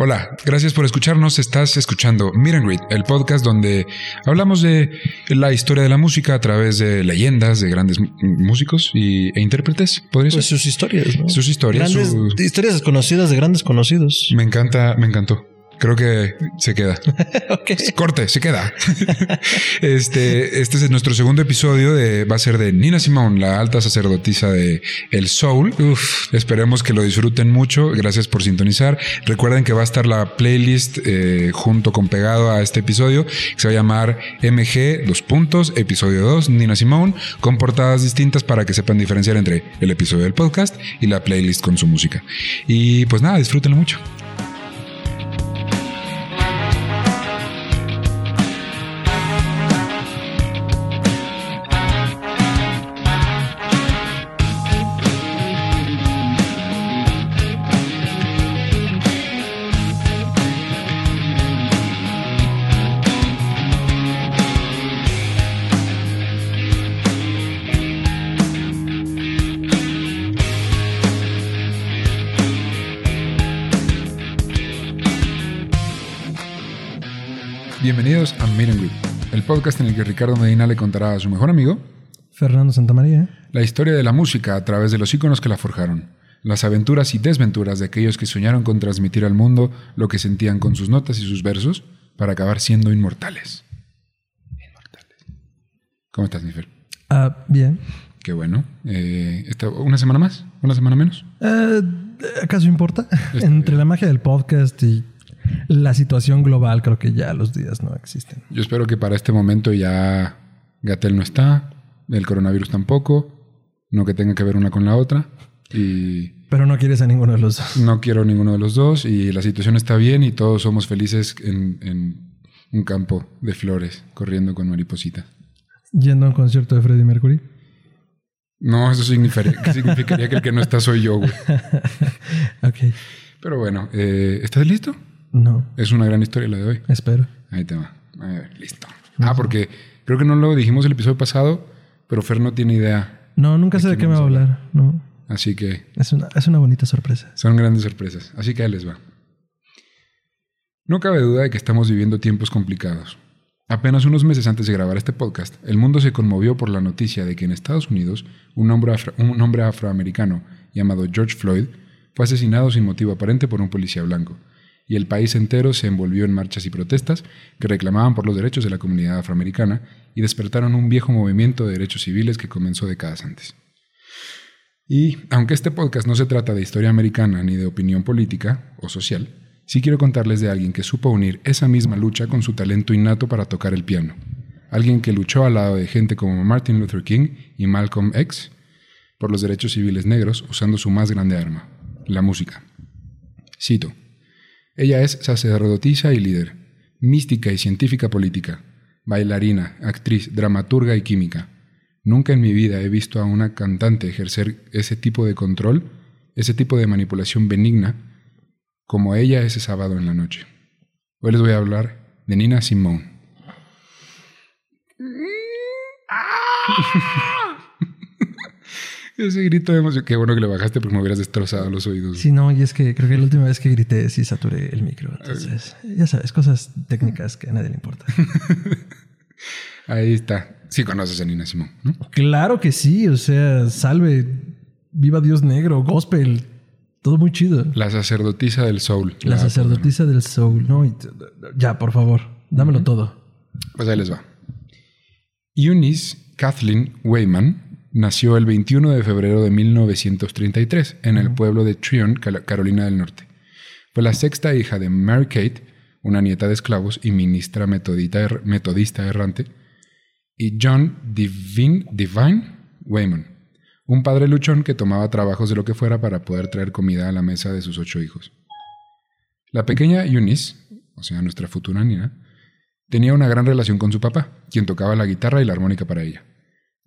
Hola, gracias por escucharnos. Estás escuchando Meet Read, el podcast donde hablamos de la historia de la música a través de leyendas de grandes músicos y, e intérpretes. ¿Podría pues sus historias, ¿no? Sus historias. Historias desconocidas de grandes conocidos. Me encanta, me encantó. Creo que se queda. Corte, se queda. este, este es nuestro segundo episodio de, va a ser de Nina Simone, la alta sacerdotisa de El Soul. esperemos que lo disfruten mucho. Gracias por sintonizar. Recuerden que va a estar la playlist eh, junto con pegado a este episodio, que se va a llamar MG, los puntos, episodio 2, Nina Simone, con portadas distintas para que sepan diferenciar entre el episodio del podcast y la playlist con su música. Y pues nada, disfrútenlo mucho. Podcast en el que Ricardo Medina le contará a su mejor amigo, Fernando Santamaría, la historia de la música a través de los íconos que la forjaron, las aventuras y desventuras de aquellos que soñaron con transmitir al mundo lo que sentían con sus notas y sus versos para acabar siendo inmortales. Inmortales. ¿Cómo estás, Nifer? Ah, bien. Qué bueno. Eh, ¿Una semana más? ¿Una semana menos? Eh, ¿Acaso importa? Entre la magia del podcast y la situación global, creo que ya los días no existen. Yo espero que para este momento ya Gatel no está, el coronavirus tampoco, no que tenga que ver una con la otra. Y Pero no quieres a ninguno de los dos. No quiero a ninguno de los dos y la situación está bien y todos somos felices en, un campo de flores, corriendo con mariposita. ¿Yendo a un concierto de Freddie Mercury? No, eso significaría, significaría que el que no está soy yo, güey. ok. Pero bueno, eh, ¿estás listo? No. Es una gran historia la de hoy. Espero. Ahí te va. A ver, listo. Ah, porque creo que no lo dijimos el episodio pasado, pero Fer no tiene idea. No, nunca sé de qué me va a hablar. No. Así que. Es una, es una bonita sorpresa. Son grandes sorpresas. Así que ahí les va. No cabe duda de que estamos viviendo tiempos complicados. Apenas unos meses antes de grabar este podcast, el mundo se conmovió por la noticia de que en Estados Unidos un hombre, un hombre afroamericano llamado George Floyd fue asesinado sin motivo aparente por un policía blanco y el país entero se envolvió en marchas y protestas que reclamaban por los derechos de la comunidad afroamericana y despertaron un viejo movimiento de derechos civiles que comenzó décadas antes. Y aunque este podcast no se trata de historia americana ni de opinión política o social, sí quiero contarles de alguien que supo unir esa misma lucha con su talento innato para tocar el piano. Alguien que luchó al lado de gente como Martin Luther King y Malcolm X por los derechos civiles negros usando su más grande arma, la música. Cito. Ella es sacerdotisa y líder, mística y científica política, bailarina, actriz, dramaturga y química. Nunca en mi vida he visto a una cantante ejercer ese tipo de control, ese tipo de manipulación benigna, como ella ese sábado en la noche. Hoy les voy a hablar de Nina Simone. Ese grito de emoción. Qué bueno que le bajaste porque me hubieras destrozado los oídos. Sí, no, y es que creo que la última vez que grité sí saturé el micro. Entonces, ya sabes, cosas técnicas que a nadie le importa. Ahí está. Sí conoces a Nina Simón, ¿no? Claro que sí. O sea, salve, viva Dios negro, gospel. Todo muy chido. La sacerdotisa del soul. La, sacerdotisa del soul. No, ya, por favor, dámelo todo. Pues ahí les va. Eunice Kathleen Wayman nació el 21 de febrero de 1933 en el pueblo de Tryon, Carolina del Norte. Fue la sexta hija de Mary Kate, una nieta de esclavos y ministra metodista errante, y John Divine, Divine Wayman, un padre luchón que tomaba trabajos de lo que fuera para poder traer comida a la mesa de sus ocho hijos. La pequeña Eunice, o sea, nuestra futura Nina, tenía una gran relación con su papá, quien tocaba la guitarra y la armónica para ella.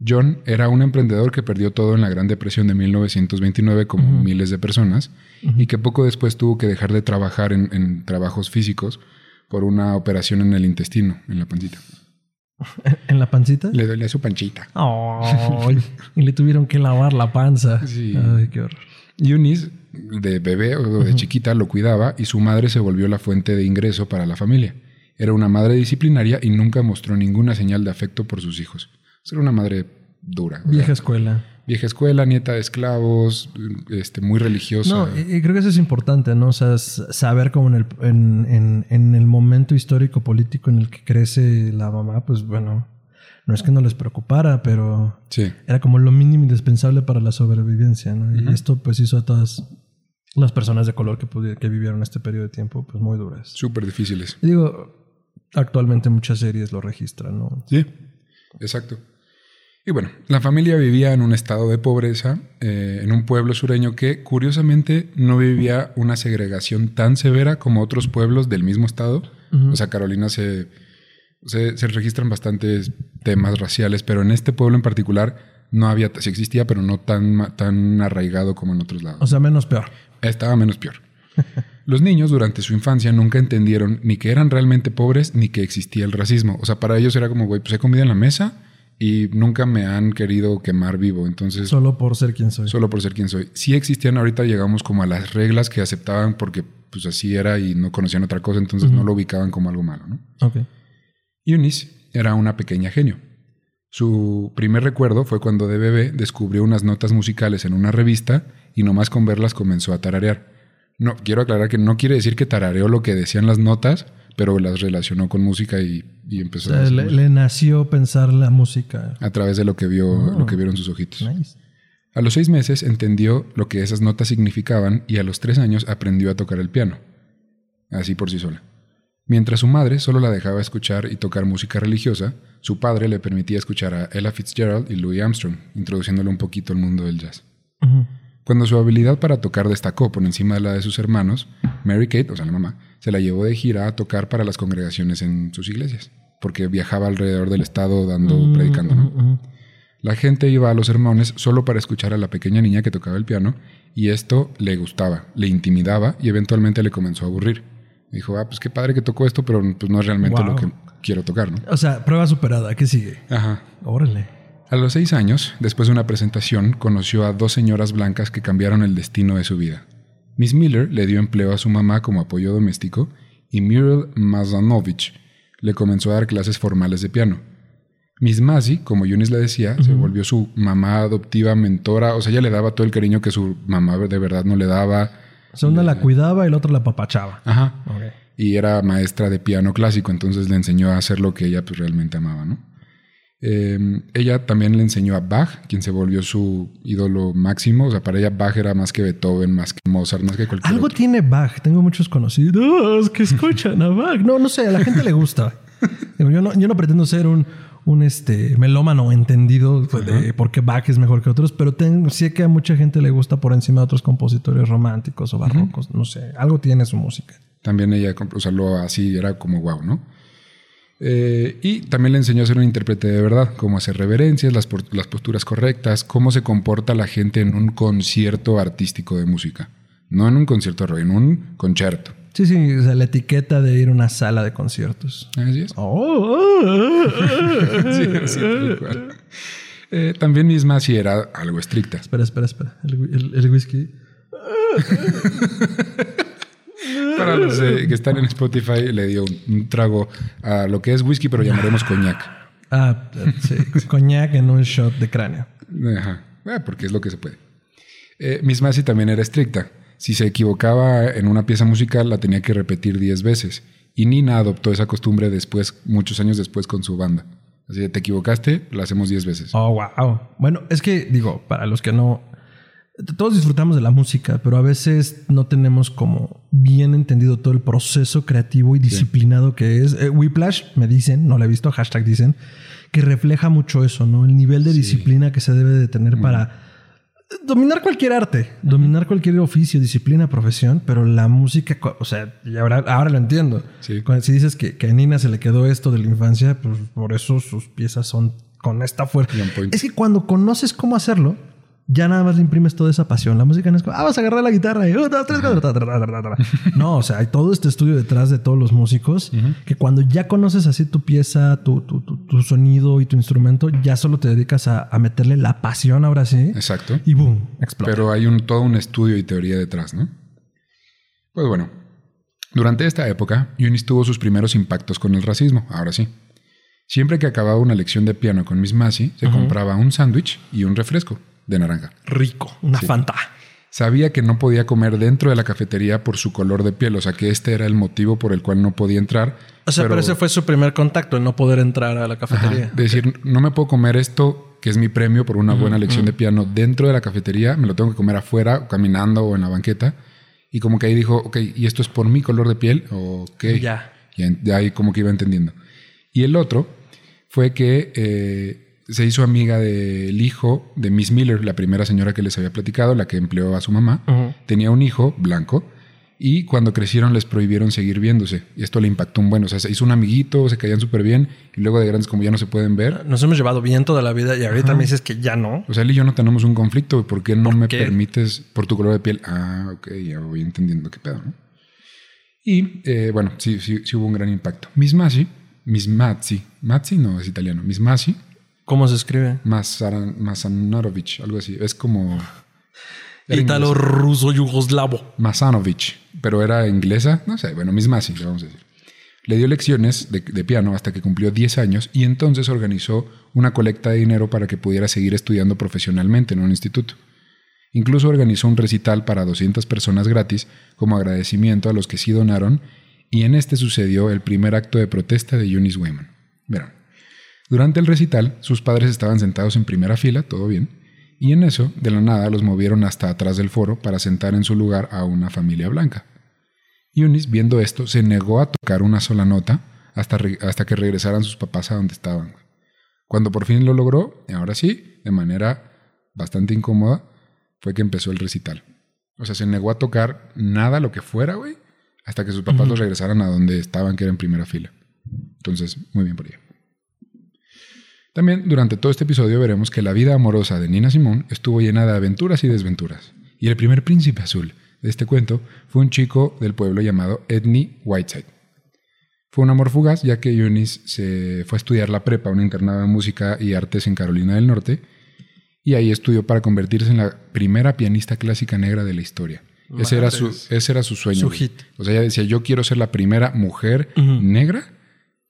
John era un emprendedor que perdió todo en la Gran Depresión de 1929 como miles de personas y que poco después tuvo que dejar de trabajar en, trabajos físicos por una operación en el intestino, en la pancita. ¿En la pancita? Le dolía su panchita. y le tuvieron que lavar la panza. Sí. Ay, qué horror. Eunice de bebé o de chiquita lo cuidaba y su madre se volvió la fuente de ingreso para la familia. Era una madre disciplinaria y nunca mostró ninguna señal de afecto por sus hijos. Era una madre dura. Vieja escuela. Vieja escuela, nieta de esclavos, este, muy religiosa. No, y, creo que eso es importante, ¿no? O sea, saber cómo en el, en, en el momento histórico político en el que crece la mamá, pues bueno, no es que no les preocupara, pero era como lo mínimo indispensable para la sobrevivencia, ¿no? Y esto pues hizo a todas las personas de color que, que vivieron este periodo de tiempo pues muy duras. Súper difíciles. digo, actualmente muchas series lo registran, ¿no? Sí, exacto. Y bueno, la familia vivía en un estado de pobreza, eh, en un pueblo sureño que curiosamente no vivía una segregación tan severa como otros pueblos del mismo estado. O sea, Carolina se se, registran bastantes temas raciales, pero en este pueblo en particular no había, sí existía, pero no tan, tan arraigado como en otros lados. O sea, menos peor. Estaba menos peor. Los niños durante su infancia nunca entendieron ni que eran realmente pobres ni que existía el racismo. O sea, para ellos era como, güey, pues he comido en la mesa y nunca me han querido quemar vivo. Entonces. Solo por ser quien soy. Solo por ser quien soy. Sí existían, ahorita llegamos como a las reglas que aceptaban porque pues así era y no conocían otra cosa, entonces no lo ubicaban como algo malo, ¿no? Ok. Eunice era una pequeña genio. Su primer recuerdo fue cuando de bebé descubrió unas notas musicales en una revista y nomás con verlas comenzó a tararear. No, quiero aclarar que no quiere decir que tarareó lo que decían las notas, pero las relacionó con música y, empezó a le, le, nació pensar la música. A través de lo que vio, oh, lo que vieron sus ojitos. A los seis meses entendió lo que esas notas significaban y a los tres años aprendió a tocar el piano. Así por sí sola. Mientras su madre solo la dejaba escuchar y tocar música religiosa, su padre le permitía escuchar a Ella Fitzgerald y Louis Armstrong, introduciéndole un poquito al mundo del jazz. Cuando su habilidad para tocar destacó por encima de la de sus hermanos, Mary Kate, o sea la mamá, se la llevó de gira a tocar para las congregaciones en sus iglesias, porque viajaba alrededor del estado dando, predicando. La gente iba a los sermones solo para escuchar a la pequeña niña que tocaba el piano, y esto le gustaba, le intimidaba y eventualmente le comenzó a aburrir. Dijo, ah, pues qué padre que tocó esto, pero pues no es realmente lo que quiero tocar, ¿no? O sea, prueba superada, ¿qué sigue? Ajá. Órale. A los seis años, después de una presentación, conoció a dos señoras blancas que cambiaron el destino de su vida. Miss Miller le dio empleo a su mamá como apoyo doméstico y Muriel Mazanovich le comenzó a dar clases formales de piano. Miss Mazzy, como Yunis le decía, se volvió su mamá adoptiva, mentora, o sea, ella le daba todo el cariño que su mamá de verdad no le daba o sea, una la cuidaba y la otra la papachaba. Ajá. Y era maestra de piano clásico, entonces le enseñó a hacer lo que ella pues, realmente amaba, ¿no? Em, ella también le enseñó a Bach, quien se volvió su ídolo máximo. O sea, para ella Bach era más que Beethoven, más que Mozart, más que cualquier Algo tiene Bach. Tengo muchos conocidos que escuchan a Bach. No, no sé, a la gente le gusta. yo, no, yo no pretendo ser un, un este, melómano entendido pues, de por qué Bach es mejor que otros, pero tengo, sé que a mucha gente le gusta por encima de otros compositores románticos o barrocos. No sé, algo tiene su música. También ella, o sea, lo así era como wow, ¿no? Eh, y también le enseñó a ser un intérprete de verdad, cómo hacer reverencias, las, las posturas correctas, cómo se comporta la gente en un concierto artístico de música. No en un concierto en un concierto. Sí, sí, o sea, la etiqueta de ir a una sala de conciertos. Así es. Oh, oh, oh, sí, eh, también misma sí era algo estricta. Espera, espera, espera. El, whisky. Para los que están en Spotify, le dio un, trago a lo que es whisky, pero llamaremos coñac. Ah, sí. coñac en un shot de cráneo. Ajá. Ah, porque es lo que se puede. Eh, Miss Massey también era estricta. Si se equivocaba en una pieza musical, la tenía que repetir 10 veces. Y Nina adoptó esa costumbre después, muchos años después, con su banda. Así que te equivocaste, la hacemos 10 veces. Oh, wow. Bueno, es que, digo, para los que no. Todos disfrutamos de la música, pero a veces no tenemos como bien entendido todo el proceso creativo y disciplinado que es. Eh, Whiplash, me dicen, no lo he visto, hashtag dicen, que refleja mucho eso, ¿no? El nivel de disciplina que se debe de tener para dominar cualquier arte, dominar cualquier oficio, disciplina, profesión, pero la música, o sea, ahora, ahora lo entiendo. Si dices que, a Nina se le quedó esto de la infancia, pues por eso sus piezas son con esta fuerza. Es que cuando conoces cómo hacerlo, ya nada más le imprimes toda esa pasión. La música no es como, ah, vas a agarrar la guitarra y, uh, dos, tres, cuatro. No, o sea, hay todo este estudio detrás de todos los músicos que cuando ya conoces así tu pieza, tu, tu, tu, tu sonido y tu instrumento, ya solo te dedicas a, a meterle la pasión ahora sí. Exacto. Y boom, explota. Pero hay un, todo un estudio y teoría detrás, ¿no? Pues bueno, durante esta época, Eunice tuvo sus primeros impactos con el racismo, ahora sí. Siempre que acababa una lección de piano con Miss Massey, se compraba un sándwich y un refresco de naranja. rico, una fanta. Sabía que no podía comer dentro de la cafetería por su color de piel, o sea que este era el motivo por el cual no podía entrar. O sea, pero, ese fue su primer contacto, el no poder entrar a la Ajá, cafetería. decir, no me puedo comer esto, que es mi premio por una buena lección de piano dentro de la cafetería, me lo tengo que comer afuera, caminando o en la banqueta. Y como que ahí dijo, ok, ¿y esto es por mi color de piel? Ok. Ya. Y ahí como que iba entendiendo. Y el otro fue que eh, se hizo amiga del hijo de Miss Miller, la primera señora que les había platicado, la que empleó a su mamá. Tenía un hijo blanco y cuando crecieron les prohibieron seguir viéndose. Y esto le impactó un buen. O sea, se hizo un amiguito, se caían súper bien y luego de grandes como ya no se pueden ver. Nos hemos llevado bien toda la vida y ahorita me dices que ya no. O sea, él y yo no tenemos un conflicto. ¿Por qué no ¿Por me qué? permites por tu color de piel? Ah, ok, ya voy entendiendo qué pedo, ¿no? Y eh, bueno, sí, sí, sí hubo un gran impacto. Miss Massey, Miss Mazzi, Mazzi no es italiano, Miss Massey, ¿Cómo se escribe? Masaran- Masanorovich, algo así. Es como. inglesa. ruso, yugoslavo. Masanovich, pero era inglesa, no sé, bueno, Miss Massey, le vamos a decir. Le dio lecciones de, de piano hasta que cumplió 10 años y entonces organizó una colecta de dinero para que pudiera seguir estudiando profesionalmente en un instituto. Incluso organizó un recital para 200 personas gratis como agradecimiento a los que sí donaron y en este sucedió el primer acto de protesta de Eunice Wayman. Verán, durante el recital sus padres estaban sentados en primera fila, todo bien, y en eso, de la nada, los movieron hasta atrás del foro para sentar en su lugar a una familia blanca. Eunice, viendo esto, se negó a tocar una sola nota hasta, hasta que regresaran sus papás a donde estaban. Cuando por fin lo logró, y ahora sí, de manera bastante incómoda, fue que empezó el recital. O sea, se negó a tocar nada, lo que fuera, güey, hasta que sus papás los regresaran a donde estaban, que era en primera fila. Entonces, muy bien por ella. También durante todo este episodio veremos que la vida amorosa de Nina Simone estuvo llena de aventuras y desventuras. Y el primer príncipe azul de este cuento fue un chico del pueblo llamado Edney Whiteside. Fue un amor fugaz ya que Eunice se fue a estudiar la prepa, un internado de música y artes en Carolina del Norte, y ahí estudió para convertirse en la primera pianista clásica negra de la historia. Ese era, su, ese era su sueño. Su hit. O sea, ella decía, yo quiero ser la primera mujer negra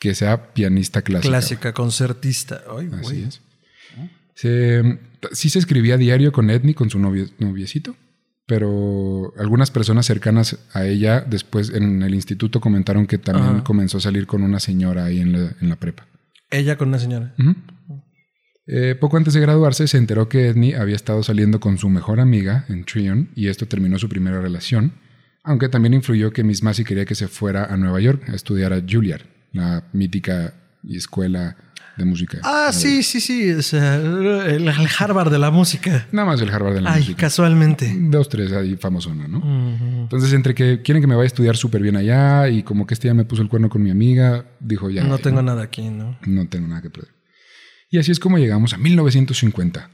que sea pianista clásica. Clásica, concertista. Ay, Así güey. es. Se, sí se escribía diario con Edney, con su novio, noviecito, pero algunas personas cercanas a ella después en el instituto comentaron que también Ajá. comenzó a salir con una señora ahí en la, en la prepa. Ella con una señora. Eh, poco antes de graduarse se enteró que Edney había estado saliendo con su mejor amiga en Trion y esto terminó su primera relación, aunque también influyó que Miss Massey quería que se fuera a Nueva York a estudiar a Juilliard, la mítica escuela de música. Ah, sí, sí, sí. O sea, el, Harvard de la música. Nada más el Harvard de la Ay, música. casualmente. Dos, tres ahí famosona, ¿no? Entonces, entre que quieren que me vaya a estudiar súper bien allá y como que este ya me puso el cuerno con mi amiga, dijo ya. No eh, tengo nada aquí, ¿no? no tengo nada que perder. Y así es como llegamos a 1950.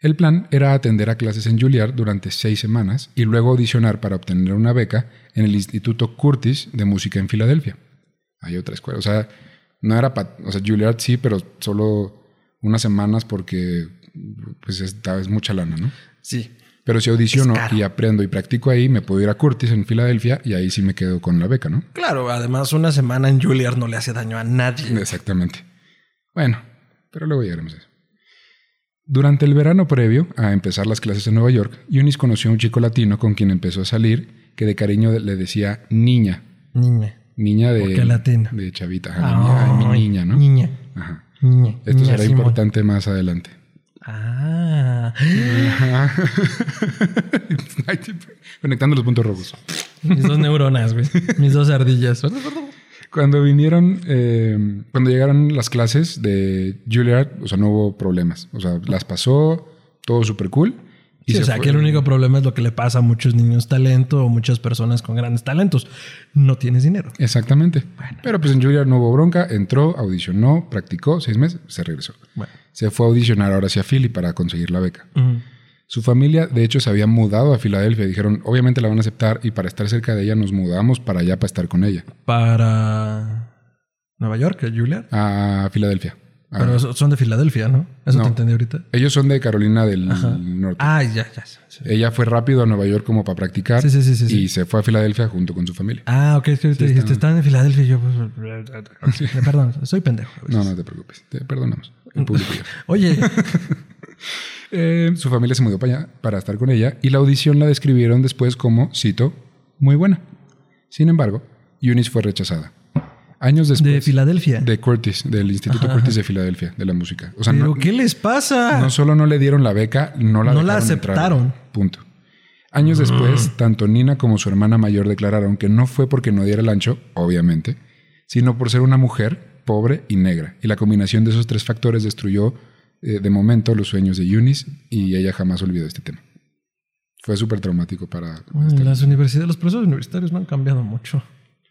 El plan era atender a clases en Juilliard durante seis semanas y luego audicionar para obtener una beca en el Instituto Curtis de Música en Filadelfia. Hay otra escuela. O sea, no era para... O sea, Juilliard sí, pero solo unas semanas porque pues esta es mucha lana, ¿no? Sí. Pero si audiciono Es y aprendo y practico ahí, me puedo ir a Curtis en Filadelfia y ahí sí me quedo con la beca, ¿no? Claro, además una semana en Juilliard no le hace daño a nadie. Exactamente. Bueno, pero luego llegaremos a eso. Durante el verano previo a empezar las clases en Nueva York, Eunice conoció a un chico latino con quien empezó a salir que de cariño le decía niña. Niña. Niña de, de chavita. Ajá, mi niña, ¿no? Niña. Ajá. Niña. Esto niña será Simón. importante más adelante. Ah. Ajá. Conectando los puntos rojos. Mis dos neuronas, güey. Mis dos ardillas. Cuando vinieron, eh, cuando llegaron las clases de Juilliard, o sea, no hubo problemas. O sea, las pasó, todo súper cool. Sí, se o sea, fue. que el único problema es lo que le pasa a muchos niños talento o muchas personas con grandes talentos. No tienes dinero. Exactamente. Pero pues en Juilliard no hubo bronca, entró, audicionó, practicó seis meses, se regresó. Bueno. Se fue a audicionar ahora sí a Philly para conseguir la beca. Su familia, de hecho, se había mudado a Filadelfia. Dijeron, obviamente la van a aceptar y para estar cerca de ella nos mudamos para allá para estar con ella. Para Nueva York, Julia. A Filadelfia. Pero so- son de Filadelfia, ¿no? Eso No. te entendí ahorita. Ellos son de Carolina del Norte. Ah, ya, ya. sí. Ella fue rápido a Nueva York como para practicar Sí, sí, sí, sí, y sí. se fue a Filadelfia junto con su familia. Ah, ok, es que ahorita dijiste, estaban en Filadelfia y yo, pues, perdón, soy pendejo. No, no te preocupes, te perdonamos. El público. Oye, Eh, su familia se mudó para allá para estar con ella y la audición la describieron después como, cito, muy buena. Sin embargo, Eunice fue rechazada. Años después. de Filadelfia. De Curtis, del Instituto Curtis de Filadelfia, de la música. O sea, ¿Pero no, qué les pasa? no solo no le dieron la beca, no la No la dejaron entrar. aceptaron. Punto. Años después, tanto Nina como su hermana mayor declararon que no fue porque no diera el ancho, obviamente, sino por ser una mujer pobre y negra. Y la combinación de esos tres factores destruyó eh, de momento los sueños de Eunice y ella jamás olvidó este tema. Fue súper traumático para... Bueno, las universidades, los profesores universitarios no han cambiado mucho.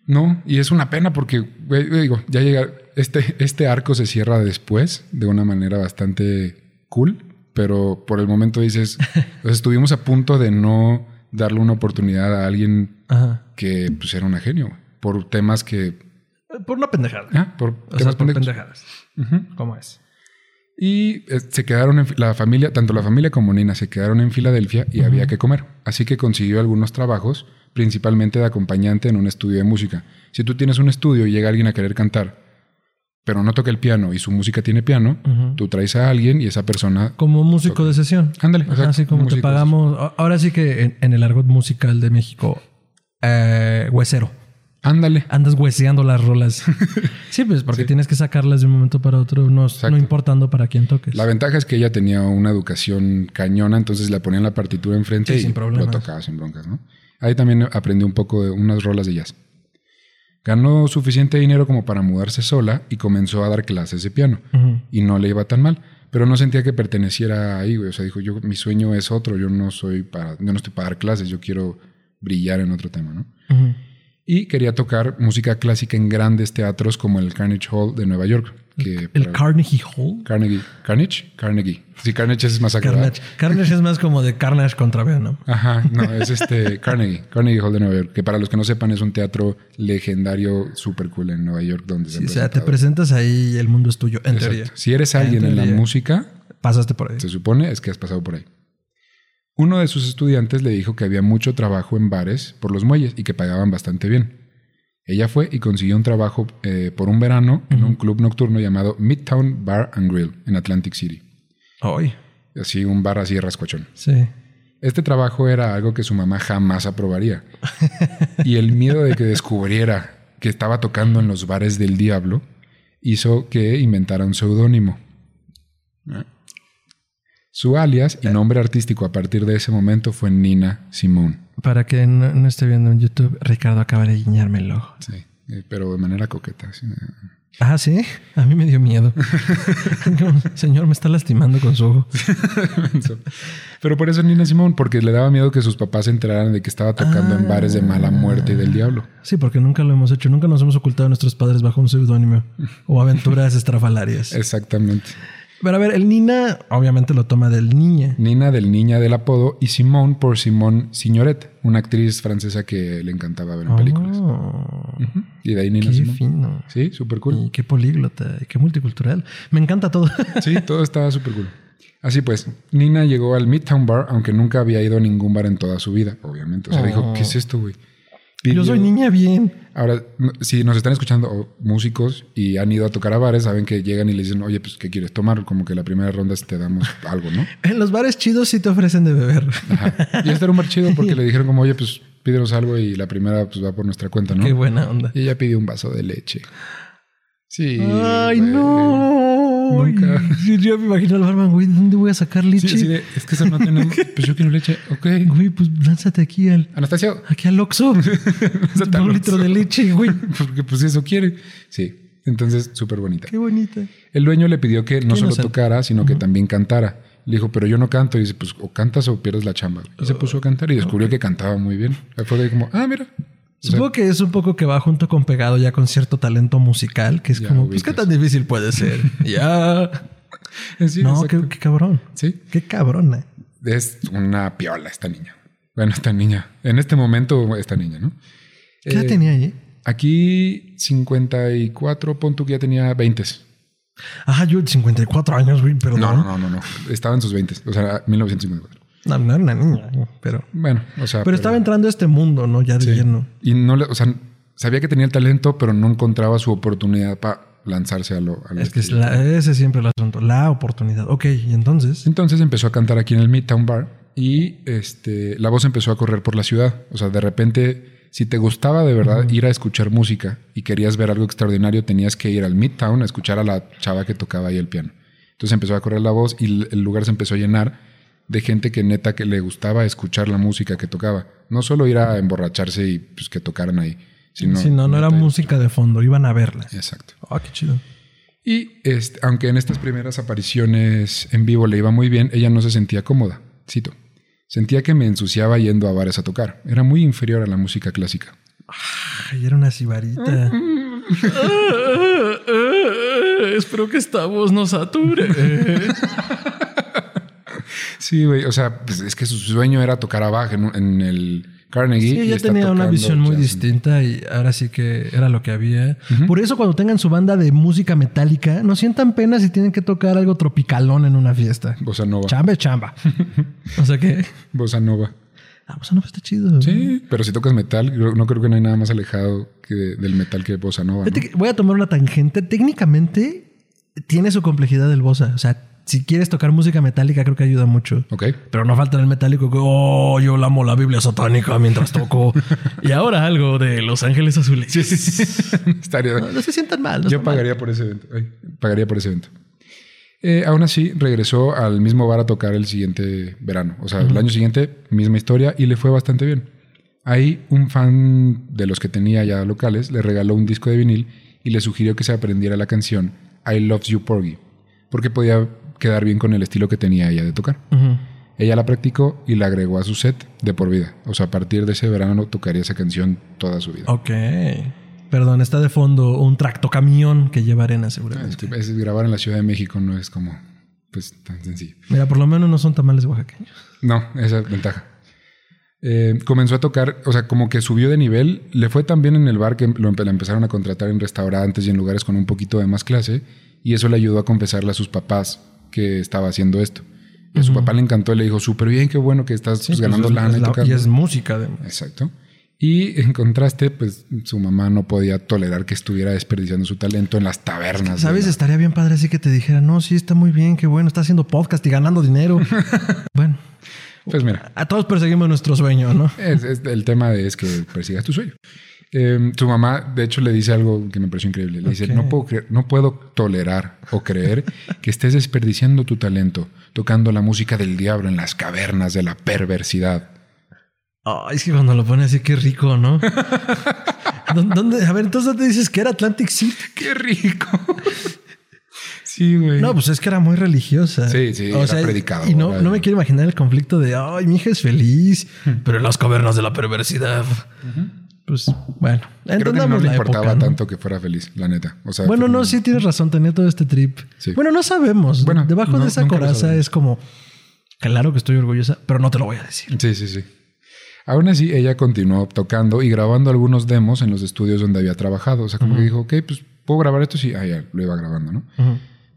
No, y es una pena porque, güey, digo, ya llega, este, este arco se cierra después de una manera bastante cool, pero por el momento dices, pues, estuvimos a punto de no darle una oportunidad a alguien Ajá. que pues era una genio, por temas que, Por una pendejada. ah, por o sea, temas por pendejos. pendejadas. Ujú. ¿Cómo es? Y eh, se quedaron en la familia, tanto la familia como Nina se quedaron en Filadelfia y había que comer. Así que consiguió algunos trabajos, principalmente de acompañante en un estudio de música. Si tú tienes un estudio y llega alguien a querer cantar, pero no toca el piano y su música tiene piano, tú traes a alguien y esa persona. Como músico de sesión. Ándale, Ajá, así como te músico pagamos. Ahora sí que en, en el argot musical de México, eh, huesero. Ándale. Andas hueseando las rolas. sí, pues porque tienes que sacarlas de un momento para otro, no, no importando para quién toques. La ventaja es que ella tenía una educación cañona, entonces le ponían la partitura enfrente Sí, y sin lo tocaba sin broncas, ¿no? Ahí también aprendí un poco de unas rolas de jazz. Ganó suficiente dinero como para mudarse sola y comenzó a dar clases de piano. Y no le iba tan mal, pero no sentía que perteneciera ahí, güey. O sea, dijo, yo, mi sueño es otro, yo no soy para, yo no estoy para dar clases, yo quiero brillar en otro tema, ¿no? Y quería tocar música clásica en grandes teatros como el Carnegie Hall de Nueva York. Que El para- Carnegie Hall. Carnegie. ¿Carnage? Carnegie. Sí, Carnage es más acá. Carnage. Carnage es más como de Carnage contra Venom. Ajá, no, es este Carnegie, Carnegie Hall de Nueva York, que para los que no sepan es un teatro legendario súper cool en Nueva York donde Sí, o sea, te presentas ahí y el mundo es tuyo, en Exacto. teoría. Si eres alguien en la teoría. música, Pasaste por ahí. se supone es que has pasado por ahí. Uno de sus estudiantes le dijo que había mucho trabajo en bares por los muelles y que pagaban bastante bien. Ella fue y consiguió un trabajo eh, por un verano en un club nocturno llamado Midtown Bar and Grill en Atlantic City. Hoy. Así un bar así rascuachón. Sí. Este trabajo era algo que su mamá jamás aprobaría. Y el miedo de que descubriera que estaba tocando en los bares del diablo hizo que inventara un seudónimo. Su alias y nombre artístico a partir de ese momento fue Nina Simone. Para que no, no esté viendo en YouTube, Ricardo acaba de guiñarme el ojo. Sí, eh, pero de manera coqueta. sí. Ah, sí. A mí me dio miedo. Señor, me está lastimando con su ojo. Pero por eso Nina Simone, porque le daba miedo que sus papás se enteraran de que estaba tocando en bares de mala muerte y del diablo. Sí, porque nunca lo hemos hecho. Nunca nos hemos ocultado a nuestros padres bajo un seudónimo o aventuras estrafalarias. Exactamente. Pero a ver, el Nina obviamente lo toma del niña. Nina del niña del apodo y Simone por Simone Signoret, una actriz francesa que le encantaba ver en películas. Oh. Y de ahí Nina qué Simone. fino. Sí, súper cool. Y qué políglota, y qué multicultural. Me encanta todo. Sí, todo estaba súper cool. Así pues, Nina llegó al Midtown Bar, aunque nunca había ido a ningún bar en toda su vida, obviamente. O sea, dijo, ¿qué es esto, güey? Yo soy niña bien. Ahora, si nos están escuchando o músicos y han ido a tocar a bares, saben que llegan y le dicen, oye, pues, ¿qué quieres tomar? Como que la primera ronda te damos algo, ¿no? En los bares chidos sí te ofrecen de beber. Ajá. Y este era un bar chido porque le dijeron como, oye, pues, pídenos algo y la primera, pues, va por nuestra cuenta, ¿no? Qué buena onda. Y ella pidió un vaso de leche. Sí. Ay, no. Nunca. Yo me imagino al barman, güey, ¿de dónde voy a sacar Sí, leche? de, es que eso no tenemos. Pues yo quiero leche. Ok. Güey, pues lánzate aquí al, Anastasio. aquí al Oxxo. Un litro de leche, güey. Porque pues eso quiere. Sí. Entonces, súper bonita. Qué bonita. El dueño le pidió que no solo tocara, sino que también cantara. Le dijo, pero yo no canto. Y dice, pues o cantas o pierdes la chamba. Y se puso a cantar y descubrió que cantaba muy bien. Fue de como, ah, mira. Supongo que es un poco que va junto con pegado ya con cierto talento musical, que es Ya como, pues qué tan difícil puede ser. ya. sí, no, qué, qué cabrón. Sí. Qué cabrona. es una piola esta niña. Bueno, esta niña. En este momento, esta niña, ¿no? ¿Qué edad Eh, tenía allí? Aquí 54, pon tú que ya tenía 20. Ajá, yo 54 años, güey, pero No, no, no, no, no. Estaba en sus 20, o sea, 1954. No, no era una niña, pero... Bueno, o sea. Pero estaba entrando a este mundo, ¿no? Ya de sí. lleno. Y no le, o sea, sabía que tenía el talento, pero no encontraba su oportunidad para lanzarse a lo. a lo Es que es la- ese es siempre el asunto, la oportunidad. Ok, y entonces... Entonces empezó a cantar aquí en el Midtown Bar y este, la voz empezó a correr por la ciudad. O sea, de repente, si te gustaba de verdad ir a escuchar música y querías ver algo extraordinario, tenías que ir al Midtown a escuchar a la chava que tocaba ahí el piano. Entonces empezó a correr la voz y el lugar se empezó a llenar de gente que neta que le gustaba escuchar la música que tocaba. No solo ir a emborracharse y pues que tocaran ahí, sino... sí, no, no era música de fondo, iban a verla. Exacto. Ah, qué chido. Y este, aunque en estas primeras apariciones en vivo le iba muy bien, ella no se sentía cómoda. Cito. Sentía que me ensuciaba yendo a bares a tocar. Era muy inferior a la música clásica. Ay, era una sibarita. Espero que esta voz no sature. Sí, güey. O sea, pues es que su sueño era tocar a Bach en, el Carnegie. Sí, ella tenía una visión muy jazz. distinta y ahora sí que era lo que había. Por eso cuando tengan su banda de música metálica, no sientan pena si tienen que tocar algo tropicalón en una fiesta. Bossa Nova. Chamba chamba. o sea que... Bossa Nova. Ah, pues no, está chido. Sí, pero si tocas metal, no creo que no hay nada más alejado que de- del metal que Bossa Nova. voy a tomar una tangente. Técnicamente tiene su complejidad el bossa. O sea, si quieres tocar música metálica, creo que ayuda mucho. Ok. Pero no falta el metálico que, oh, yo amo la Biblia satánica mientras toco. y ahora algo de Los Ángeles Azules. Estaría. No, no se sientan mal. no Yo mal. pagaría por ese evento. Ay, pagaría por ese evento. Eh, aún así, regresó al mismo bar a tocar el siguiente verano. O sea, el año siguiente, misma historia y le fue bastante bien. Ahí, un fan de los que tenía ya locales le regaló un disco de vinil y le sugirió que se aprendiera la canción I Love You Porgy, porque podía quedar bien con el estilo que tenía ella de tocar. Ella la practicó y la agregó a su set de por vida. O sea, a partir de ese verano tocaría esa canción toda su vida. Ok. Perdón, está de fondo un tractocamión que lleva arena Es seguramente. que es- grabar en la Ciudad de México no es como pues tan sencillo. Mira, por lo menos no son tamales oaxaqueños. No, esa es ventaja. Eh, comenzó a tocar, o sea, como que subió de nivel. Le fue tan bien en el bar que lo la empezaron a contratar en restaurantes y en lugares con un poquito de más clase. Y eso le ayudó a confesarle a sus papás que estaba haciendo esto. Y a su papá le encantó y le dijo, súper bien, qué bueno que estás pues, ganando Pues es- lana es y tocando. y es música. De... Exacto. Y en contraste, pues su mamá no podía tolerar que estuviera desperdiciando su talento en las tabernas. ¿Sabes? la- Estaría bien padre así que te dijera, no, sí, está muy bien, qué bueno, está haciendo podcast y ganando dinero. bueno, Pues mira, a todos perseguimos nuestro sueño, ¿no? Es, es- el tema de es que persigas tu sueño. Eh, su mamá, de hecho, le dice algo que me pareció increíble. Le dice, no puedo, creer- no puedo tolerar o creer que estés desperdiciando tu talento tocando la música del diablo en las cavernas de la perversidad. Ay, es que cuando lo pone así, qué rico, ¿no? ¿Dó- ¿Dónde? A ver, entonces ¿dónde dices que era Atlantic City? ¡Qué rico! sí, güey. No, pues es que era muy religiosa. Sí, sí, era predicadora. Y no, no me quiero imaginar el conflicto de, ay, mi hija es feliz, pero en las cavernas de la perversidad. Pues bueno, Creo que no le importaba época, ¿no? tanto que fuera feliz, la neta. O sea, Bueno, no, sí tienes razón, tenía todo este trip. Sí. Bueno, no sabemos. Bueno, Debajo no- de esa coraza es como, claro que estoy orgullosa, pero no te lo voy a decir. Sí, sí, sí. Aún así, ella continuó tocando y grabando algunos demos en los estudios donde había trabajado. O sea, como que dijo, ok, pues puedo grabar esto. Sí, ah, ya lo iba grabando, ¿no?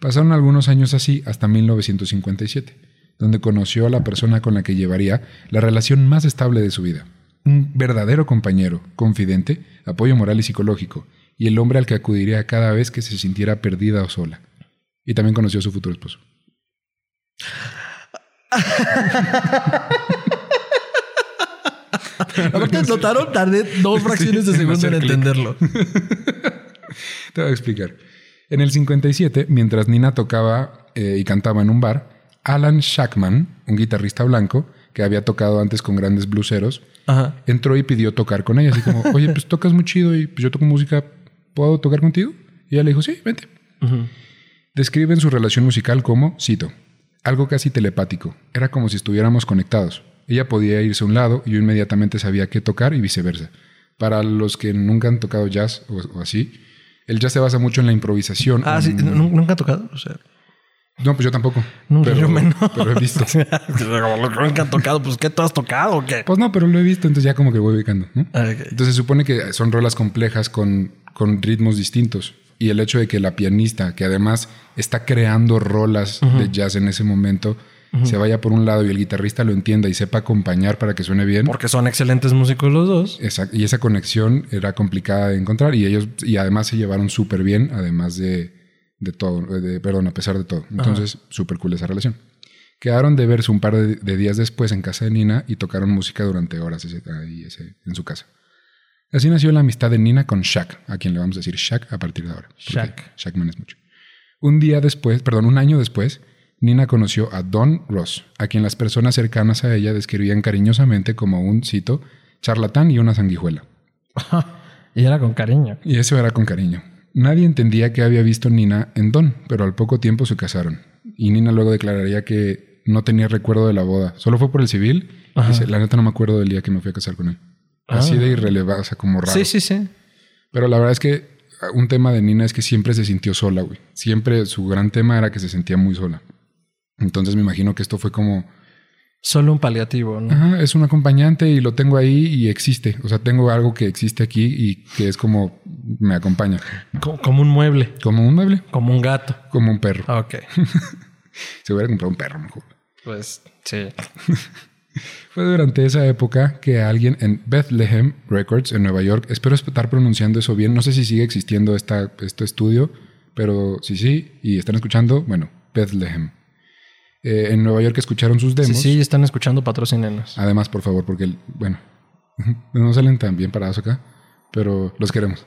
Pasaron algunos años así hasta 1957, donde conoció a la persona con la que llevaría la relación más estable de su vida. Un verdadero compañero, confidente, apoyo moral y psicológico, y el hombre al que acudiría cada vez que se sintiera perdida o sola. Y también conoció a su futuro esposo. Aparte, notaron, tardé dos fracciones de Sí, segundo en entenderlo. Te voy a explicar. En el 57, mientras Nina tocaba eh, y cantaba en un bar, Alan Shackman, un guitarrista blanco que había tocado antes con grandes bluseros, Ajá. entró y pidió tocar con ella. Así como, oye, pues tocas muy chido y pues, yo toco música, ¿puedo tocar contigo? Y ella le dijo, sí, vente. Ujú. Describen su relación musical como, cito, algo casi telepático. Era como si estuviéramos conectados. Ella podía irse a un lado y yo inmediatamente sabía qué tocar y viceversa. Para los que nunca han tocado jazz o, o así, el jazz se basa mucho en la improvisación. Ah, sí, en- ¿nu- ¿nunca ha tocado? O sea, No, pues yo tampoco. No, pero, yo menos. pero he visto. Lo que han tocado, pues ¿qué tú has tocado o qué? Pues no, pero lo he visto, entonces ya como que voy ubicando, ¿no? Ah. Entonces se supone que son rolas complejas con, con ritmos distintos. Y el hecho de que la pianista, que además está creando rolas de jazz en ese momento, se vaya por un lado y el guitarrista lo entienda y sepa acompañar para que suene bien. Porque son excelentes músicos los dos. Esa- y esa conexión era complicada de encontrar y ellos y además se llevaron súper bien, además de, de todo, de- perdón, a pesar de todo. Entonces, súper cool esa relación. Quedaron de verse un par de, de días después en casa de Nina y tocaron música durante horas ese- ahí ese- en su casa. Así nació la amistad de Nina con Shaq, a quien le vamos a decir Shaq a partir de ahora. Shaq. Shaqman es mucho. Un día después, perdón, un año después, Nina conoció a Don Ross, a quien las personas cercanas a ella describían cariñosamente como un, cito, charlatán y una sanguijuela. Y era con cariño. Y eso era con cariño. Nadie entendía qué había visto Nina en Don, pero al poco tiempo se casaron. Y Nina luego declararía que no tenía recuerdo de la boda. Solo fue por el civil. Y dice, la neta no me acuerdo del día que me fui a casar con él. Así de irrelevante, o sea, como raro. Sí, sí, sí. Pero la verdad es que un tema de Nina es que siempre se sintió sola, güey. Siempre su gran tema era que se sentía muy sola. Entonces me imagino que esto fue como, Solo un paliativo, ¿no? ajá, es un acompañante y lo tengo ahí y existe. O sea, tengo algo que existe aquí y que es como me acompaña. Co- Como un mueble, Como un mueble, como un gato. como un perro. Ok. Se hubiera comprado un perro mejor. Pues sí. Fue durante esa época que alguien en Bethlehem Records en Nueva York, espero estar pronunciando eso bien, no sé si sigue existiendo esta, este estudio, pero si sí, y están escuchando, bueno, Bethlehem. Eh, en Nueva York escucharon sus Sí, demos. sí, están escuchando patrocinenos. Además, por favor, porque, bueno, no salen tan bien parados acá, pero los queremos.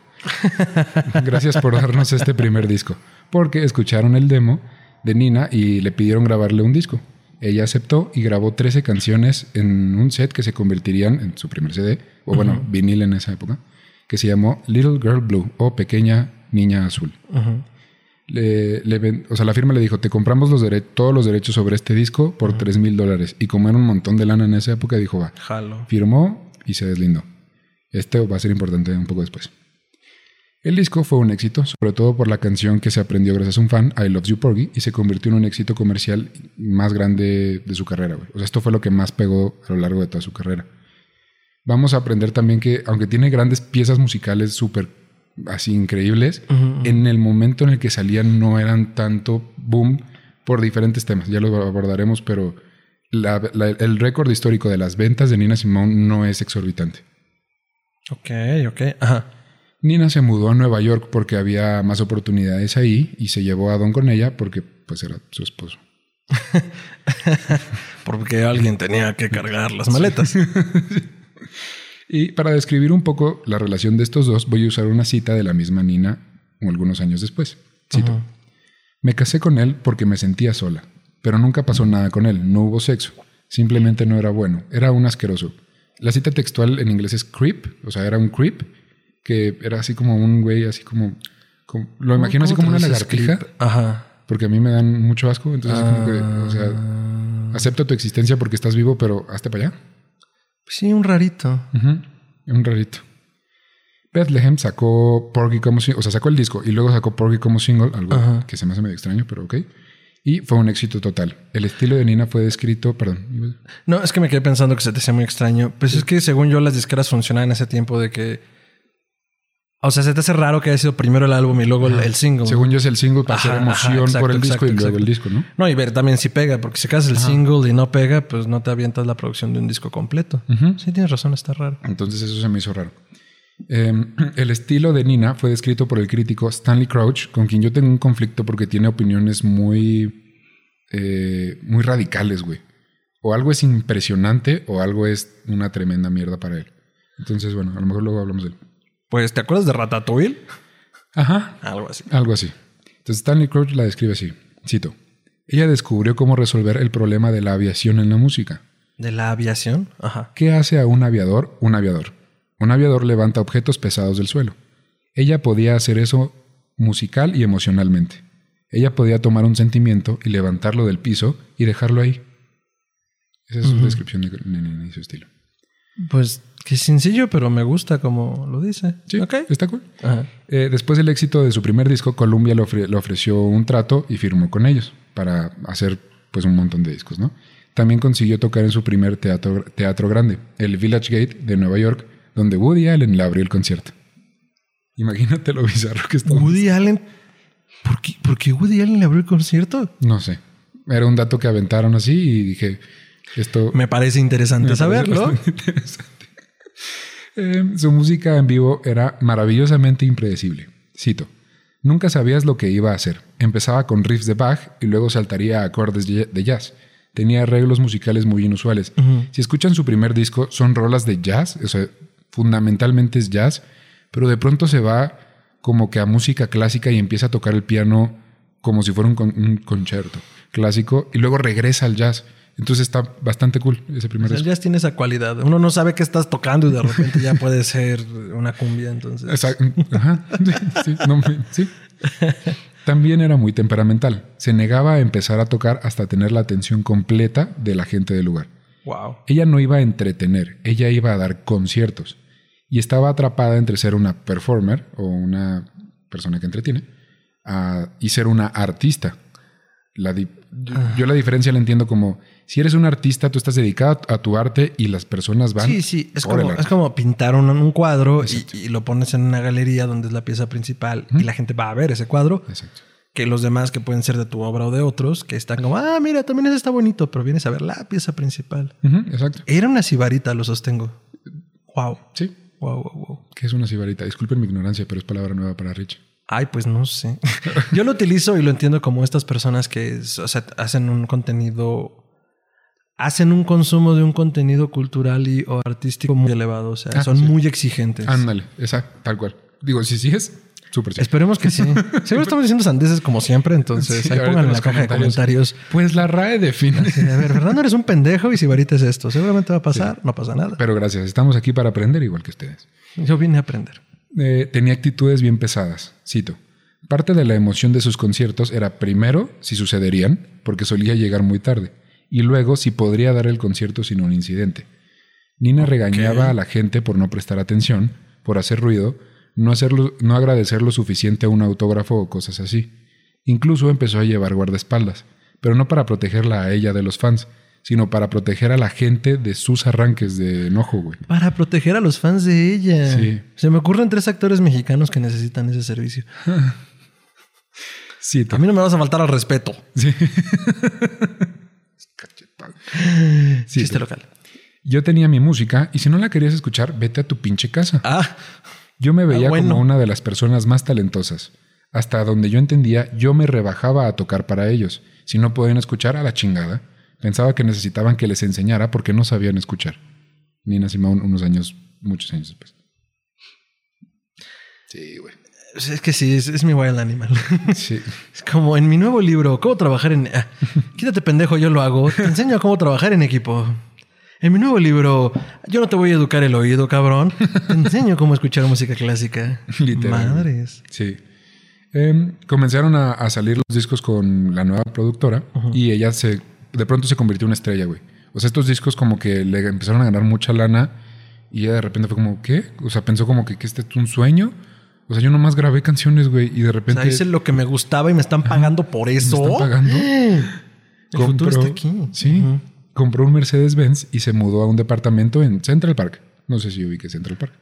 Gracias por darnos este primer disco, porque escucharon el demo de Nina y le pidieron grabarle un disco. Ella aceptó y grabó 13 canciones en un set que se convertirían en su primer CD, o bueno, vinil en esa época, que se llamó Little Girl Blue o Pequeña Niña Azul. Ujú. Le- o sea, la firma le dijo, te compramos los todos los derechos sobre este disco por 3 mil dólares. Y como era un montón de lana en esa época, dijo, va, Jalo. firmó y se deslindó. Esto va a ser importante un poco después. El disco fue un éxito, sobre todo por la canción que se aprendió gracias a un fan, I Love You Porgy, y se convirtió en un éxito comercial más grande de su carrera. O sea, esto fue lo que más pegó a lo largo de toda su carrera. Vamos a aprender también que, aunque tiene grandes piezas musicales súper así increíbles, en el momento en el que salían no eran tanto boom por diferentes temas. Ya lo abordaremos, pero la- la- el récord histórico de las ventas de Nina Simone no es exorbitante. Ok, ok. Ajá. Nina se mudó a Nueva York porque había más oportunidades ahí y se llevó a Don con ella porque pues era su esposo. Porque alguien tenía que cargar las maletas. Y para describir un poco la relación de estos dos, voy a usar una cita de la misma Nina algunos años después. Cito. Me casé con él porque me sentía sola, pero nunca pasó nada con él, no hubo sexo, simplemente no era bueno, era un asqueroso. La cita textual en inglés es creep, o sea, era un creep, que era así como un güey, así como, como- lo imagino así como una lagartija? Ajá. porque a mí me dan mucho asco, entonces como que, o sea, acepto tu existencia porque estás vivo, pero hazte para allá. Sí, un rarito. Un rarito. Bethlehem sacó Porgy como single, o sea, sacó el disco y luego sacó Porgy como single, algo Ajá. que se me hace medio extraño, pero ok. Y fue un éxito total. El estilo de Nina fue descrito, perdón, No, es que me quedé pensando que se te hacía muy extraño. Pues es que según yo las disqueras funcionaban en ese tiempo de que... O sea, se te hace raro que haya sido primero el álbum y luego el, el single. según yo es el single para hacer ajá, emoción exacto, por el disco exacto, y luego el disco, ¿no? No, y ver también si pega, porque si sacas el single y no pega, pues no te avientas la producción de un disco completo. Sí, tienes razón, está raro. Entonces eso se me hizo raro. Eh, el estilo de Nina fue descrito por el crítico Stanley Crouch, con quien yo tengo un conflicto porque tiene opiniones muy, eh, muy radicales, güey. O algo es impresionante o algo es una tremenda mierda para él. Entonces, bueno, a lo mejor luego hablamos de él. Pues, ¿te acuerdas de Ratatouille? Ajá, Algo así. algo así. Entonces Stanley Crouch la describe así. Cito. Ella descubrió cómo resolver el problema de la aviación en la música. ¿De la aviación? Ajá. ¿Qué hace a un aviador un aviador? Un aviador levanta objetos pesados del suelo. Ella podía hacer eso musical y emocionalmente. Ella podía tomar un sentimiento y levantarlo del piso y dejarlo ahí. Esa es su descripción de su estilo. Pues, qué sencillo, pero me gusta como lo dice. Sí, Ok. está cool. Eh, después del éxito de su primer disco, Columbia le, ofre- le ofreció un trato y firmó con ellos. para hacer pues un montón de discos, ¿no? También consiguió tocar en su primer teatro, teatro grande, el Village Gate de Nueva York, donde Woody Allen le abrió el concierto. Imagínate lo bizarro que está. Woody Allen. ¿Por qué, ¿Por qué Woody Allen le abrió el concierto? No sé. Era un dato que aventaron así y dije, esto... Me parece interesante me saberlo. interesante. Eh, su música en vivo era maravillosamente impredecible. Cito. Nunca sabías lo que iba a hacer. Empezaba con riffs de Bach y luego saltaría a acordes de jazz. Tenía arreglos musicales muy inusuales. Si escuchan su primer disco, son rolas de jazz, o sea, fundamentalmente es jazz, pero de pronto se va como que a música clásica y empieza a tocar el piano como si fuera un, con- un concierto clásico y luego regresa al jazz. Entonces está bastante cool ese primer El disco. jazz tiene esa cualidad. Uno no sabe qué estás tocando y de repente ya puede ser una cumbia. Entonces, Exacto. Ajá. Sí, no me- sí. También era muy temperamental. Se negaba a empezar a tocar hasta tener la atención completa de la gente del lugar. wow. Ella no iba a entretener, ella iba a dar conciertos. Y estaba atrapada entre ser una performer o una persona que entretiene a- y ser una artista. La di- yo, yo la diferencia la entiendo como si eres un artista, tú estás dedicado a tu arte y las personas van. Sí, sí. Es como, es como pintar un, un cuadro y, y lo pones en una galería donde es la pieza principal y la gente va a ver ese cuadro. Exacto. Que los demás que pueden ser de tu obra o de otros, que están como, ah, mira, también ese está bonito, pero vienes a ver la pieza principal. Exacto. Era una sibarita, lo sostengo. Wow. Sí. Wow, wow, wow. ¿Qué es una sibarita? Disculpen mi ignorancia, pero es palabra nueva para Rich. Ay, pues no sé. Yo lo utilizo y lo entiendo como estas personas que o sea, hacen un contenido, hacen un consumo de un contenido cultural y, o artístico muy elevado. O sea, Ah, son sí. muy exigentes. Ándale, exacto, tal cual. Digo, si sí es, súper sí. Esperemos que sí. Seguro estamos diciendo sandeces como siempre, entonces Sí, ahí pongan en la caja de comentarios. Pues la RAE define. Sí, a ver, Fernando eres un pendejo y Sibarita es esto. Seguramente va a pasar, no pasa nada. Pero gracias, estamos aquí para aprender igual que ustedes. Yo vine a aprender. Eh, tenía actitudes bien pesadas. Cito. Parte de la emoción de sus conciertos era primero si sucederían, porque solía llegar muy tarde, y luego si podría dar el concierto sin un incidente. Nina regañaba a la gente por no prestar atención, por hacer ruido, no, hacerlo, no agradecer lo suficiente a un autógrafo o cosas así. Incluso empezó a llevar guardaespaldas, pero no para protegerla a ella de los fans, sino para proteger a la gente de sus arranques de enojo, güey. Para proteger a los fans de ella. Sí. Se me ocurren tres actores mexicanos que necesitan ese servicio. Sí, A mí no me vas a faltar al respeto. Sí. Sí, Chiste local. Yo tenía mi música y si no la querías escuchar, vete a tu pinche casa. Ah, Yo me veía Ah, bueno. como una de las personas más talentosas. Hasta donde yo entendía, yo me rebajaba a tocar para ellos. Si no podían escuchar, a la chingada. Pensaba que necesitaban que les enseñara porque no sabían escuchar. Nina Simón, unos años, muchos años después. Sí, güey. Es que sí, es, es mi wild animal. Sí. Es como en mi nuevo libro, ¿Cómo trabajar en... ah, quítate pendejo, yo lo hago. Te enseño cómo trabajar en equipo. En mi nuevo libro, yo no te voy a educar el oído, cabrón. Te enseño cómo escuchar música clásica. Literal. Madres. Sí. Em, comenzaron a, a salir los discos con la nueva productora y ella se de pronto se convirtió en una estrella, güey. O sea, estos discos como que le empezaron a ganar mucha lana y ella de repente fue como, ¿qué? O sea, pensó como que, que este es un sueño. O sea, yo nomás grabé canciones, güey, y de O repente sea, hice lo que me gustaba y me están pagando por me eso. están pagando. El futuro está aquí. Sí. Compró un Mercedes-Benz y se mudó a un departamento en Central Park. No sé si ubique Central Park.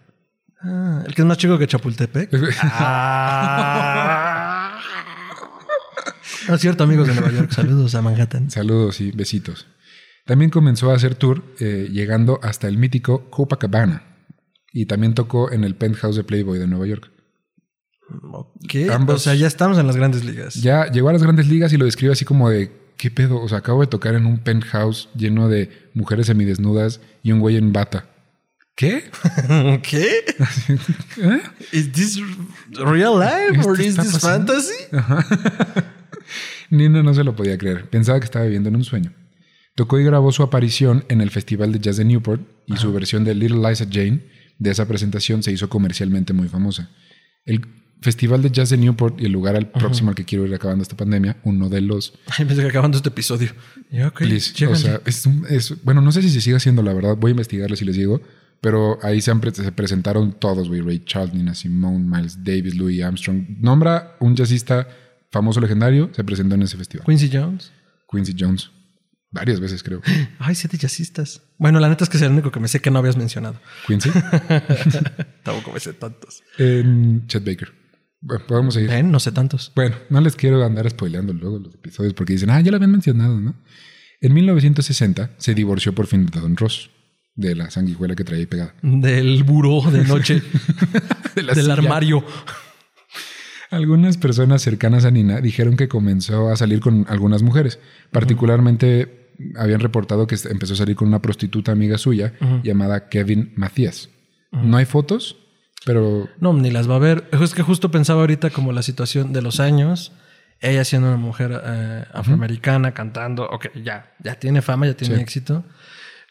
Ah, el que es más chico que Chapultepec. Ah. No es cierto, amigos de Nueva York. Saludos a Manhattan. Saludos y besitos. También comenzó a hacer tour, eh, llegando hasta el mítico Copacabana. Y también tocó en el penthouse de Playboy de Nueva York. ¿Qué? Ambos- O sea, ya estamos en las grandes ligas. Ya llegó a las grandes ligas y lo describe así como de, ¿qué pedo? O sea, acabo de tocar en un penthouse lleno de mujeres semidesnudas y un güey en bata. ¿Qué? ¿Qué? ¿Eh? ¿Is this real life ¿Esto or is this pasando? fantasy? Nina no se lo podía creer. Pensaba que estaba viviendo en un sueño. Tocó y grabó su aparición en el Festival de Jazz de Newport y su versión de Little Liza Jane de esa presentación se hizo comercialmente muy famosa. El Festival de Jazz de Newport y el lugar al próximo al que quiero ir acabando esta pandemia, uno de los... Ay, pensé que acabando este episodio. Y, ok, Please, o sea, es, un- es- bueno, no sé si se sigue haciendo, la verdad. Voy a investigarlo si les digo. Pero ahí se, han pre- se presentaron todos, güey. Ray Charles, Nina Simone, Miles Davis, Louis Armstrong. Nombra un jazzista famoso legendario se presentó en ese festival. Quincy Jones. Quincy Jones. Varias veces, creo. Ay, siete jazzistas. Bueno, la neta es que es el único que me sé que no habías mencionado. Quincy. Tampoco me sé tantos. en Chet Baker. Bueno, podemos seguir. ¿Eh? No sé tantos. Bueno, no les quiero andar spoileando luego los episodios porque dicen, ah, ya lo habían mencionado, ¿no? En 1960 se divorció por fin de Don Ross, de la sanguijuela que traía ahí pegada. Del buró de noche. De del silla. armario. Algunas personas cercanas a Nina dijeron que comenzó a salir con algunas mujeres. Particularmente habían reportado que empezó a salir con una prostituta amiga suya llamada Kevin Macías. No hay fotos, pero No, ni las va a ver. Es que justo pensaba ahorita como la situación de los años. Ella siendo una mujer eh, afroamericana cantando. Ok, ya, ya tiene fama, ya tiene Sí. éxito.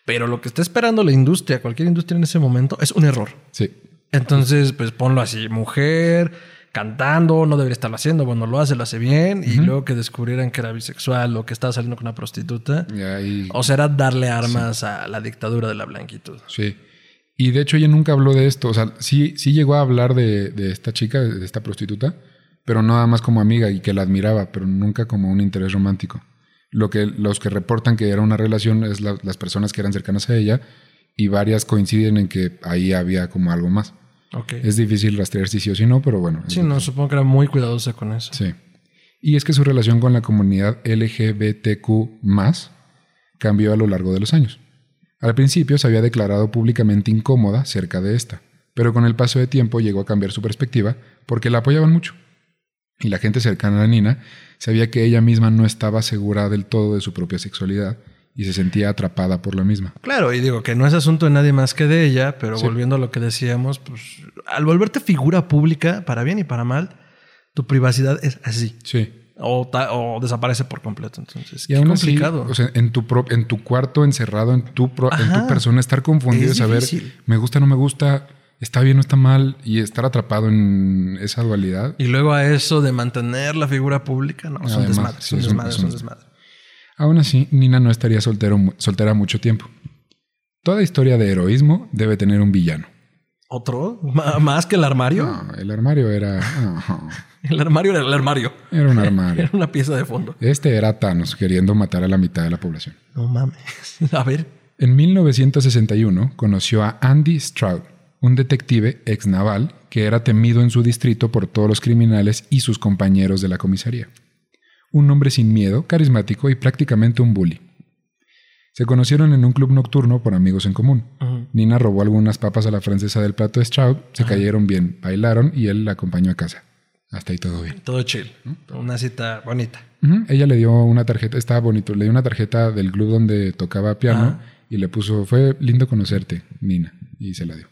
Pero lo que está esperando la industria, cualquier industria en ese momento, es un error. sí. Entonces, pues ponlo así, mujer, cantando, no debería estarlo haciendo, bueno, lo hace, lo hace bien, y luego que descubrieran que era bisexual o que estaba saliendo con una prostituta, Y ahí- o sea, era darle armas a la dictadura de la blanquitud. Sí. Y de hecho ella nunca habló de esto. O sea, sí, sí llegó a hablar de, de esta chica, de esta prostituta, pero nada más como amiga y que la admiraba, pero nunca como un interés romántico. Lo que los que reportan que era una relación es la- las personas que eran cercanas a ella y varias coinciden en que ahí había como algo más. Ok. Es difícil rastrear si sí o si no, pero bueno. Sí, no, supongo que era muy cuidadosa con eso. Sí. Y es que su relación con la comunidad LGBTQ cambió a lo largo de los años. Al principio se había declarado públicamente incómoda cerca de esta, pero con el paso de tiempo llegó a cambiar su perspectiva porque la apoyaban mucho. Y la gente cercana a Nina sabía que ella misma no estaba segura del todo de su propia sexualidad y se sentía atrapada por la misma. Claro, y digo que no es asunto de nadie más que de ella, pero Sí. volviendo a lo que decíamos, pues al volverte figura pública, para bien y para mal, tu privacidad es así. Sí. O, o desaparece por completo. Entonces, Y qué complicado. así, o sea, en tu, pro- en tu cuarto, encerrado en tu, pro- en tu persona, estar confundido y Es saber, me gusta, no me gusta, está bien, no está mal, y estar atrapado en esa dualidad. Y luego a eso de mantener la figura pública, no, son desmadres, son es un- desmadres, son. Aún así, Nina no estaría soltero, soltera mucho tiempo. Toda historia de heroísmo debe tener un villano. ¿Otro? ¿M- ¿Más que el armario? No, el armario era... El armario era el armario. era un armario. Era una pieza de fondo. Este era Thanos queriendo matar a la mitad de la población. No mames. A ver. En 1961 conoció a Andy Stroud, un detective ex naval que era temido en su distrito por todos los criminales y sus compañeros de la comisaría. Un hombre sin miedo, carismático y prácticamente un bully. Se conocieron en un club nocturno por amigos en común. Nina robó algunas papas a la francesa del plato de Stroud, se cayeron bien, bailaron y él la acompañó a casa. Hasta ahí todo bien. Todo chill. Una cita bonita. Ella le dio una tarjeta, estaba bonito, le dio una tarjeta del club donde tocaba piano y le puso, fue lindo conocerte, Nina, y se la dio.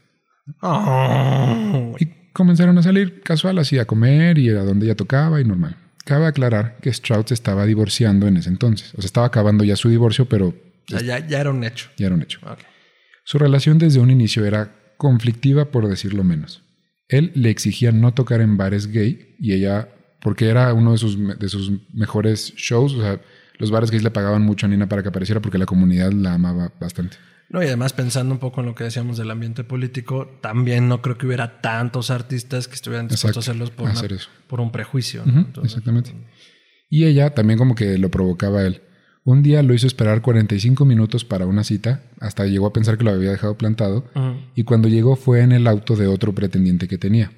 Oh. Y comenzaron a salir casual, así a comer y a donde ella tocaba y normal. Cabe aclarar que Stroud se estaba divorciando en ese entonces. O sea, estaba acabando ya su divorcio, pero O sea, ya, ya era un hecho. ya era un hecho. Su relación desde un inicio era conflictiva, por decirlo menos. Él le exigía no tocar en bares gay y ella, porque era uno de sus, de sus mejores shows, o sea, los bares gays le pagaban mucho a Nina para que apareciera porque la comunidad la amaba bastante. No, y además pensando un poco en lo que decíamos del ambiente político, también no creo que hubiera tantos artistas que estuvieran dispuestos a hacerlos por, a una- hacer eso. por un prejuicio. ¿no? Ujú, Entonces, exactamente. Y ella también como que lo provocaba a él. Un día lo hizo esperar 45 minutos para una cita, hasta llegó a pensar que lo había dejado plantado, y cuando llegó fue en el auto de otro pretendiente que tenía.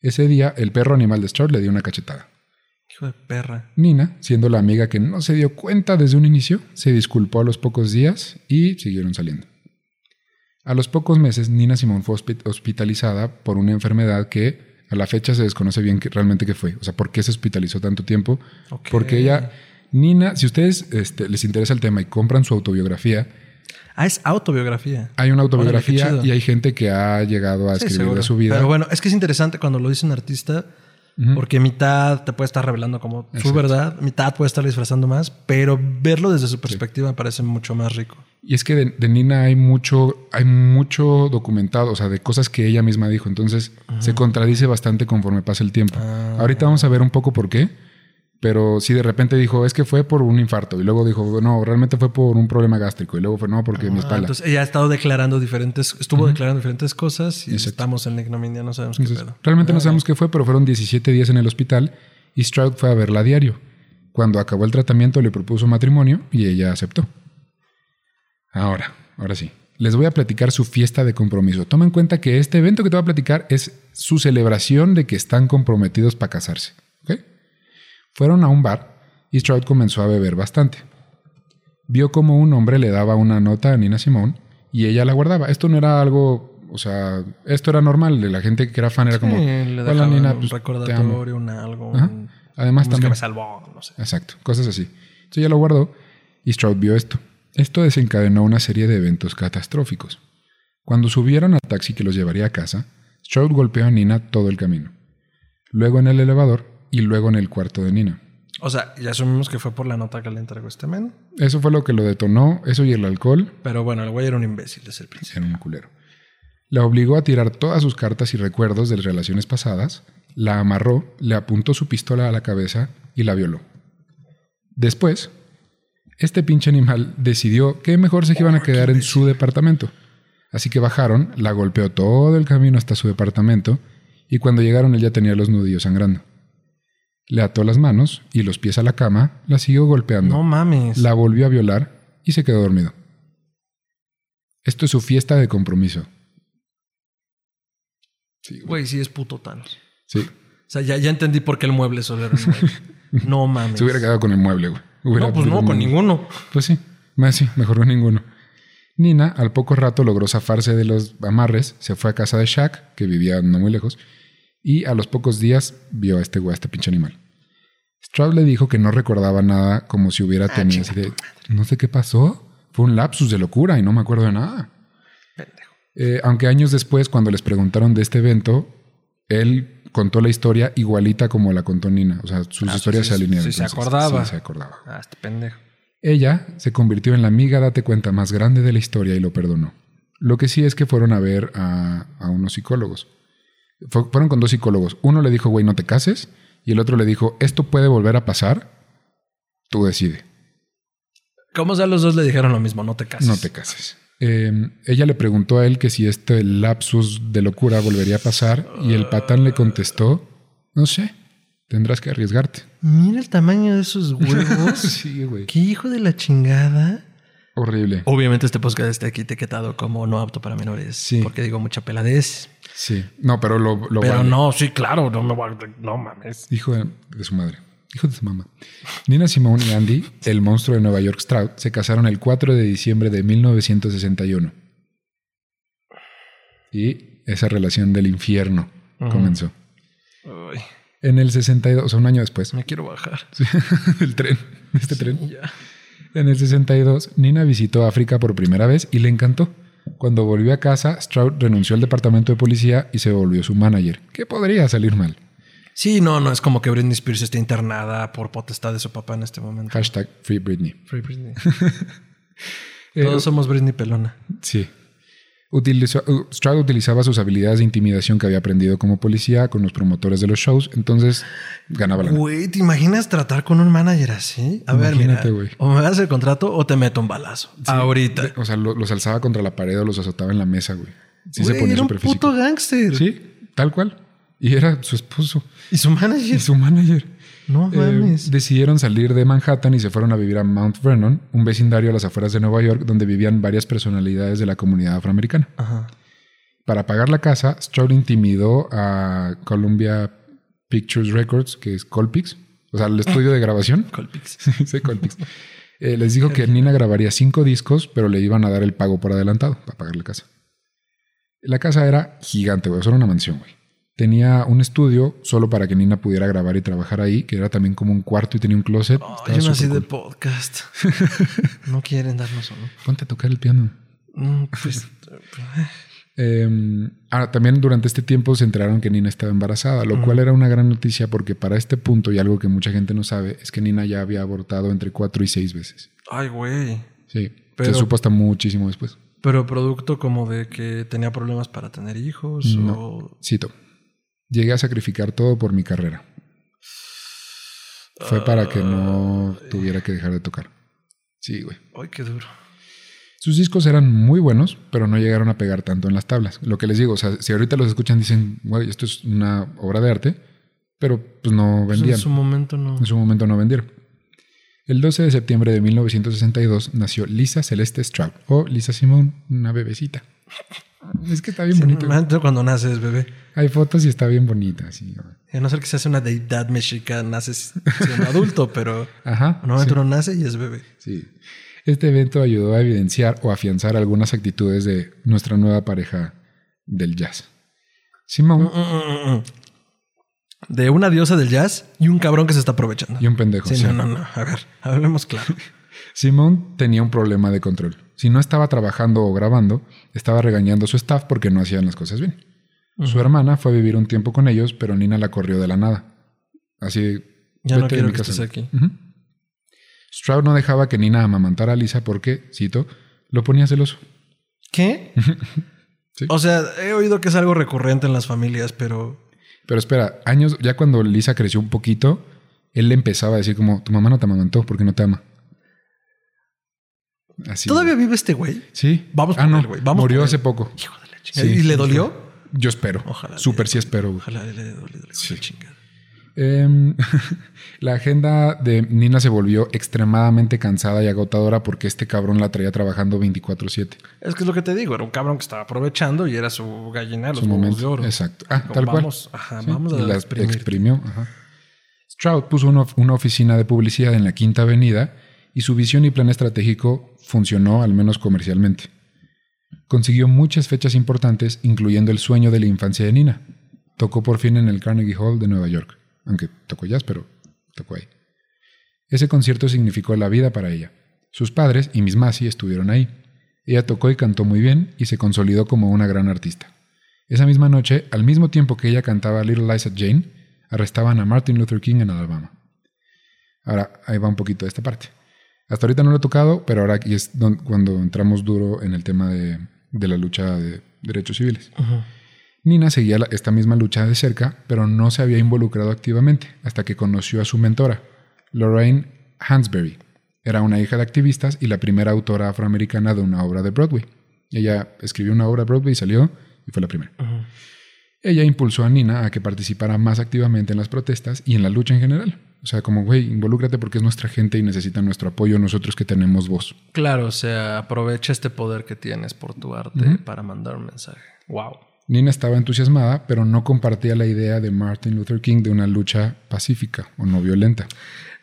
Ese día, el perro animal de Stroud le dio una cachetada. Hijo de perra. Nina, siendo la amiga que no se dio cuenta desde un inicio, se disculpó a los pocos días y siguieron saliendo. A los pocos meses, Nina Simón fue hospi- hospitalizada por una enfermedad que a la fecha se desconoce bien que, realmente qué fue. O sea, por qué se hospitalizó tanto tiempo. Porque ella, Nina, si ustedes este, les interesa el tema y compran su autobiografía, Ah, es autobiografía. hay una autobiografía Órale, y hay gente que ha llegado a Sí, escribir seguro. de su vida. Pero bueno, es que es interesante cuando lo dice un artista, porque mitad te puede estar revelando como su verdad, mitad puede estar disfrazando más, pero verlo desde su perspectiva me parece mucho más rico. Y es que de, de Nina hay mucho, hay mucho documentado, o sea, de cosas que ella misma dijo. Entonces se contradice bastante conforme pasa el tiempo. Ah. Ahorita vamos a ver un poco por qué. Pero si de repente dijo, es que fue por un infarto. Y luego dijo, no, realmente fue por un problema gástrico. Y luego fue, no, porque mi Ah, espalda. entonces ella ha estado declarando diferentes, estuvo declarando diferentes cosas y Exacto. estamos en la ignominia, no sabemos qué pedo. realmente no sabemos qué fue, pero fueron 17 días en el hospital. y Stroud fue a verla a diario. Cuando acabó el tratamiento le propuso matrimonio y ella aceptó. Ahora, ahora sí. Les voy a platicar su fiesta de compromiso. Toma en cuenta que este evento que te voy a platicar es su celebración de que están comprometidos para casarse. Fueron a un bar y Stroud comenzó a beber bastante. Vio como un hombre le daba una nota a Nina Simone y ella la guardaba. Esto no era algo, o sea, esto era normal. De la gente que era fan era como, Sí, le "Hola, Nina, un pues, te amo". recordatorio, un algo. Un- Además también, me salvó, no sé. exacto, cosas así. Entonces ella lo guardó y Stroud vio esto. Esto desencadenó una serie de eventos catastróficos. Cuando subieron al taxi que los llevaría a casa, Stroud golpeó a Nina todo el camino. Luego en el elevador y luego en el cuarto de Nina. O sea, ya asumimos que fue por la nota que le entregó este men. Eso fue lo que lo detonó, eso y el alcohol, Pero bueno, el güey era un imbécil desde el principio. era un culero. La obligó a tirar todas sus cartas y recuerdos de las relaciones pasadas, la amarró, le apuntó su pistola a la cabeza y la violó. Después, este pinche animal decidió que mejor se iban a quedar en su departamento. Así que bajaron, la golpeó todo el camino hasta su departamento y cuando llegaron él ya tenía los nudillos sangrando. Le ató las manos y los pies a la cama, la siguió golpeando. No mames. La volvió a violar y se quedó dormido. Esto es su fiesta de compromiso. Sí, güey. Güey, sí es puto Thanos. Sí. O sea, ya, ya entendí por qué el mueble solo era un mueble. No mames. Se hubiera quedado con el mueble, güey. Hubiera No, pues no, con un- ninguno. Pues sí, más sí, mejor con ninguno. Nina al poco rato logró zafarse de los amarres, se fue a casa de Shaq, que vivía no muy lejos, y a los pocos días vio a este güey, a este pinche animal. Stroud le dijo que no recordaba nada como si hubiera tenido así de, no sé qué pasó, fue un lapsus de locura y no me acuerdo de nada. Pendejo. Eh, aunque años después, cuando les preguntaron de este evento, él contó la historia igualita como la contó Nina. O sea, sus Ah, historias sí, se alinearon. sí se acordaba. Sí, se acordaba. Ah, este pendejo. Ella se convirtió en la amiga, date cuenta, más grande de la historia y lo perdonó. Lo que sí es que fueron a ver a, a unos psicólogos. Fue- fueron con dos psicólogos. Uno le dijo, güey, no te cases. Y el otro le dijo, esto puede volver a pasar. Tú decide, Como sea, los dos le dijeron lo mismo, no te cases. no te cases. Eh, ella le preguntó a él que si este lapsus de locura volvería a pasar. Y el patán le contestó, no sé, tendrás que arriesgarte. Mira el tamaño de esos huevos. sí, güey. Qué hijo de la chingada. Horrible. Obviamente este podcast está aquí etiquetado como no apto para menores. Sí. Porque digo mucha peladez. Sí. No, pero lo, lo Pero vale. no, sí, claro, no me voy a... No mames. Hijo de, de su madre. Hijo de su mamá. Nina Simone y Andy, el monstruo de Nueva York Stroud, se casaron el 4 de diciembre de 1961. Y esa relación del infierno comenzó. Ay, En el 62, o sea, un año después, me quiero bajar. del tren, de este tren. Ya. En el 62, Nina visitó África por primera vez y le encantó. Cuando volvió a casa, Stroud renunció al departamento de policía y se volvió su manager. ¿Qué podría salir mal? Sí, no, no es como que Britney Spears esté internada por potestad de su papá en este momento. Hashtag Free Britney. Free Britney. Eh, Todos somos Britney Pelona. Sí. Utilizó, uh, Stroud utilizaba sus habilidades de intimidación que había aprendido como policía con los promotores de los shows, entonces ganaba la Güey, ¿te imaginas tratar con un manager así? A ver, Imagínate, mira. güey. O me das el contrato o te meto un balazo. Ahorita. O sea, lo- los alzaba contra la pared o los azotaba en la mesa, güey. Sí se ponía era un puto gángster. Sí, tal cual. Y era su esposo Y su manager. y su manager. No Eh, mames. decidieron salir de Manhattan y se fueron a vivir a Mount Vernon, un vecindario a las afueras de Nueva York donde vivían varias personalidades de la comunidad afroamericana. Ajá. Para pagar la casa, Stroud intimidó a Columbia Pictures Records, que es Colpix, o sea, el estudio de grabación. Colpix. Sí, Colpix. Eh, les dijo que Nina grabaría cinco discos, pero le iban a dar el pago por adelantado para pagar la casa. La casa era gigante, güey, o sea, era una mansión, güey. Tenía un estudio solo para que Nina pudiera grabar y trabajar ahí, que era también como un cuarto y tenía un closet. Oh, yo nací súper de cool. podcast. no quieren darnos uno. Ponte a tocar el piano. Mm, pues, Eh, ah, también durante este tiempo se enteraron que Nina estaba embarazada, lo cual era una gran noticia porque para este punto, y algo que mucha gente no sabe, es que Nina ya había abortado entre cuatro y seis veces. ay, güey. Sí, Pero- se supo hasta muchísimo después. Pero producto como de que tenía problemas para tener hijos No. o... Cito. Llegué a sacrificar todo por mi carrera. Fue para que no tuviera que dejar de tocar. Sí, güey. Ay, qué duro. Sus discos eran muy buenos, pero no llegaron a pegar tanto en las tablas. Lo que les digo, o sea, si ahorita los escuchan dicen, güey, esto es una obra de arte, pero pues no Pues vendían. en su momento no. En su momento no vendieron. El 12 de septiembre de 1962 nació Lisa Celeste Stroud o Lisa Simone, una bebecita. Es que está bien Sí, bonito. cuando naces, bebé. Hay fotos y está bien bonita. Sí. A no ser que se hace una deidad mexica, naces siendo adulto, pero Ajá. normalmente uno nace y es bebé. Sí. Este evento ayudó a evidenciar o afianzar algunas actitudes de nuestra nueva pareja del jazz. Simone Mm, mm, mm. De una diosa del jazz y un cabrón que se está aprovechando. y un pendejo. Sí, sí. no, no, no. A ver, hablemos claro. Simone tenía un problema de control. Si no estaba trabajando o grabando, estaba regañando a su staff porque no hacían las cosas bien. Su hermana fue a vivir un tiempo con ellos, pero Nina la corrió de la nada. Así, Ya no quiero que estés aquí. Stroud no dejaba que Nina amamantara a Lisa porque, cito, lo ponía celoso. ¿Qué? Sí. O sea, he oído que es algo recurrente en las familias, pero Pero espera, años, ya cuando Lisa creció un poquito, él le empezaba a decir como, tu mamá no te amamantó porque no te ama. Así. ¿todavía vive este güey? Sí. Vamos ah, por no. él, güey. Vamos Murió por hace poco. Hijo de la chingada. Sí. ¿Y le dolió? Yo espero. Ojalá. Súper sí espero. güey. Ojalá le dolió. Sí. chingada. Em, la agenda de Nina se volvió extremadamente cansada y agotadora porque este cabrón la traía trabajando 24/7. Es que es lo que te digo, era un cabrón que estaba aprovechando y era su gallina los Su momento. de oro. Exacto. Ah, Como tal cual. vamos, Ajá, Sí, vamos a la exprimió. ajá. Stroud puso una, una oficina de publicidad en la Quinta Avenida y su visión y plan estratégico funcionó, al menos comercialmente. Consiguió muchas fechas importantes, incluyendo el sueño de la infancia de Nina. Tocó por fin en el Carnegie Hall de Nueva York, aunque tocó jazz, pero tocó ahí. Ese concierto significó la vida para ella. Sus padres y Miss Massey estuvieron ahí. Ella tocó y cantó muy bien y se consolidó como una gran artista. Esa misma noche, al mismo tiempo que ella cantaba Little Lies at Jane, arrestaban a Martin Luther King en Alabama. Ahora, ahí va un poquito de esta parte. Hasta ahorita no lo he tocado, pero ahora aquí es cuando entramos duro en el tema de, de la lucha de derechos civiles. Nina seguía la- esta misma lucha de cerca, pero no se había involucrado activamente hasta que conoció a su mentora, Lorraine Hansberry. Era una hija de activistas y la primera autora afroamericana de una obra de Broadway. Ella escribió una obra de Broadway y salió y fue la primera. Ella impulsó a Nina a que participara más activamente en las protestas y en la lucha en general. O sea, como, güey, involúcrate porque es nuestra gente y necesita nuestro apoyo nosotros que tenemos voz. Claro, o sea, aprovecha este poder que tienes por tu arte para mandar un mensaje. Wow. Nina estaba entusiasmada, pero no compartía la idea de Martin Luther King de una lucha pacífica o no violenta.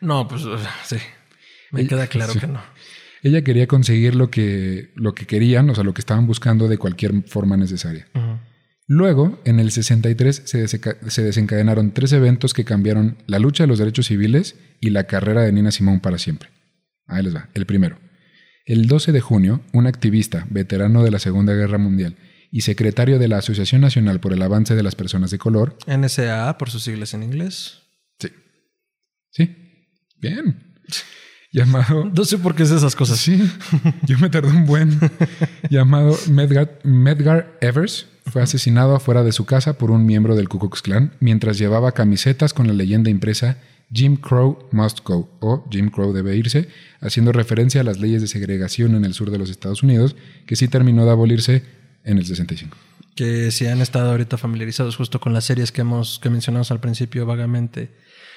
No, pues sí. Me queda claro sí. que no. Ella quería conseguir lo que, lo que querían, o sea, lo que estaban buscando de cualquier forma necesaria. Ujú. Luego, en el 63, se, se desencadenaron tres eventos que cambiaron la lucha de los derechos civiles y la carrera de Nina Simón para siempre. Ahí les va. El primero. El 12 de junio, un activista, veterano de la Segunda Guerra Mundial y secretario de la Asociación Nacional por el Avance de las Personas de Color, NSA, por sus siglas en inglés. sí, sí, bien, llamado No sé por qué es esas cosas. Sí, yo me tardé un buen. llamado Medgar, Medgar Evers fue asesinado afuera de su casa por un miembro del Ku Klux Klan mientras llevaba camisetas con la leyenda impresa Jim Crow must go o Jim Crow debe irse, haciendo referencia a las leyes de segregación en el sur de los Estados Unidos, que sí terminó de abolirse en el 65. que si han estado ahorita familiarizados justo con las series que hemos que mencionamos al principio vagamente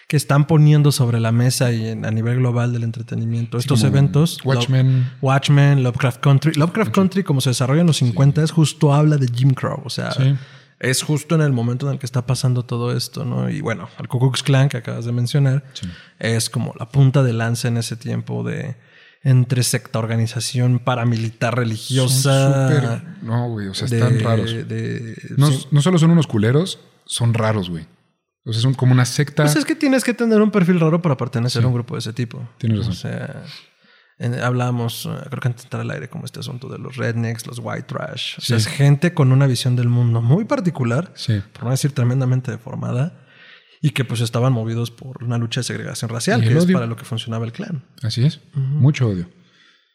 que están poniendo sobre la mesa y en- a nivel global del entretenimiento estos eventos Watchmen. Watchmen Lovecraft Country Lovecraft Country como se desarrolla en los 50 es justo habla de Jim Crow o sea Sí. es justo en el momento en el que está pasando todo esto no y bueno el Ku Klux Klan que acabas de mencionar es como la punta de lanza en ese tiempo de entre secta organización paramilitar religiosa Son súper- No, güey, o sea, de- están raros. de- No, sí. no solo son unos culeros, son raros, güey. O sea, son como una secta. Pues es que tienes que tener un perfil raro para pertenecer a un grupo de ese tipo. Tienes razón. O sea, en- hablábamos, eh, creo que antes de entrar al aire, como este asunto de los rednecks, los white trash. O sea, Sí. es gente con una visión del mundo muy particular, Sí. por no decir tremendamente deformada, y que pues estaban movidos por una lucha de segregación racial, que es odio. para lo que funcionaba el clan. Así es. Mucho odio.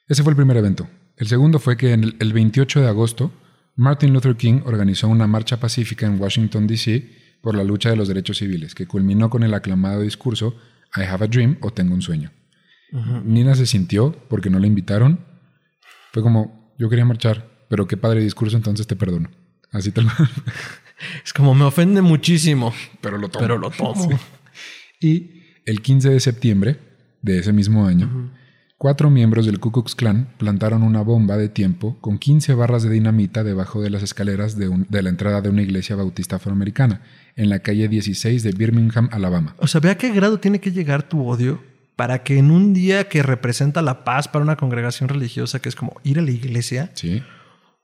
Ese fue el primer evento. El segundo fue que en el, el 28 de agosto, Martin Luther King organizó una marcha pacífica en Washington, D.C. por la lucha de los derechos civiles, que culminó con el aclamado discurso I have a dream o tengo un sueño. Nina se sintió porque no la invitaron. Fue como, yo quería marchar, pero qué padre discurso, entonces te perdono. Así tal cual. Es como me ofende muchísimo, pero lo tomo. pero lo tomo. Y el 15 de septiembre de ese mismo año, cuatro miembros del Ku Klux Klan plantaron una bomba de tiempo con 15 barras de dinamita debajo de las escaleras de, un- de la entrada de una iglesia bautista afroamericana en la calle 16 de Birmingham, Alabama. O sea, ve a qué grado tiene que llegar tu odio para que en un día que representa la paz para una congregación religiosa, que es como ir a la iglesia, Sí,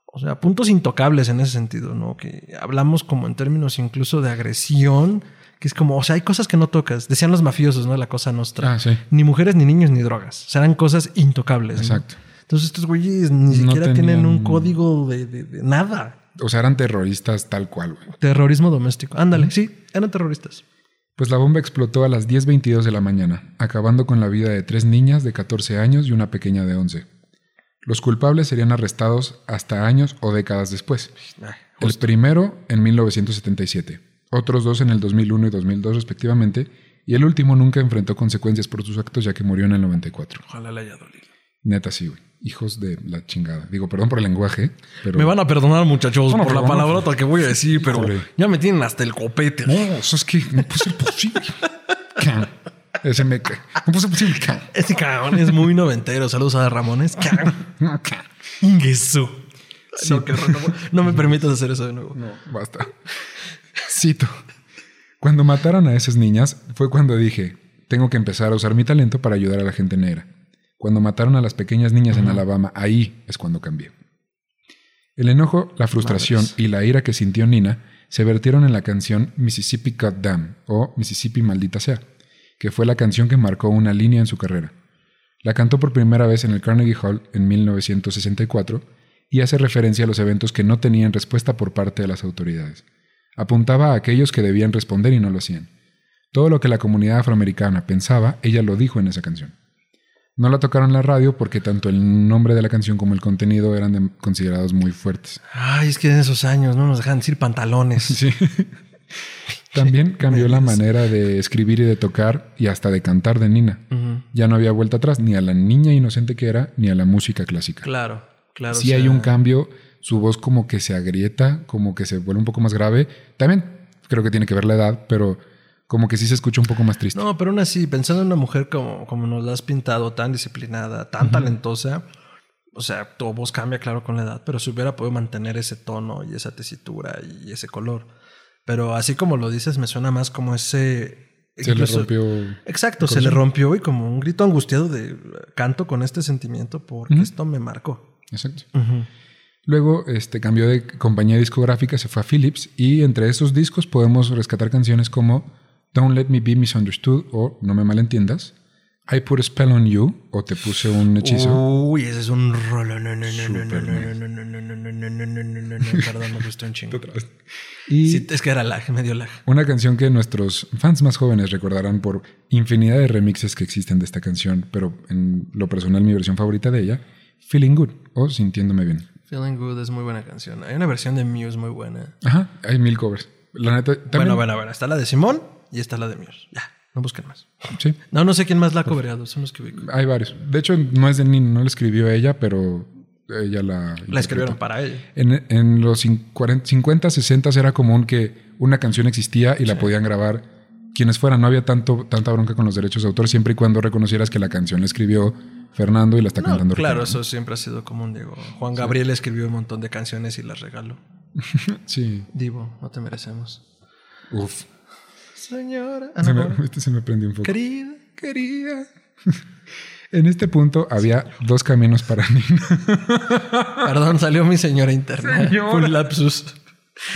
o sea, puntos intocables en ese sentido, ¿no? Que hablamos como en términos incluso de agresión, que es como, o sea, hay cosas que no tocas. Decían los mafiosos, ¿no? La cosa nostra. Ah, sí. Ni mujeres, ni niños, ni drogas. O eran cosas intocables. ¿no? Exacto. Entonces estos güeyes ni No siquiera tienen un código de, de- de nada. O sea, eran terroristas tal cual, güey. Terrorismo doméstico. Ándale, sí, eran terroristas. Pues la bomba explotó a las 10.22 de la mañana, acabando con la vida de tres niñas de 14 años y una pequeña de 11. Los culpables serían arrestados hasta años o décadas después. El primero en 1977, otros dos en el 2001 y 2002 respectivamente, y el último nunca enfrentó consecuencias por sus actos ya que murió en el 94. Ojalá le haya dolido. Neta sí, güey. Hijos de la chingada. Digo, perdón por el lenguaje, pero... Me van a perdonar, muchachos, Bueno, por la palabrota que voy a decir, pero Híjole. ya me tienen hasta el copete. No, eso es que no puede ser posible. Ese me... No puede ser posible. Este cabrón es muy noventero. Saludos a Ramones. No. Ingesu. No, qué horror, no, no me permitas hacer eso de nuevo. No, basta. Cito. Cuando mataron a esas niñas fue cuando dije, tengo que empezar a usar mi talento para ayudar a la gente negra. Cuando mataron a las pequeñas niñas en Alabama, ahí es cuando cambié. El enojo, la frustración Madres. y la ira que sintió Nina se vertieron en la canción Mississippi Goddamn o Mississippi Maldita Sea, que fue la canción que marcó una línea en su carrera. La cantó por primera vez en el Carnegie Hall en 1964 y hace referencia a los eventos que no tenían respuesta por parte de las autoridades. Apuntaba a aquellos que debían responder y no lo hacían. Todo lo que la comunidad afroamericana pensaba, ella lo dijo en esa canción. No la tocaron en la radio porque tanto el nombre de la canción como el contenido eran de- considerados muy fuertes. Ay, es que en esos años no nos dejan decir pantalones. Sí. También cambió la manera de escribir y de tocar y hasta de cantar de Nina. Ya no había vuelta atrás ni a la niña inocente que era ni a la música clásica. Claro, claro. sí o hay un cambio, su voz como que se agrieta, como que se vuelve un poco más grave. También creo que tiene que ver la edad, pero como que sí se escucha un poco más triste. No, pero aún así, pensando en una mujer como, como nos la has pintado, tan disciplinada, tan talentosa, o sea, tu voz cambia, claro, con la edad, pero si hubiera podido mantener ese tono y esa tesitura y ese color. Pero así como lo dices, me suena más como ese... se le rompió. Exacto, se le rompió y como un grito angustiado de canto con este sentimiento porque esto me marcó. Exacto. Luego este, cambió de compañía discográfica, se fue a Philips y entre esos discos podemos rescatar canciones como Don't Let Me Be Misunderstood o No Me Malentiendas, I Put a Spell on You o Te Puse un Hechizo. Uy, ese es un rolo. No, no, no, no, no, no, no, no, no, no, no, no, no, no, no, no, no, Perdón, me gustó un chingo. Y Sí, es que era lag, medio lag. una canción que nuestros fans más jóvenes recordarán por infinidad de remixes que existen de esta canción, pero en lo personal mi versión favorita de ella, Feeling Good o Sintiéndome Bien. Feeling Good es muy buena canción. Hay una versión de Muse muy buena. Ajá, hay mil covers. La neta, también, Bueno, bueno, bueno. Está la de Simón y está la de Muse. Ya, no busquen más. Sí, No, no sé quién más la ha cobreado. Son los que ubico. hay varios. De hecho, no es de Nina, no la escribió ella, pero ella la... La escribieron interpretó. para ella. En, en los cin- 40 50, 60 era común que una canción existía y la podían grabar quienes fueran. No había tanto, tanta bronca con los derechos de autor siempre y cuando reconocieras que la canción la escribió Fernando y la está No, cantando claro, Ricardo. eso siempre ha sido común, Diego. Juan Gabriel escribió un montón de canciones y las regaló. Sí. Divo, no te merecemos. Uf. Señora. Ah, Se me, este se me prendió un poco. Querida. Querida. En este punto había dos caminos para Nina. Perdón, salió mi señora interna. Señora. Fue un lapsus.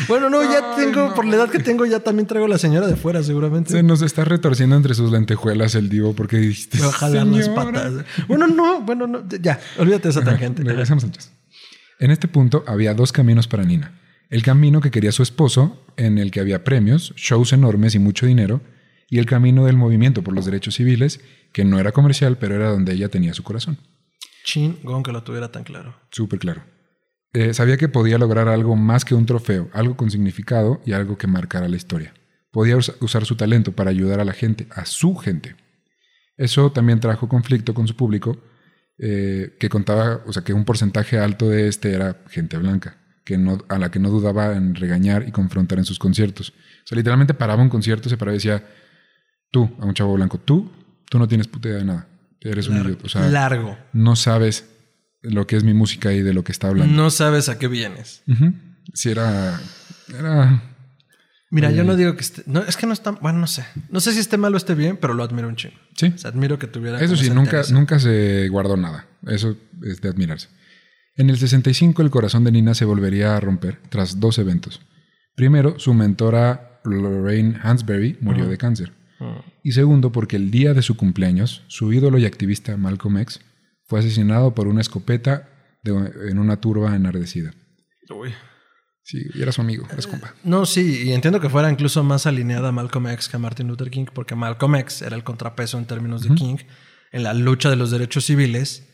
Bueno, no, ya Ay, tengo, no. por la edad que tengo, ya también traigo la señora de fuera, seguramente. Se nos está retorciendo entre sus lentejuelas el divo porque dijiste. Me va a jalar las patas. Bueno, no, bueno, no, ya, olvídate de esa tangente. regresamos al. En este punto había dos caminos para Nina. El camino que quería su esposo, en el que había premios, shows enormes y mucho dinero, y el camino del movimiento por los derechos civiles, que no era comercial, pero era donde ella tenía su corazón. Chingón que lo tuviera tan claro. Súper claro. Eh, sabía que podía lograr algo más que un trofeo, algo con significado y algo que marcara la historia. Podía us- usar su talento para ayudar a la gente, a su gente. Eso también trajo conflicto con su público, eh, que contaba, o sea, que un porcentaje alto de este era gente blanca. Que no, a la que no dudaba en regañar y confrontar en sus conciertos. O sea, literalmente paraba un concierto, se paraba y decía, tú, a un chavo blanco, tú, tú no tienes puta idea de nada. Eres un idiota. O sea, Largo. no sabes lo que es mi música y de lo que está hablando. No sabes a qué vienes. Sí, era. Era. Mira, yo no digo que esté. No, es que no está. Bueno, no sé. No sé si esté mal o esté bien, pero lo admiro un chingo. Sí. O sea, admiro que tuviera. Eso sí, nunca, nunca se guardó nada. Eso es de admirarse. En el 65 el corazón de Nina se volvería a romper tras dos eventos. Primero, su mentora Lorraine Hansberry murió de cáncer. Y segundo, porque el día de su cumpleaños, su ídolo y activista Malcolm X fue asesinado por una escopeta de- en una turba enardecida. Uy. Sí, y era su amigo, es compa. No, sí, y entiendo que fuera incluso más alineada a Malcolm X que a Martin Luther King, porque Malcolm X era el contrapeso en términos de King en la lucha de los derechos civiles,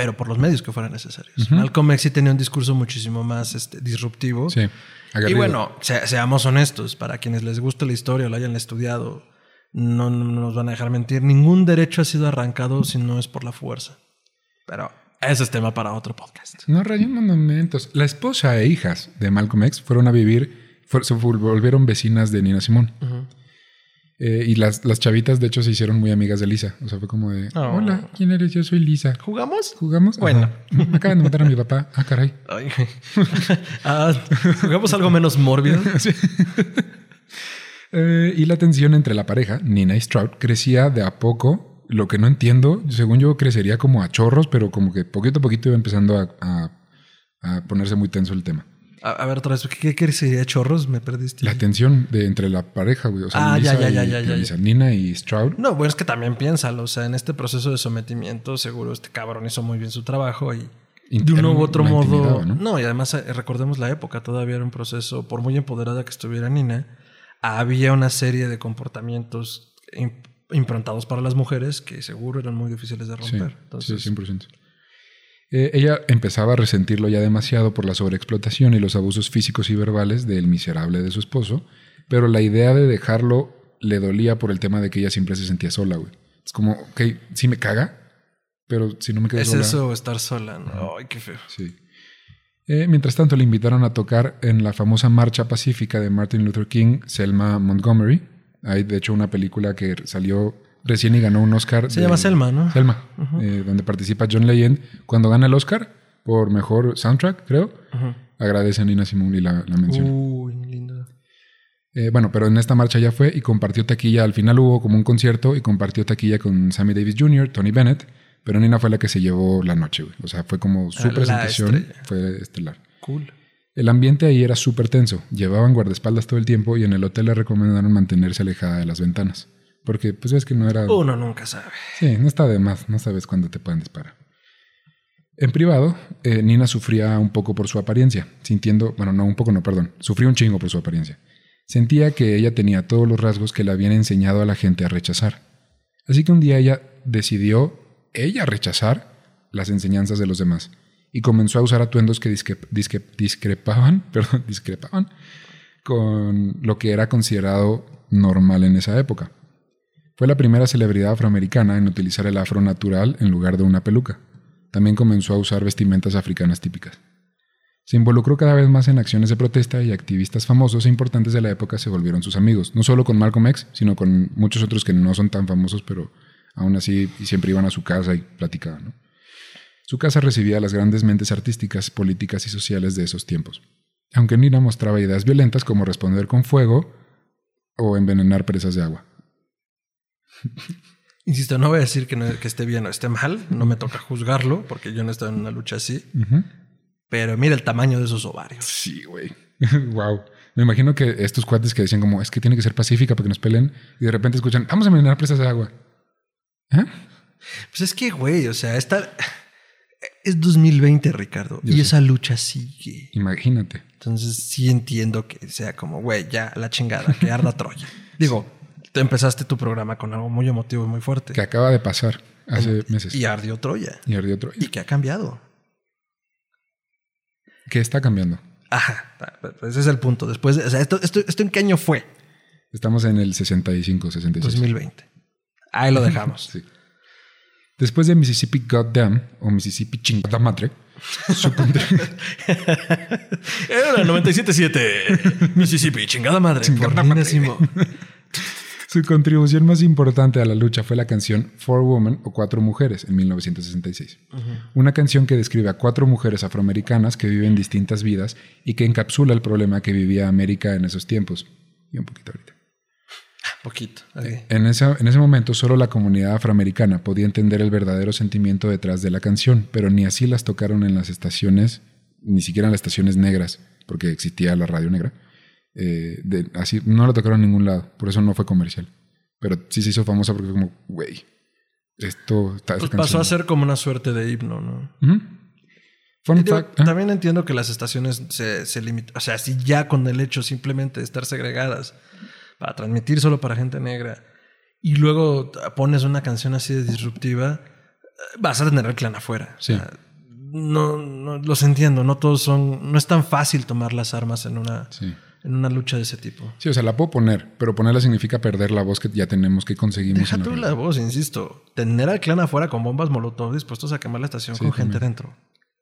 pero por los medios que fueran necesarios. Malcolm X sí tenía un discurso muchísimo más este, disruptivo. Sí, y bueno, se- seamos honestos, para quienes les guste la historia o la hayan estudiado, no, no nos van a dejar mentir. Ningún derecho ha sido arrancado si no es por la fuerza. Pero ese es tema para otro podcast. No rayen monumentos. La esposa e hijas de Malcolm X fueron a vivir, fue- se volvieron vecinas de Nina Simón. Eh, y las, las chavitas, de hecho, se hicieron muy amigas de Lisa. O sea, fue como de, Oh. hola, ¿quién eres? Yo soy Lisa. ¿Jugamos? ¿Jugamos? Bueno. Ajá. Me acaban de matar a mi papá. Ah, caray. Ay. Ah, ¿Jugamos algo menos mórbido? Eh, y la tensión entre la pareja, Nina y Stroud, crecía de a poco. Lo que no entiendo, según yo, crecería como a chorros, pero como que poquito a poquito iba empezando a, a- a ponerse muy tenso el tema. A, a ver, otra vez, ¿qué, qué sería chorros? Me perdiste. La tensión de entre la pareja, güey. O sea, Ah, ya, Lisa ya, ya, y- ya, Lisa, Nina y Stroud. No, bueno, es que también piénsalo. O sea, en este proceso de sometimiento, seguro este cabrón hizo muy bien su trabajo y de uno u otro modo. ¿no? ¿no? y además eh, recordemos la época, todavía era un proceso, por muy empoderada que estuviera Nina, había una serie de comportamientos imp- improntados para las mujeres que seguro eran muy difíciles de Sí, romper. Entonces, sí, 100%. Eh, ella empezaba a resentirlo ya demasiado por la sobreexplotación y los abusos físicos y verbales del miserable de su esposo, pero la idea de dejarlo le dolía por el tema de que ella siempre se sentía sola, güey. Es como, ok, sí me caga, pero si no me quedo es sola... eso, estar sola. ¿no? Ay, qué feo. Sí. Eh, mientras tanto, le invitaron a tocar en la famosa marcha pacífica de Martin Luther King, Selma Montgomery. Hay, de hecho, una película que salió recién y ganó un Oscar. Se de- llama Selma, ¿no? Selma, eh, donde participa John Legend. Cuando gana el Oscar por mejor soundtrack, creo, agradece a Nina Simone y la, la menciona. Uy, lindo. Eh, bueno, pero en esta marcha ya fue y compartió taquilla. Al final hubo como un concierto y compartió taquilla con Sammy Davis Jr., Tony Bennett. Pero Nina fue la que se llevó la noche, güey. O sea, fue como su La presentación. estrella. Fue estelar. Cool. El ambiente ahí era súper tenso. Llevaban guardaespaldas todo el tiempo y en el hotel le recomendaron mantenerse alejada de las ventanas. Porque, pues ves que no era. Uno nunca sabe. Sí, no está de más. No sabes cuándo te pueden disparar. En privado, eh, Nina sufría un poco por su apariencia, sintiendo, bueno, no un poco, no, perdón, sufría un chingo por su apariencia. Sentía que ella tenía todos los rasgos que le habían enseñado a la gente a rechazar. Así que un día ella decidió, ella rechazar las enseñanzas de los demás y comenzó a usar atuendos que disque- disque- discrepaban, perdón, discrepaban con lo que era considerado normal en esa época. Fue la primera celebridad afroamericana en utilizar el afro natural en lugar de una peluca. También comenzó a usar vestimentas africanas típicas. Se involucró cada vez más en acciones de protesta y activistas famosos e importantes de la época se volvieron sus amigos, no solo con Malcolm X, sino con muchos otros que no son tan famosos, pero aún así siempre iban a su casa y platicaban. Su casa recibía las grandes mentes artísticas, políticas y sociales de esos tiempos. Aunque Nina mostraba ideas violentas como responder con fuego o envenenar presas de agua. Insisto, no voy a decir que, no- que esté bien o esté mal. No me toca juzgarlo porque yo no estoy en una lucha así. Pero mira el tamaño de esos ovarios. Sí, güey. wow. Me imagino que estos cuates que decían como, es que tiene que ser pacífica para que nos peleen, y de repente escuchan, vamos a envenenar presas de agua. ¿Eh? Pues es que, güey, o sea, esta es 2020, Ricardo. Yo y sé. esa lucha sigue. Imagínate. Entonces sí entiendo que sea como, güey, ya la chingada, que arda Troya. Digo, te empezaste tu programa con algo muy emotivo y muy fuerte. Que acaba de pasar hace meses. Y ardió Troya. Y ardió otro. Y que ha cambiado. ¿Qué está cambiando? Ajá, ese es el punto. Después, de- o sea, esto, esto, ¿esto en qué año fue? Estamos en el 65, 66. 2020. Ahí lo dejamos. Sí. Después de Mississippi Goddamn o Mississippi Chingada Madre, Su contri- Era 97.7 Mississippi, chingada madre. Chingada por madre. Su contribución más importante a la lucha fue la canción Four Women o Cuatro Mujeres en 1966. Una canción que describe a cuatro mujeres afroamericanas que viven distintas vidas y que encapsula el problema que vivía América en esos tiempos. Y un poquito ahorita. Poquito. ok. En ese, en ese momento solo la comunidad afroamericana podía entender el verdadero sentimiento detrás de la canción, pero ni así las tocaron en las estaciones, ni siquiera en las estaciones negras, porque existía la radio negra. Eh, de- así no la tocaron en ningún lado, por eso no fue comercial. Pero sí se hizo famosa porque fue como, güey, esto está... Pues pasó a canción". ser como una suerte de himno, ¿no? Fun digo, fact, ah, También entiendo que las estaciones se, se limitan. O sea, si ya con el hecho simplemente de estar segregadas para transmitir solo para gente negra y luego pones una canción así de disruptiva, eh, vas a tener el clan afuera. O Sí. sea, no, no los entiendo. No todos son. No es tan fácil tomar las armas en una, sí. En una lucha de ese tipo. Sí, o sea, la puedo poner, pero ponerla significa perder la voz que ya tenemos, que conseguimos. Deja en la tú la voz, insisto. Tener al clan afuera con bombas molotov dispuestos a quemar la estación Sí, con gente dentro.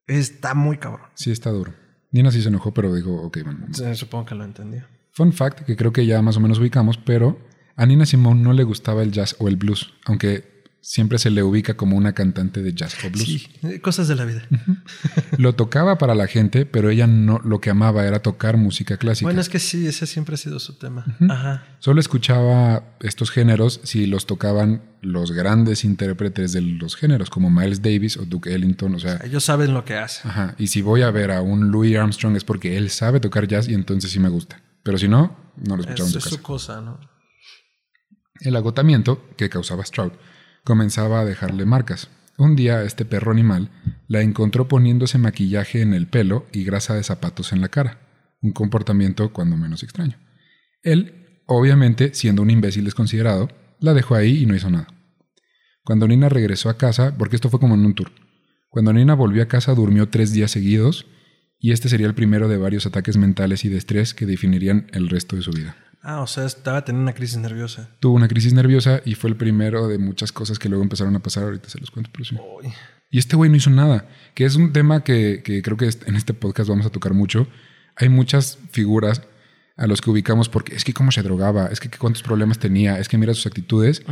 Está muy cabrón. Sí, está duro. Nina sí se enojó, pero dijo, ok, bueno. Sí, Supongo que lo entendió. Fun fact que creo que ya más o menos ubicamos, pero a Nina Simone no le gustaba el jazz o el blues, aunque siempre se le ubica como una cantante de jazz o blues. Sí, eh, cosas de la vida. Lo tocaba para la gente, pero ella no lo que amaba era tocar música clásica. Bueno, es que sí, ese siempre ha sido su tema. Ajá. Solo escuchaba estos géneros si los tocaban los grandes intérpretes de los géneros, como Miles Davis o Duke Ellington, o sea, Ellos saben lo que hacen. Ajá. Y si voy a ver a un Louis Armstrong es porque él sabe tocar jazz y entonces sí me gusta. Pero si no, no lo Es, escuchamos en es su cosa, ¿no? El agotamiento que causaba Stroud comenzaba a dejarle marcas. Un día este perro animal la encontró poniéndose maquillaje en el pelo y grasa de zapatos en la cara. Un comportamiento cuando menos extraño. Él, obviamente, siendo un imbécil desconsiderado, la dejó ahí y no hizo nada. Cuando Nina regresó a casa, porque esto fue como en un tour, cuando Nina volvió a casa durmió tres días seguidos y este sería el primero de varios ataques mentales y de estrés que definirían el resto de su vida. Ah, o sea, estaba teniendo una crisis nerviosa. Tuvo una crisis nerviosa y fue el primero de muchas cosas que luego empezaron a pasar. Ahorita se los cuento, pero sí. Uy. Y este güey no hizo nada, que es un tema que, que creo que en este podcast vamos a tocar mucho. Hay muchas figuras a los que ubicamos porque es que cómo se drogaba, es que cuántos problemas tenía, es que mira sus actitudes.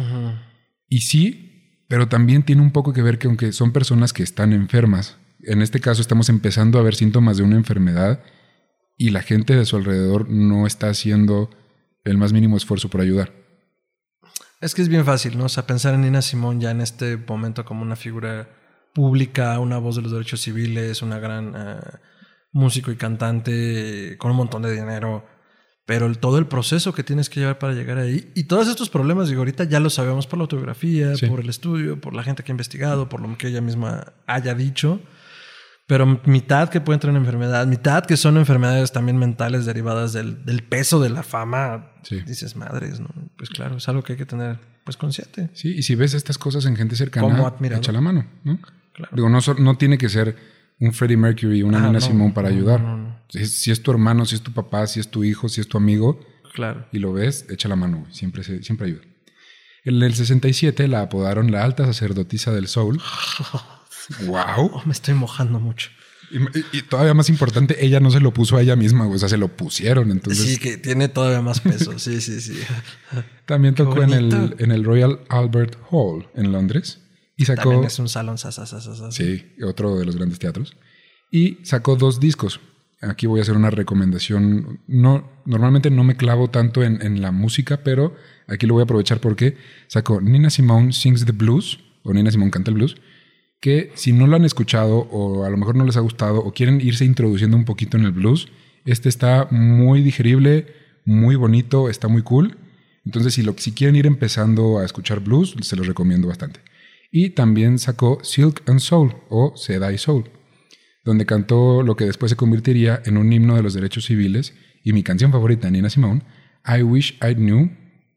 Y sí, pero también tiene un poco que ver que aunque son personas que están enfermas, en este caso estamos empezando a ver síntomas de una enfermedad y la gente de su alrededor no está haciendo el más mínimo esfuerzo por ayudar. Es que es bien fácil, ¿no? O sea, pensar en Nina Simón ya en este momento como una figura pública, una voz de los derechos civiles, una gran eh, músico y cantante eh, con un montón de dinero. Pero el- todo el proceso que tienes que llevar para llegar ahí y todos estos problemas, digo, ahorita ya lo sabemos por la autografía, Sí. por el estudio, por la gente que ha investigado, por lo que ella misma haya dicho. Pero mitad que puede entrar en enfermedad, mitad que son enfermedades también mentales derivadas del, del peso de la fama. Sí. Dices, madres, ¿no? Pues claro, es algo que hay que tener pues consciente. Sí, y si ves estas cosas en gente cercana, echa la mano, ¿no? Claro. Digo, no, no tiene que ser un Freddie Mercury, una Ah, Nina no, Simone para no, ayudar. no. Si, es, si es tu hermano, si es tu papá, si es tu hijo, si es tu amigo, Claro. y lo ves, echa la mano. Siempre, siempre ayuda. En el 67 la apodaron la alta sacerdotisa del soul. ¡Wow! Oh, me estoy mojando mucho. Y, todavía más importante, ella no se lo puso a ella misma. O sea, se lo pusieron. Entonces, sí, que tiene todavía más peso. Sí, sí, sí. también tocó en el, en el Royal Albert Hall en Londres. Y sacó. También es un salón sasasasasas. Sí, otro de los grandes teatros. Y sacó dos discos. Aquí voy a hacer una recomendación. No, normalmente no me clavo tanto en, en la música, pero aquí lo voy a aprovechar porque sacó Nina Simone Sings the Blues, o Nina Simone canta el blues, que si no lo han escuchado o a lo mejor no les ha gustado o quieren irse introduciendo un poquito en el blues, este está muy digerible, muy bonito, está muy cool. Entonces, si, lo, si quieren ir empezando a escuchar blues, se los recomiendo bastante. Y también sacó Silk and Soul o Seda y Soul, donde cantó lo que después se convertiría en un himno de los derechos civiles y mi canción favorita, Nina Simone, I Wish I Knew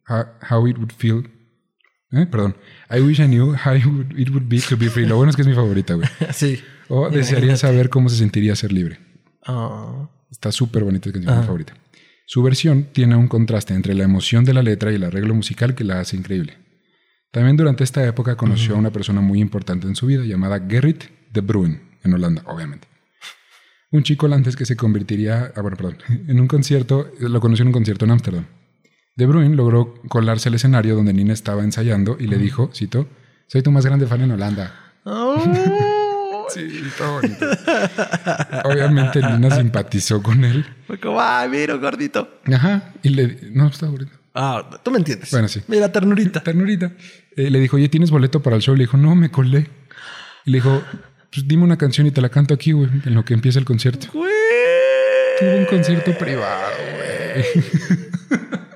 How, how It Would Feel. Eh, Perdón. I Wish I Knew How it would, Be to Be Free. Lo bueno es que es mi favorita, güey. Sí. O desearía saber cómo se sentiría ser libre. Ah, Está súper bonita, es canción mi favorita. Su versión tiene un contraste entre la emoción de la letra y el arreglo musical que la hace increíble. También durante esta época conoció a una persona muy importante en su vida llamada Gerrit de Bruin. en Holanda, obviamente. Un chico holandés que se convertiría, ah, bueno, perdón, en un concierto, lo conoció en un concierto en Ámsterdam. De Bruyne logró colarse al escenario donde Nina estaba ensayando y le dijo, cito, soy tu más grande fan en Holanda. Oh. Sí, todo bonito. Obviamente Nina simpatizó con él. Fue como, ay, mira, gordito. Ajá. Y le... No, está bonito. Ah, tú me entiendes. Bueno, sí. Mira, ternurita. Ternurita. Eh, le dijo, oye, ¿tienes boleto para el show? Le dijo, no, me colé. Y le dijo, pues dime una canción y te la canto aquí, güey, en lo que empieza el concierto. Güey. Tuvo un concierto privado, güey.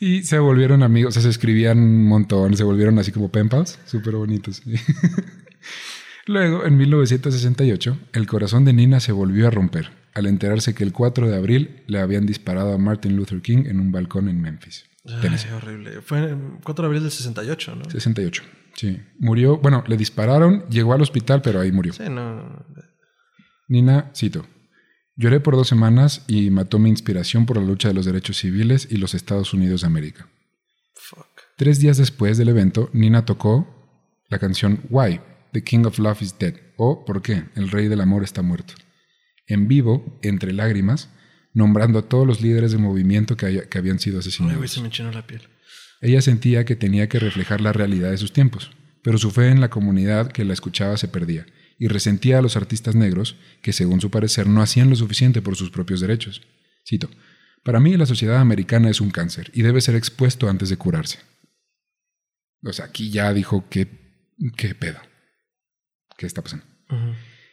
y se volvieron amigos, o sea, se escribían un montón, se volvieron así como pen pals, súper bonitos. Luego, en 1968, el corazón de Nina se volvió a romper al enterarse que el 4 de abril le habían disparado a Martin Luther King en un balcón en Memphis. Tennessee. Ay, horrible. Fue el 4 de abril del 68, ¿no? 68, sí. Murió, bueno, le dispararon, llegó al hospital, pero ahí murió. Sí, no. Nina, cito, lloré por dos semanas y mató mi inspiración por la lucha de los derechos civiles y los Estados Unidos de América. Fuck. Tres días después del evento, Nina tocó la canción Why, The King of Love is Dead, o ¿Por qué? El Rey del Amor está muerto. En vivo, entre lágrimas, nombrando a todos los líderes del movimiento que, haya- que habían sido Ay, asesinados. se me la piel. Ella sentía que tenía que reflejar la realidad de sus tiempos, pero su fe en la comunidad que la escuchaba se perdía, y resentía a los artistas negros que, según su parecer, no hacían lo suficiente por sus propios derechos. Cito, Para mí la sociedad americana es un cáncer y debe ser expuesto antes de curarse. O sea, aquí ya dijo que, qué pedo. ¿Qué está pasando?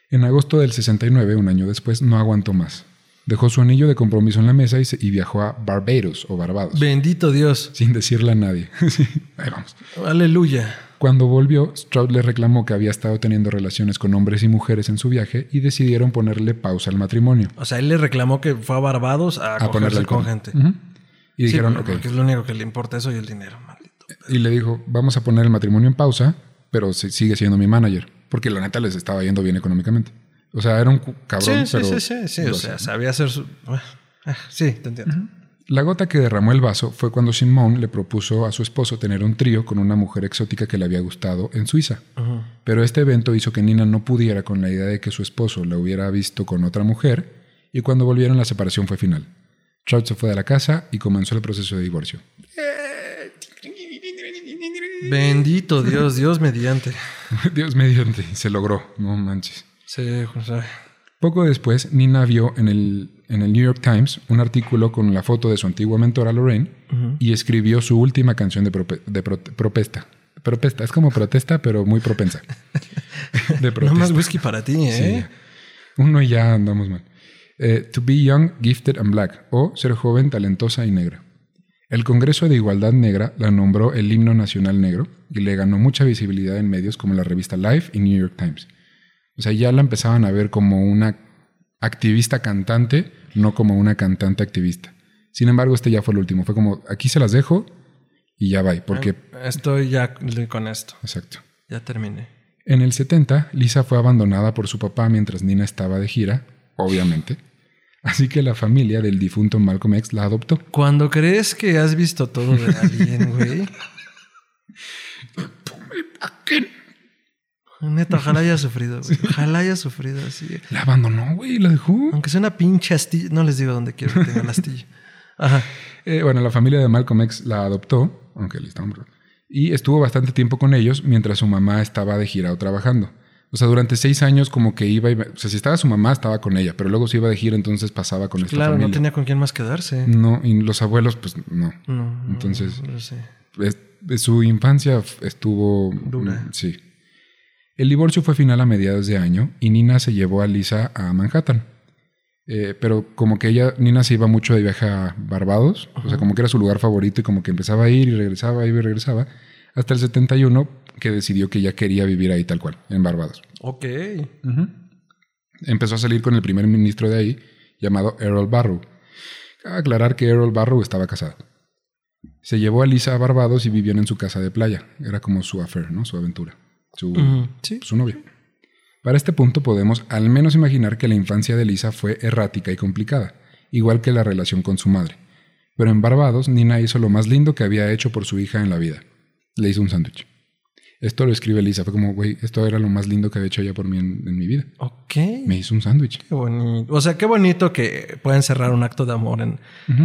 En agosto del 69, un año después, no aguantó más. Dejó su anillo de compromiso en la mesa y, se- y viajó a Barbados o Barbados, Bendito Dios. sin decirle a nadie. Sí, ahí vamos. Aleluya. Cuando volvió, Stroud le reclamó que había estado teniendo relaciones con hombres y mujeres en su viaje y decidieron ponerle pausa al matrimonio. O sea, él le reclamó que fue a Barbados a, A el con gente. Y Sí, dijeron, porque es lo único que le importa eso y el dinero, maldito. Y le dijo, vamos a poner el matrimonio en pausa, pero sigue siendo mi manager. Porque la neta les estaba yendo bien económicamente. O sea, era un cabrón, Sí, sí, pero... sí, sí, sí. O grosso. sea, sabía hacer su. Bueno, ah, Sí, te entiendo. La gota que derramó el vaso fue cuando Simone le propuso a su esposo tener un trío con una mujer exótica que le había gustado en Suiza. Pero este evento hizo que Nina no pudiera con la idea de que su esposo la hubiera visto con otra mujer y cuando volvieron la separación fue final. Trout se fue de la casa y comenzó el proceso de divorcio. Bendito Dios, Dios mediante. Dios mediante, se logró, no manches. Sí, o sea, Poco después, Nina vio en el, en el New York Times un artículo con la foto de su antigua mentora Lorraine y escribió su última canción de, prope- de prote- propesta. Propesta, es como protesta, pero muy propensa. De no protesta. más whisky para ti, ¿eh? Sí. Uno y ya andamos mal. Eh, to be young, gifted and black, o ser joven, talentosa y negra. El Congreso de Igualdad Negra la nombró el himno nacional negro y le ganó mucha visibilidad en medios como la revista Life y New York Times. O sea, ya la empezaban a ver como una activista cantante, no como una cantante activista. Sin embargo, este ya fue el último. Fue como, aquí se las dejo y ya va. Porque, Estoy ya con esto. exacto. Ya terminé. En el 70, Lisa fue abandonada por su papá mientras Nina estaba de gira, obviamente. Así que la familia del difunto Malcolm X la adoptó. Cuando crees que has visto todo de alguien, güey. Neta, ojalá haya sufrido, güey. Ojalá haya sufrido así. La abandonó, güey, la dejó. Aunque sea una pinche astilla. No les digo dónde quiero que tenga la astilla. Ajá. Eh, bueno, la familia de Malcolm X la adoptó, aunque le estaban y estuvo bastante tiempo con ellos mientras su mamá estaba de gira o trabajando. O sea, durante seis años como que iba, y, o sea, si estaba su mamá, estaba con ella, pero luego se iba de gira, entonces pasaba con esta Claro, no tenía con quién más quedarse. No, y los abuelos, pues no. No, Entonces- no sé. Es- su infancia estuvo Dura. mm, Sí. El divorcio fue final a mediados de año y Nina se llevó a Lisa a Manhattan. Eh, pero como que ella, Nina se iba mucho de viaje a Barbados, o sea, como que era su lugar favorito y como que empezaba a ir y regresaba, iba y regresaba, hasta el 71 que decidió que ya quería vivir ahí tal cual, en Barbados. Ok. Empezó a salir con el primer ministro de ahí, llamado Errol Barrow. Aclarar que Errol Barrow estaba casado. Se llevó a Lisa a Barbados y vivían en su casa de playa. Era como su affair, ¿no? Su aventura. Su, Sí. su novia. Para este punto podemos al menos imaginar que la infancia de Lisa fue errática y complicada, igual que la relación con su madre. Pero en Barbados, Nina hizo lo más lindo que había hecho por su hija en la vida. Le hizo un sándwich. Esto lo escribe Lisa. Fue como, güey, esto era lo más lindo que había hecho ella por mí en, en mi vida. Ok. Me hizo un sándwich. Qué bonito. O sea, qué bonito que pueden cerrar un acto de amor en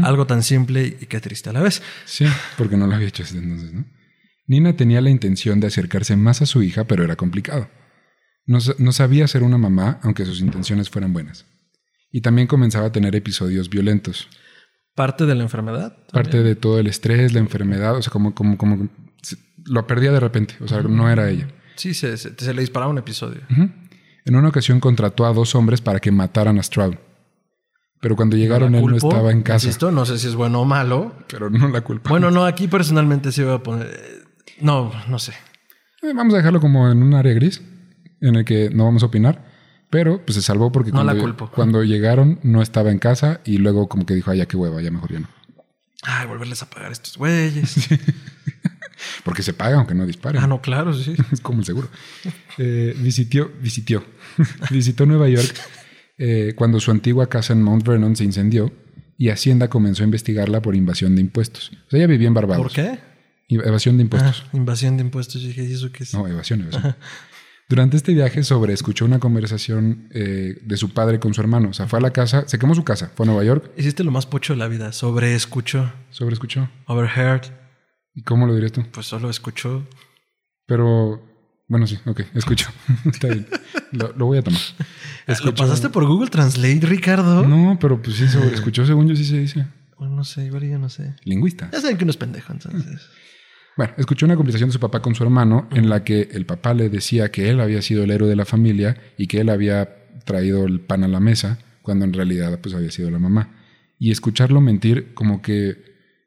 algo tan simple y qué triste a la vez. Sí, porque no lo había hecho desde entonces, ¿no? Nina tenía la intención de acercarse más a su hija, pero era complicado. No, sa- no sabía ser una mamá, aunque sus intenciones fueran buenas. Y también comenzaba a tener episodios violentos. Parte de la enfermedad. Parte de todo el estrés, la enfermedad, o sea, como, como, como lo perdía de repente, o sea, no era ella. Sí, se, se- se le disparaba un episodio. En una ocasión contrató a dos hombres para que mataran a Stroud. Pero cuando llegaron, él no estaba en casa. Insisto, no sé si es bueno o malo. Pero no la culpa. Bueno, no, aquí personalmente se iba a poner. No, no sé. Eh, Vamos a dejarlo como en un área gris, en el que no vamos a opinar. Pero pues se salvó porque No cuando, la culpo. cuando llegaron no estaba en casa y luego como que dijo, ay, ya qué hueva, ya mejor ya no. Ay, volverles a pagar a estos güeyes. Porque se paga aunque no disparen. ah, no, claro, sí. es como el seguro. Eh, visitió, visitió, visitó Nueva York eh, cuando su antigua casa en Mount Vernon se incendió y Hacienda comenzó a investigarla por invasión de impuestos. O sea, ella vivía en Barbados. ¿Por qué? Evasión de impuestos. Ah, invasión de impuestos. Yo dije, ¿y eso qué es? No, evasión, evasión. Durante este viaje sobre escuchó una conversación eh, de su padre con su hermano. O sea, fue a la casa, se quemó su casa, fue a Nueva York, Hiciste lo más pocho de la vida. Sobre escuchó. sobre escuchó. Overheard. ¿Y cómo lo dirías tú? Pues solo escuchó. Pero, bueno, sí, ok, escucho. Está bien. Lo, lo voy a tomar. ¿Lo pasaste por Google Translate, Ricardo? No, pero pues sí, sobre escuchó, según yo sí se dice. Bueno, no sé, igual yo no sé. Lingüista. Ya saben que uno es pendejo, entonces. Bueno, escuchó una conversación de su papá con su hermano en la que el papá le decía que él había sido el héroe de la familia y que él había traído el pan a la mesa, cuando en realidad pues había sido la mamá. Y escucharlo mentir como que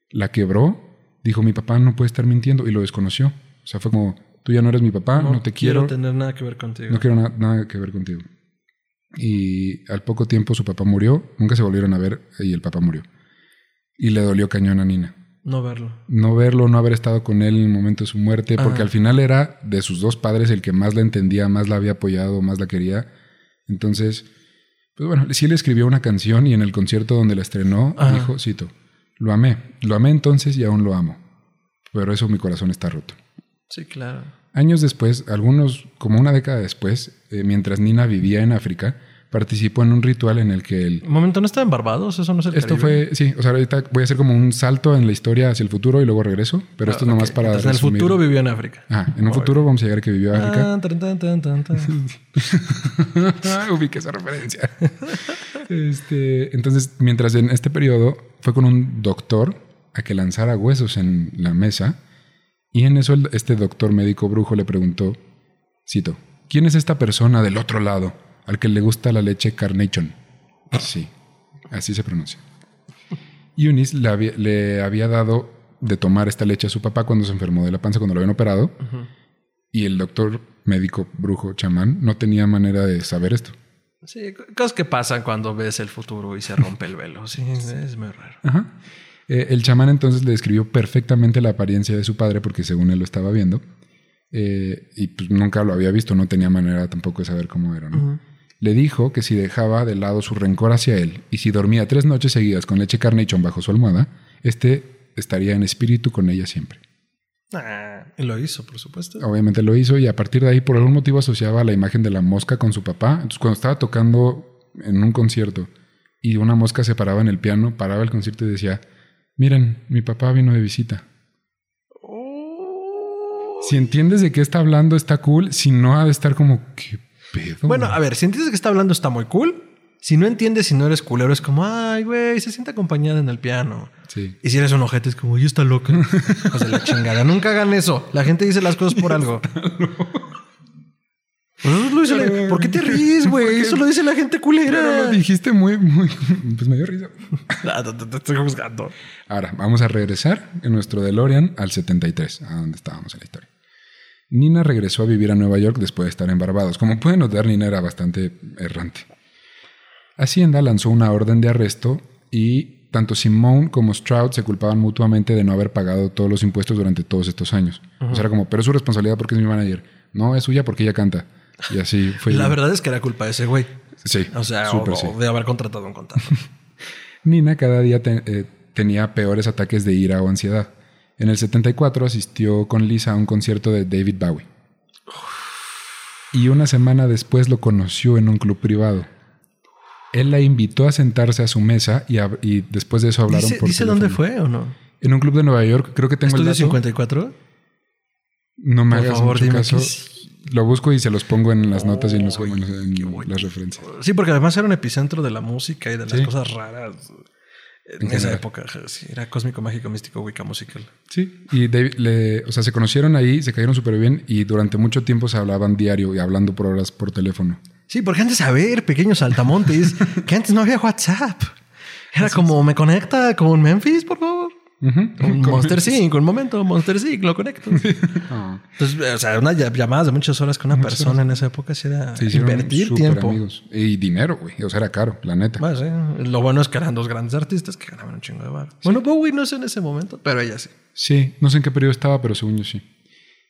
la quebró, dijo mi papá no puede estar mintiendo y lo desconoció. O sea, fue como, tú ya no eres mi papá, no, te quiero, tener nada que ver contigo. no quiero na- nada que ver contigo. Y al poco tiempo su papá murió, nunca se volvieron a ver y el papá murió. Y le dolió cañón a Nina No verlo. no verlo, no haber estado con él en el momento de su muerte, porque Ah. al final era de sus dos padres el que más la entendía, más la había apoyado, más la quería. Entonces, pues bueno, sí le escribió una canción y en el concierto donde la estrenó Ajá. dijo, cito, lo amé, lo amé entonces y aún lo amo, pero eso mi corazón está roto. Sí, claro. Años después, algunos, como una década después, eh, mientras Nina vivía en África, participó en un ritual en el que el, Un momento, ¿no estaba en Barbados? Eso no es el esto Caribe? fue, sí, o sea, ahorita voy a hacer como un salto en la historia hacia el futuro y luego regreso, pero esto es Ah, nomás para Entonces, en el futuro vivió en África. Ajá, en un futuro vamos a llegar a que vivió en África. Ah, tan, tan, tan, tan, tan. Ubiqué esa referencia. Este, entonces, mientras en este periodo fue con un doctor a que lanzara huesos en la mesa, y en eso el- este doctor médico brujo le preguntó, cito, ¿quién es esta persona del otro lado al que le gusta la leche Carnation? Sí, así se pronuncia. Eunice le había, le había dado de tomar esta leche a su papá cuando se enfermó de la panza, cuando lo habían operado, y el doctor médico brujo chamán no tenía manera de saber esto. Sí, cosas que pasan cuando ves el futuro y se rompe el velo. Sí, es muy raro. Ajá. Eh, el chamán entonces le describió perfectamente la apariencia de su padre porque según él lo estaba viendo eh, y pues nunca lo había visto, no tenía manera tampoco de saber cómo era. ¿no? Le dijo que si dejaba de lado su rencor hacia él y si dormía tres noches seguidas con leche carnation bajo su almohada, este estaría en espíritu con ella siempre. Ah, y lo hizo, por supuesto. Obviamente lo hizo y a partir de ahí por algún motivo asociaba la imagen de la mosca con su papá. Entonces cuando estaba tocando en un concierto y una mosca se paraba en el piano, paraba el concierto y decía, miren, mi papá vino de visita. Si entiendes de qué está hablando está cool, si no ha de estar como, ¿qué pedo? Bueno, a ver, si entiendes que está hablando está muy cool. Si no entiendes, si no eres culero, es como, ay, güey, se siente acompañada en el piano. Sí. Y si eres un ojete, es como, yo está loca. Hijos de la chingada. Nunca hagan eso. La gente dice las cosas por algo. Pues lo dice la- ¿Por qué te ríes, güey? Eso lo dice la gente Pero culera. lo dijiste muy, muy, pues me dio risa. Ah, te estoy juzgando. Ahora, vamos a regresar en nuestro DeLorean al 73, a donde estábamos en la historia. Nina regresó a vivir a Nueva York después de estar en Barbados. Como pueden notar, Nina era bastante errante. Hacienda lanzó una orden de arresto y tanto Simone como Stroud se culpaban mutuamente de no haber pagado todos los impuestos durante todos estos años. O sea, era como, pero es su responsabilidad porque es mi manager. No, es suya porque ella canta. Y así fue. La verdad es que era culpa de ese güey. Sí, O sea, o, sí. de haber contratado un contrato. Nina cada día te- eh, tenía peores ataques de ira o ansiedad. En el 74 asistió con Lisa a un concierto de David Bowie. y una semana después lo conoció en un club privado. Él la invitó a sentarse a su mesa y, a- y después de eso hablaron ¿Dice, por dice teléfono. dónde fue o no? En un club de Nueva York, creo que tengo el ¿Estudio dato. 54? No me Por hagas favor, mucho caso. sí. Lo busco y se los pongo en las notas y en, los- en en las referencias. Sí, porque además era un epicentro de la música y de las Sí. cosas raras. En, En esa época, sí, era cósmico, mágico, místico, Wicca musical. Sí, y David le- o sea, se conocieron ahí, se cayeron súper bien y durante mucho tiempo se hablaban diario y hablando por horas por teléfono. Sí, porque antes, a ver, pequeños saltamontes, que antes no había WhatsApp. Era como, ¿me conecta con Memphis, por favor? Con Monster Sync, un momento, Monster Sync, lo conecto. Entonces, o sea, unas ll- llamadas de muchas horas con una persona en esa época sí era invertir tiempo. amigos. Y dinero, güey. O sea, era caro, la neta. Bueno, sí. Lo bueno es que eran dos grandes artistas que ganaban un chingo de bar. Bueno, Bowie no sé en ese momento, pero ella sí. Sí, no sé en qué periodo estaba, pero según yo sí.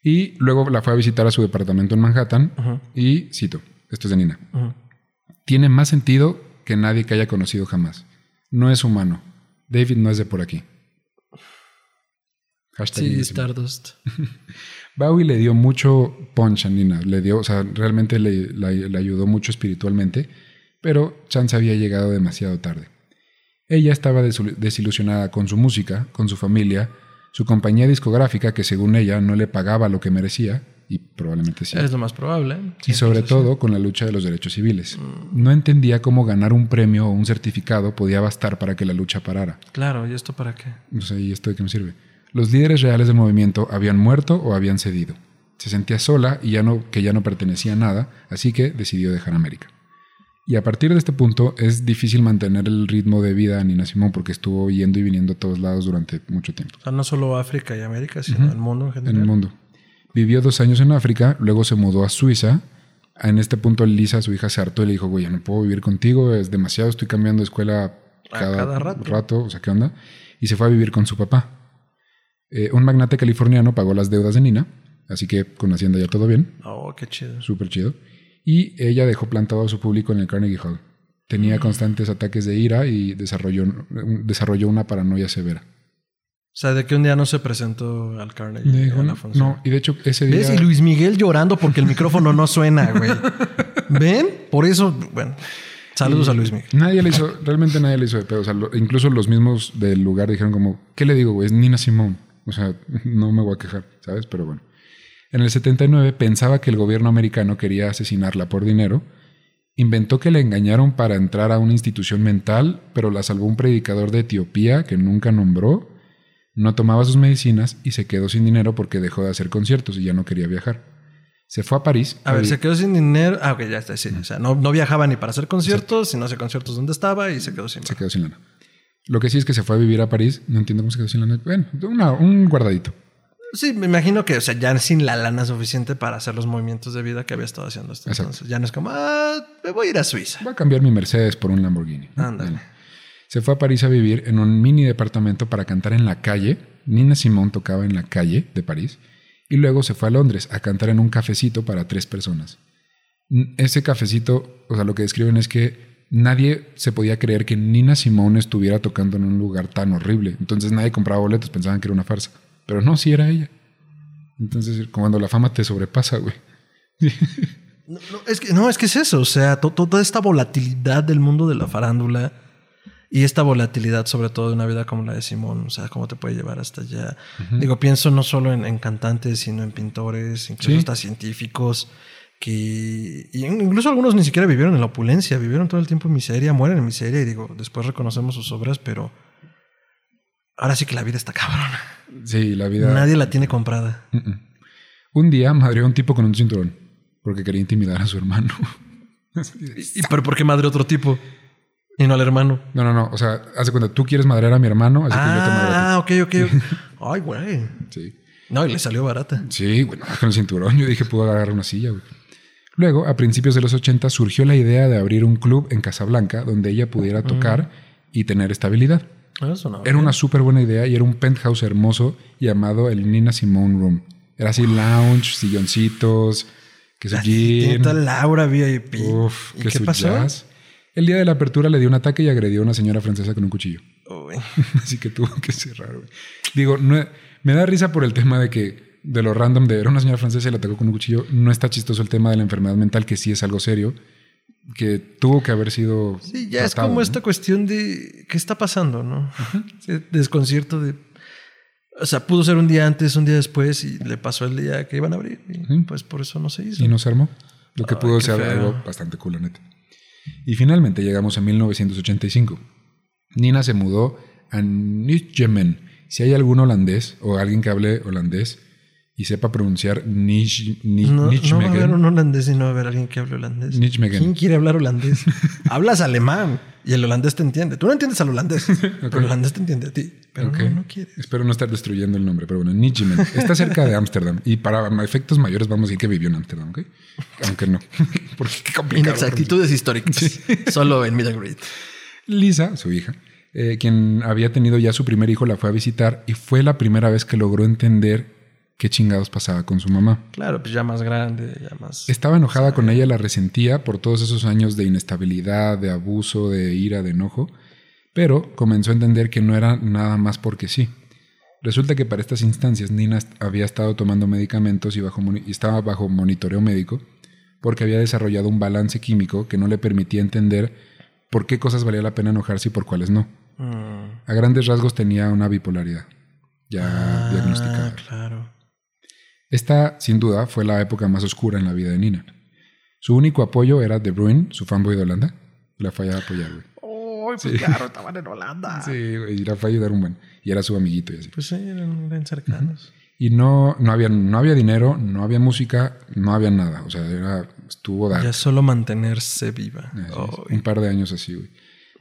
Y luego la fue a visitar a su departamento en Manhattan y cito, esto es de Nina. Tiene más sentido que nadie que haya conocido jamás. No es humano. David no es de por aquí. Hashtag Sí. Stardust. Bowie le dio mucho punch a Nina, le dio, o sea, realmente le, ayudó mucho espiritualmente, pero Chance había llegado demasiado tarde. Ella estaba desil- desilusionada con su música, con su familia, su compañía discográfica que según ella no le pagaba lo que merecía, y probablemente sí, Es lo más probable. y sobre todo con la lucha de los derechos civiles. No entendía cómo ganar un premio o un certificado podía bastar para que la lucha parara. Claro, ¿y esto para qué? No sé, ¿y esto de qué me sirve? Los líderes reales del movimiento habían muerto o habían cedido. Se sentía sola y ya no, que ya no pertenecía a nada, así que decidió dejar América. Y a partir de este punto es difícil mantener el ritmo de vida a Nina Simón porque estuvo yendo y viniendo a todos lados durante mucho tiempo O sea, no solo África y América, sino el mundo en en general. el mundo. Vivió dos años en África, luego se mudó a Suiza. En este punto Lisa, su hija, se hartó y le dijo, güey, ya no puedo vivir contigo, es demasiado, estoy cambiando de escuela cada, cada rato. o sea, ¿qué onda? Y se fue a vivir con su papá. Eh, un magnate californiano pagó las deudas de Nina, así que con Hacienda ya todo bien, Oh, qué chido. súper chido. Y ella dejó plantado a su público en el Carnegie Hall. Mm. Tenía constantes ataques de ira y desarrolló, desarrolló una paranoia severa. O sea, de que un día no se presentó al Carnegie dijo, la no, función. no, y de hecho ese día... ¿Ves? Y Luis Miguel llorando porque el micrófono no suena, güey. ¿Ven? Por eso, bueno. Saludos a Luis Miguel. Nadie le hizo, realmente nadie le hizo de pedo. O sea, lo- incluso los mismos del lugar dijeron como, ¿qué le digo, güey? Es Nina Simón. O sea, no me voy a quejar, ¿sabes? Pero bueno. En el 79 pensaba que el gobierno americano quería asesinarla por dinero. Inventó que la engañaron para entrar a una institución mental, pero la salvó un predicador de Etiopía que nunca nombró. No tomaba sus medicinas y se quedó sin dinero porque dejó de hacer conciertos y ya no quería viajar. Se fue a París. A ver, se quedó sin dinero. Ah, ok, ya está, sí. O sea, no, no viajaba ni para hacer conciertos, si no hacía conciertos donde estaba y se quedó sin Se quedó sin lana. Lo que sí es que se fue a vivir a París. No entiendo cómo se quedó sin lana. Bueno, una- un guardadito. Sí, me imagino que, o sea, ya sin la lana suficiente para hacer los movimientos de vida que había estado haciendo hasta Exacto. entonces. Ya no es como, ah, me voy a ir a Suiza. Voy a cambiar mi Mercedes por un Lamborghini. Ándale. Bueno. Se fue a París a vivir en un mini departamento para cantar en la calle. Nina Simón tocaba en la calle de París. Y luego se fue a Londres a cantar en un cafecito para tres personas. Ese cafecito, o sea, lo que describen es que nadie se podía creer que Nina Simón estuviera tocando en un lugar tan horrible. Entonces nadie compraba boletos, pensaban que era una farsa. Pero no, sí era ella. Entonces, cuando la fama te sobrepasa, güey. No, no, es que, no, es que es eso. O sea, to- to- toda esta volatilidad del mundo de la farándula y esta volatilidad, sobre todo de una vida como la de Simón, o sea, cómo te puede llevar hasta allá. Digo, pienso no solo en, en cantantes, sino en pintores, incluso Sí. hasta científicos, que y incluso algunos ni siquiera vivieron en la opulencia, vivieron todo el tiempo en miseria, mueren en miseria y digo, después reconocemos sus obras, pero ahora sí que la vida está cabrona. Sí, la vida. Nadie la tiene comprada. Un día madrió a un tipo con un cinturón porque quería intimidar a su hermano. ¿Y pero por qué madre otro tipo? Y no al hermano. No, no, no. O sea, haz de cuenta, tú quieres madrear a mi hermano, así que yo te madreo Ah, ok, ok. Ay, güey. Sí. No, y le salió barata. Sí, bueno, con el cinturón yo dije, puedo agarrar una silla, güey. Luego, a principios de los 80, surgió la idea de abrir un club en Casablanca donde ella pudiera tocar y tener estabilidad. Eso no. Era una súper buena idea y era un penthouse hermoso llamado el Nina Simone Room. Era así lounge, silloncitos, que su toda Laura VIP. Uf, ¿Y que qué su pasó? jazz. El día de la apertura le dio un ataque y agredió a una señora francesa con un cuchillo. Uy. Así que tuvo que cerrar, güey. Digo, no- me da risa por el tema de que de lo random de era una señora francesa y la atacó con un cuchillo, no está chistoso el tema de la enfermedad mental, que sí es algo serio, que tuvo que haber sido. Sí, ya es como esta cuestión de qué está pasando, ¿no? desconcierto de. O sea, pudo ser un día antes, un día después y le pasó el día que iban a abrir. Y pues por eso no se hizo. Y no se armó. Lo que pudo ser algo bastante cool, neta. Y finalmente llegamos a 1985. Nina se mudó a Nijmegen. Si hay algún holandés o alguien que hable holandés y sepa pronunciar Nij, no, no, va a haber un holandés y no va a haber alguien que hable holandés. Nijmegen. ¿Quién quiere hablar holandés? Hablas alemán y el holandés te entiende. Tú no entiendes al holandés, pero el holandés te entiende a ti. Pero no, no quiere. Espero no estar destruyendo el nombre, pero bueno, Nijmegen. Está cerca de Ámsterdam y para efectos mayores vamos a decir que vivió en Ámsterdam, ¿ok? Aunque no. Porque qué complicado. Inexactitudes históricas. Solo en Middle Lisa, su hija, eh, quien había tenido ya su primer hijo, la fue a visitar y fue la primera vez que logró entender qué chingados pasaba con su mamá. Claro, pues ya más grande, ya más... Estaba enojada con ella, la resentía por todos esos años de inestabilidad, de abuso, de ira, de enojo, pero comenzó a entender que no era nada más porque sí. Resulta que para estas instancias Nina había estado tomando medicamentos y, bajo, y estaba bajo monitoreo médico porque había desarrollado un balance químico que no le permitía entender por qué cosas valía la pena enojarse y por cuáles no. Mm. A grandes rasgos tenía una bipolaridad ya ah, diagnosticada. Claro. Esta, sin duda, fue la época más oscura en la vida de Nina. Su único apoyo era De Bruyne, su fanboy de Holanda. La fallaba a apoyar, güey. Oh, pues claro, estaban en Holanda. Sí, y la fue a ayudar un buen. Y era su amiguito y así. Pues sí, eran, cercanos. Y no, no, había, no había dinero, no había música, no había nada. O sea, era, estuvo Ya solo mantenerse viva. un par de años así, güey.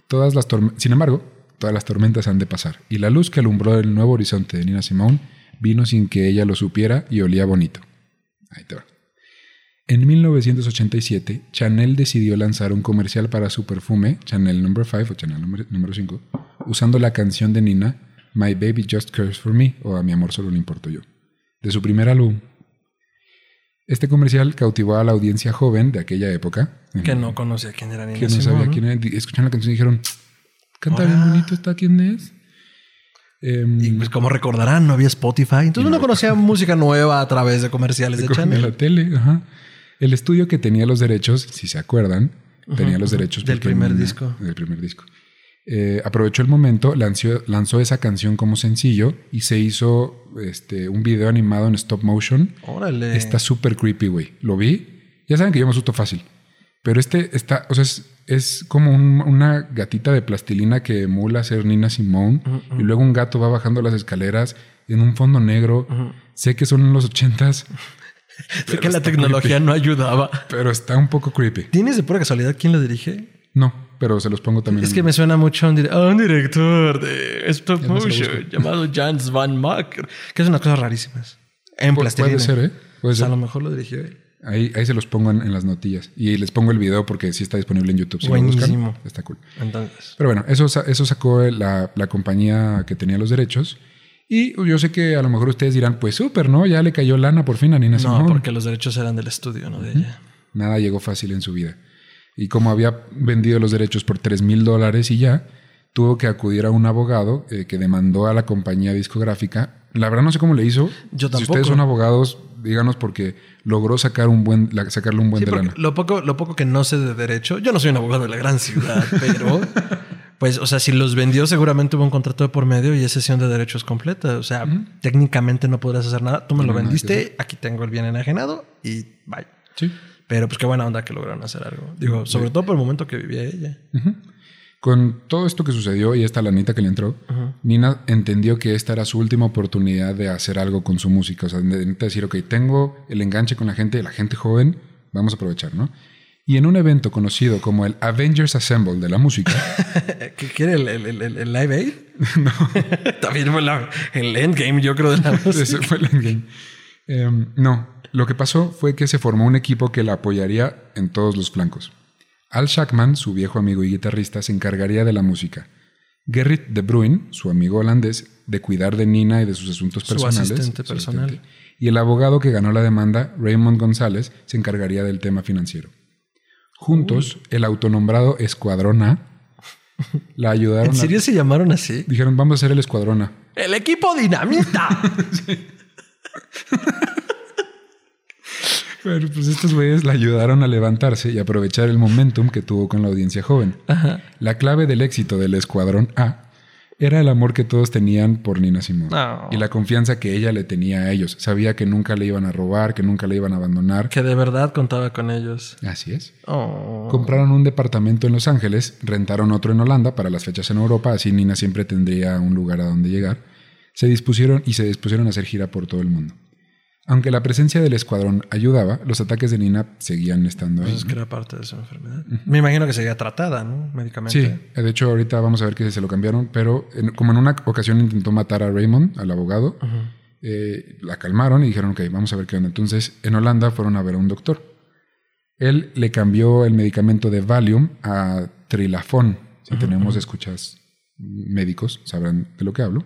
Todas las Sin embargo, todas las tormentas han de pasar. Y la luz que alumbró el nuevo horizonte de Nina Simone vino sin que ella lo supiera y olía bonito. Ahí te va. En 1987, Chanel decidió lanzar un comercial para su perfume, Chanel No. 5 o Chanel número 5, usando la canción de Nina, My Baby Just Cares for Me, o A mi amor solo le importo yo, de su primer álbum. Este comercial cautivó a la audiencia joven de aquella época. Que no conocía quién era Nina Que no sabía quién era. Escucharon la canción y dijeron, canta bien bonito, ¿está quién es? Em, y pues como recordarán, no había Spotify. Entonces uno conocía música nueva a través de comerciales de. De la tele, ajá. El estudio que tenía los derechos, si se acuerdan, tenía los derechos del primer disco. Del primer disco. Eh, aprovechó el momento, lanzó, lanzó, esa canción como sencillo y se hizo este, un video animado en stop motion. Órale. Está súper creepy, güey. Lo vi. Ya saben que yo me asusto fácil. Pero este está, o sea, es, es como una gatita de plastilina que emula ser Nina Simone. Y luego un gato va bajando las escaleras en un fondo negro. Sé que son en los ochentas. sé que la tecnología no ayudaba. Pero está un poco creepy. ¿Tienes de pura casualidad quién lo dirige? No, pero se los pongo también. Es que me suena mucho a un, director de stop motion llamado Jans Van Mack, que es unas cosas rarísimas. En plastilina. Puede ser, ¿eh? Puede ser. a lo mejor lo dirigió él. Ahí, ahí se los pongo en, las notillas. Y les pongo el video porque sí está disponible en YouTube. Buenísimo. está cool. Entonces. Pero bueno, eso, eso sacó la, compañía que tenía los derechos. Y yo sé que a lo mejor ustedes dirán, pues súper, ¿no? Ya le cayó lana por fin a Nina No, porque los derechos eran del estudio, no de ella. Nada llegó fácil en su vida. Y como había vendido los derechos por 3 mil dólares y ya, tuvo que acudir a un abogado eh, que demandó a la compañía discográfica. La verdad no sé cómo le hizo. Yo tampoco. Si ustedes son abogados, díganos porque logró sacar un buen, sacarle un buen de lana. Lo poco, lo poco que no sé de derecho, yo no soy un abogado de la gran ciudad, pero pues, o sea, si los vendió, seguramente hubo un contrato de por medio y es sesión de derechos completa. O sea, técnicamente no podrás hacer nada. Tú me lo vendiste, aquí tengo el bien enajenado y bye. Sí. Pero pues qué buena onda que lograron hacer algo. Digo, sobre todo por el momento que vivía ella. Con todo esto que sucedió y esta lanita que le entró, Nina entendió que esta era su última oportunidad de hacer algo con su música. O sea, de, decir, ok, tengo el enganche con la gente, la gente joven, vamos a aprovechar, ¿no? Y en un evento conocido como el Avengers Assemble de la música. ¿Qué quiere el, el, Live Aid? no. También fue el Endgame, yo creo, de la música. Ese fue el Endgame. Em, no, lo que pasó fue que se formó un equipo que la apoyaría en todos los flancos. Al Shackman, su viejo amigo y guitarrista, se encargaría de la música. Gerrit de Bruin, su amigo holandés, de cuidar de Nina y de sus asuntos personales. Su asistente personal. Y el abogado que ganó la demanda, Raymond González, se encargaría del tema financiero. Juntos, el autonombrado Escuadrón A la ayudaron. ¿En serio se llamaron así? Dijeron, vamos a hacer el Escuadrón A. ¡El equipo dinamita! Pero pues estos güeyes la ayudaron a levantarse y aprovechar el momentum que tuvo con la audiencia joven. Ajá. La clave del éxito del Escuadrón A era el amor que todos tenían por Nina Simone No. y la confianza que ella le tenía a ellos. Sabía que nunca le iban a robar, que nunca le iban a abandonar. Que de verdad contaba con ellos. Así es. Oh. Compraron un departamento en Los Ángeles, rentaron otro en Holanda para las fechas en Europa, así Nina siempre tendría un lugar a donde llegar. Se dispusieron y se dispusieron a hacer gira por todo el mundo. Aunque la presencia del escuadrón ayudaba, los ataques de Nina seguían estando ahí. Pues es que era parte de su enfermedad. Me imagino que seguía tratada, ¿no? Médicamente. Sí, de hecho ahorita vamos a ver que se lo cambiaron, pero en- como en una ocasión intentó matar a Raymond, al abogado, eh, la calmaron y dijeron, ok, vamos a ver qué onda. Entonces en Holanda fueron a ver a un doctor. Él le cambió el medicamento de Valium a Trilafón. Si tenemos escuchas médicos, sabrán de lo que hablo.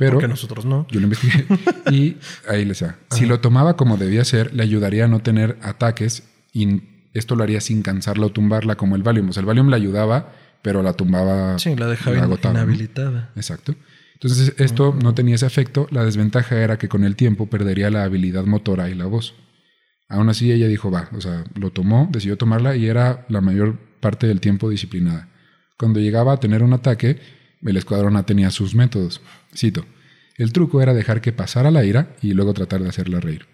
Pero Porque nosotros no. yo lo investigué y ahí les da. Si lo tomaba como debía ser, le ayudaría a no tener ataques y esto lo haría sin cansarla o tumbarla como el Valium. O sea, el Valium la ayudaba, pero la tumbaba. Sí, la dejaba agotaba, ¿no? inhabilitada. Exacto. Entonces, esto no tenía ese efecto. La desventaja era que con el tiempo perdería la habilidad motora y la voz. Aún así, ella dijo, va, o sea, lo tomó, decidió tomarla y era la mayor parte del tiempo disciplinada. Cuando llegaba a tener un ataque, el escuadrón A tenía sus métodos. Cito, el truco era dejar que pasara la ira y luego tratar de hacerla reír.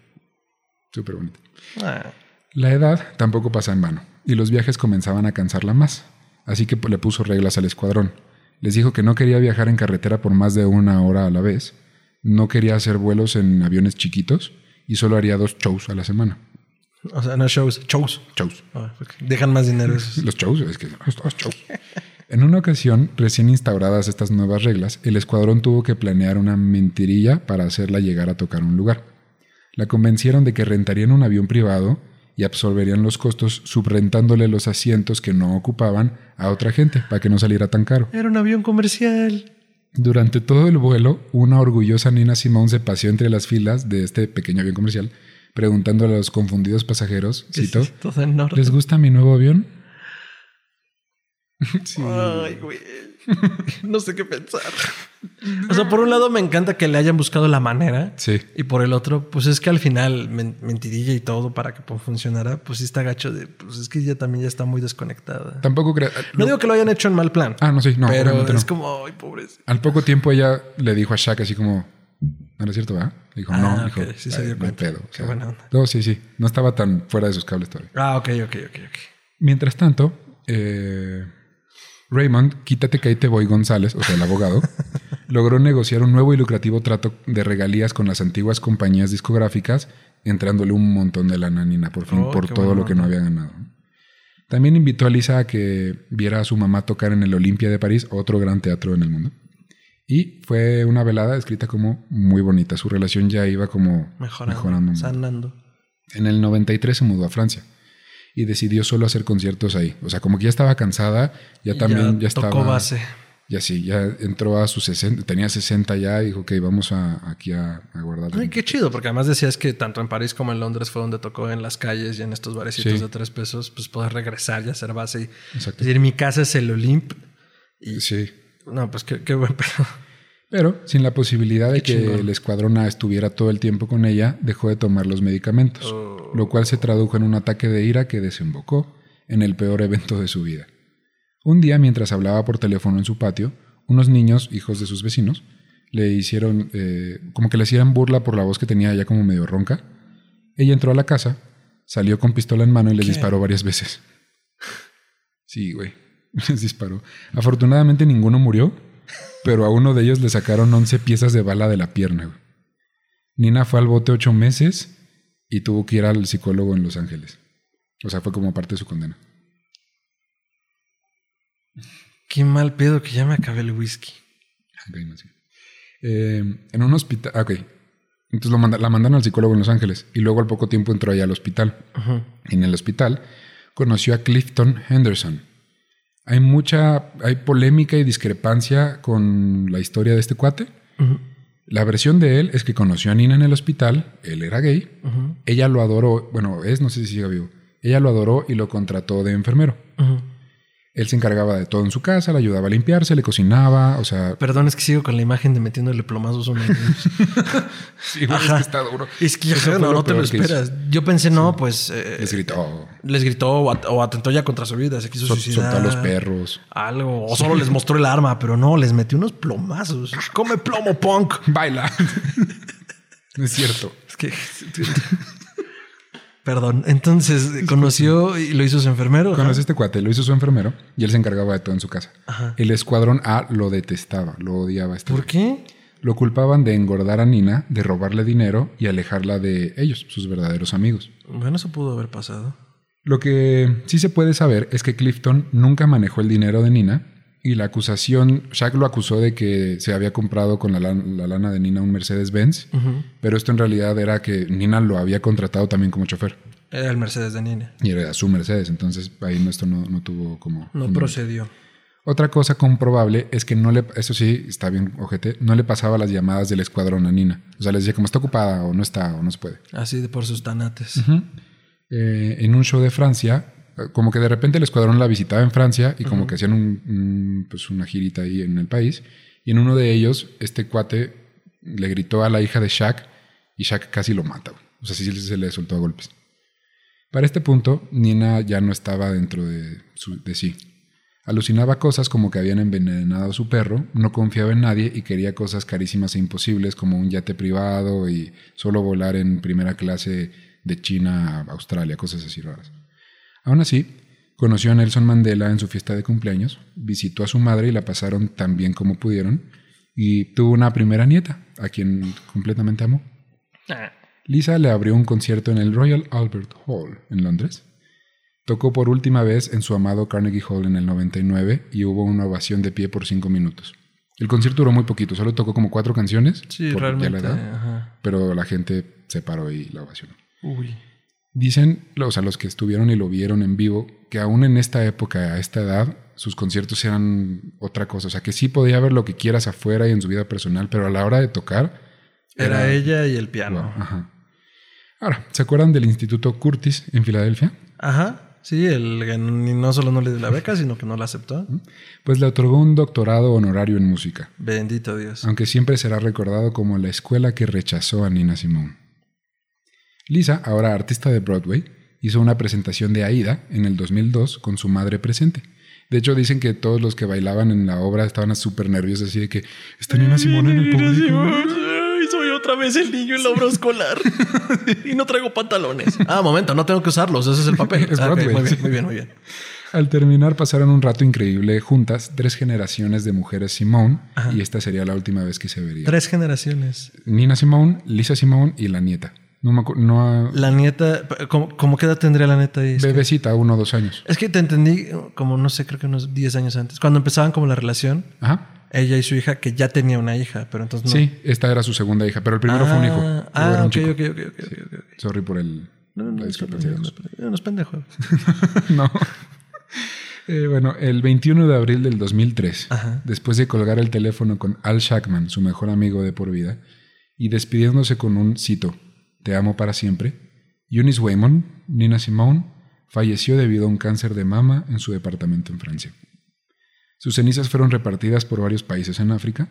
Súper bonito. Ah, La edad tampoco pasa en vano, y los viajes comenzaban a cansarla más, así que le puso reglas al escuadrón. Les dijo que no quería viajar en carretera por más de una hora a la vez, no quería hacer vuelos en aviones chiquitos y solo haría dos shows a la semana. o sea, no shows, shows. Shows. Ah. Dejan más dinero esos. Los shows, es que los shows. En una ocasión, recién instauradas estas nuevas reglas, el escuadrón tuvo que planear una mentirilla para hacerla llegar a tocar un lugar. La convencieron de que rentarían un avión privado y absorberían los costos subrentándole los asientos que no ocupaban a otra gente para que no saliera tan caro. Era un avión comercial. Durante todo el vuelo, una orgullosa Nina Simone se paseó entre las filas de este pequeño avión comercial, preguntándole a los confundidos pasajeros, cito. ¿les gusta mi nuevo avión? Sí. Ay, güey. No sé qué pensar. O sea, por un lado me encanta que le hayan buscado la manera. Sí. Y por el otro, pues es que al final, men- mentirilla y todo para que pues, funcionara, pues sí está gacho de, pues es que ella también ya está muy desconectada. Tampoco crea... No digo que lo hayan hecho en mal plan. Ah, no, sí, no, pero no. es como, ay, pobres. Al poco tiempo ella le dijo a Shaq así como, ¿no era cierto, verdad? Le dijo, Ah, no, ok, dijo, sí se "Ay, dio no cuenta. pedo. O Qué sea, buena onda. No, sí, sí, no estaba tan fuera de sus cables todavía. Ah, ok, ok, ok, ok. Mientras tanto, eh, Raymond, quítate que ahí te voy González, o sea, el abogado, logró negociar un nuevo y lucrativo trato de regalías con las antiguas compañías discográficas, entrándole un montón de lana a Nina por fin, Oh, por todo lo que no había ganado. También invitó a Lisa a que viera a su mamá tocar en el Olimpia de París, otro gran teatro en el mundo. Y fue una velada escrita como muy bonita. Su relación ya iba como Mejorando. mejorando. Sanando. En el 93 se mudó a Francia y decidió solo hacer conciertos ahí. O sea, como que ya estaba cansada, ya Y también ya, tocó estaba. base. Ya sí, ya entró a sus 60, tenía 60 ya y dijo, ok, vamos a, aquí a, a guardar. Ay, qué chido, porque además decías que tanto en París como en Londres fue donde tocó en las calles y en estos barecitos Sí. de tres pesos, pues poder regresar y hacer base. Y, Exacto. es decir, mi casa es el Olimp. Y Sí. no, pues qué, qué buen pedo. Pero sin la posibilidad de Qué que chingón. el escuadrón A estuviera todo el tiempo con ella, dejó de tomar los medicamentos, Oh. lo cual se tradujo en un ataque de ira que desembocó en el peor evento de su vida. Un día, mientras hablaba por teléfono en su patio, unos niños, hijos de sus vecinos, le hicieron, eh, como que le hacían burla por la voz que tenía ya como medio ronca. Ella entró a la casa, salió con pistola en mano y les ¿Qué? disparó varias veces. Sí, güey, les disparó. Afortunadamente ninguno murió, pero a uno de ellos le sacaron 11 piezas de bala de la pierna. güey. Nina fue al bote ocho meses y tuvo que ir al psicólogo en Los Ángeles. O sea, fue como parte de su condena. Qué mal pedo que ya me acabé el whisky. Ok, no, sí. Eh, en un hospital. ah, Ok. Entonces lo manda- la mandaron al psicólogo en Los Ángeles y luego al poco tiempo entró allá al hospital. Ujú. En el hospital conoció a Clifton Henderson. Hay mucha, hay polémica y discrepancia con la historia de este cuate. La versión de él es que conoció a Nina en el hospital, él era gay, ella lo adoró, bueno, es, no sé si sigue vivo, ella lo adoró y lo contrató de enfermero. Él se encargaba de todo en su casa, le ayudaba a limpiarse, le cocinaba, o sea... Perdón, es que sigo con la imagen de metiéndole plomazos a niños. Sí, güey, es que está duro. Es que Eso no, te lo esperas. Yo pensé, no, pues... eh, Les gritó, les gritó o, at- o atentó ya contra su vida, se quiso sol- suicidar. soltó a los perros. Algo. O solo les mostró el arma, pero no, les metió unos plomazos. Come plomo, punk. Baila. no es cierto. Es que. Perdón. Entonces conoció y lo hizo su enfermero. a este cuate, lo hizo su enfermero y él se encargaba de todo en su casa. Ajá. El escuadrón A lo detestaba, lo odiaba. Este ¿Por qué? Lo culpaban de engordar a Nina, de robarle dinero y alejarla de ellos, sus verdaderos amigos. Bueno, eso pudo haber pasado. Lo que sí se puede saber es que Clifton nunca manejó el dinero de Nina y la acusación, Shaq lo acusó de que se había comprado con la, lan- la lana de Nina un Mercedes-Benz, pero esto en realidad era que Nina lo había contratado también como chofer Era el Mercedes de Nina. y era su Mercedes, entonces ahí esto no, no tuvo como... No procedió. Otra cosa comprobable es que no le, eso sí, está bien, ojete, no le pasaba las llamadas del escuadrón a Nina. O sea, les decía como está ocupada o no está o no se puede. Así de por sus tanates. Eh, en un show de Francia, como que de repente el escuadrón la visitaba en Francia y como que hacían un- un, pues una girita ahí en el país. Y en uno de ellos, este cuate le gritó a la hija de Shaq y Shaq casi lo mata. güey. O sea, sí se le soltó a golpes. Para este punto, Nina ya no estaba dentro de, su- de sí. Alucinaba cosas como que habían envenenado a su perro, no confiaba en nadie y quería cosas carísimas e imposibles como un yate privado y solo volar en primera clase de China a Australia, cosas así raras. Aún así, conoció a Nelson Mandela en su fiesta de cumpleaños, visitó a su madre y la pasaron tan bien como pudieron y tuvo una primera nieta, a quien completamente amó. Lisa le abrió un concierto en el Royal Albert Hall en Londres. Tocó por última vez en su amado Carnegie Hall en el 99 y hubo una ovación de pie por cinco minutos. El concierto duró muy poquito, solo tocó como cuatro canciones, Sí, por la edad, pero la gente se paró y la ovacionó. Uy. Dicen, o sea, los que estuvieron y lo vieron en vivo, que aún en esta época, a esta edad, sus conciertos eran otra cosa. O sea, que sí podía ver lo que quieras afuera y en su vida personal, pero a la hora de tocar... Era, ella y el piano. Wow, ajá. Ahora, ¿se acuerdan del Instituto Curtis en Filadelfia? Ajá. Sí, el que ni- no solo no le dio la beca, sino que no la aceptó. Pues le otorgó un doctorado honorario en música, Bendito Dios. aunque siempre será recordado como la escuela que rechazó a Nina Simone. Lisa, ahora artista de Broadway, hizo una presentación de Aida en el 2002 con su madre presente. De hecho, dicen que todos los que bailaban en la obra estaban súper nerviosos, así de que está Nina Simone en el público. Soy otra vez el niño en la obra escolar. y no traigo pantalones. Ah, momento, no tengo que usarlos. Ese es el papel. Es Ah, muy bien, muy bien, muy bien. Al terminar, pasaron un rato increíble juntas, tres generaciones de mujeres Simone, Ajá. y esta sería la última vez que se vería. Tres generaciones. Nina Simone, Lisa Simone y la nieta. No me acu- no, La nieta, ¿cómo, cómo qué edad tendría la neta ahí? Bebecita, uno o dos años. Es que te entendí como, no sé, creo que unos 10 años antes. Cuando empezaban como la relación, Ajá. ella y su hija, que ya tenía una hija, pero entonces no. Sí, esta era su segunda hija, pero el primero fue un hijo. Ah, Ah, era un ok, chico. ok, ok, ok, ok, ok. Sorry por el, No, no, no, la no, discrepancia. no, no, no, unos pendejos. no. Eh, bueno, el 21 de abril del 2003, Ajá. después de colgar el teléfono con Al Shackman, su mejor amigo de por vida, y despidiéndose con un cito, Te amo para siempre, Eunice Waymon, Nina Simone, falleció debido a un cáncer de mama en su departamento en Francia. Sus cenizas fueron repartidas por varios países en África,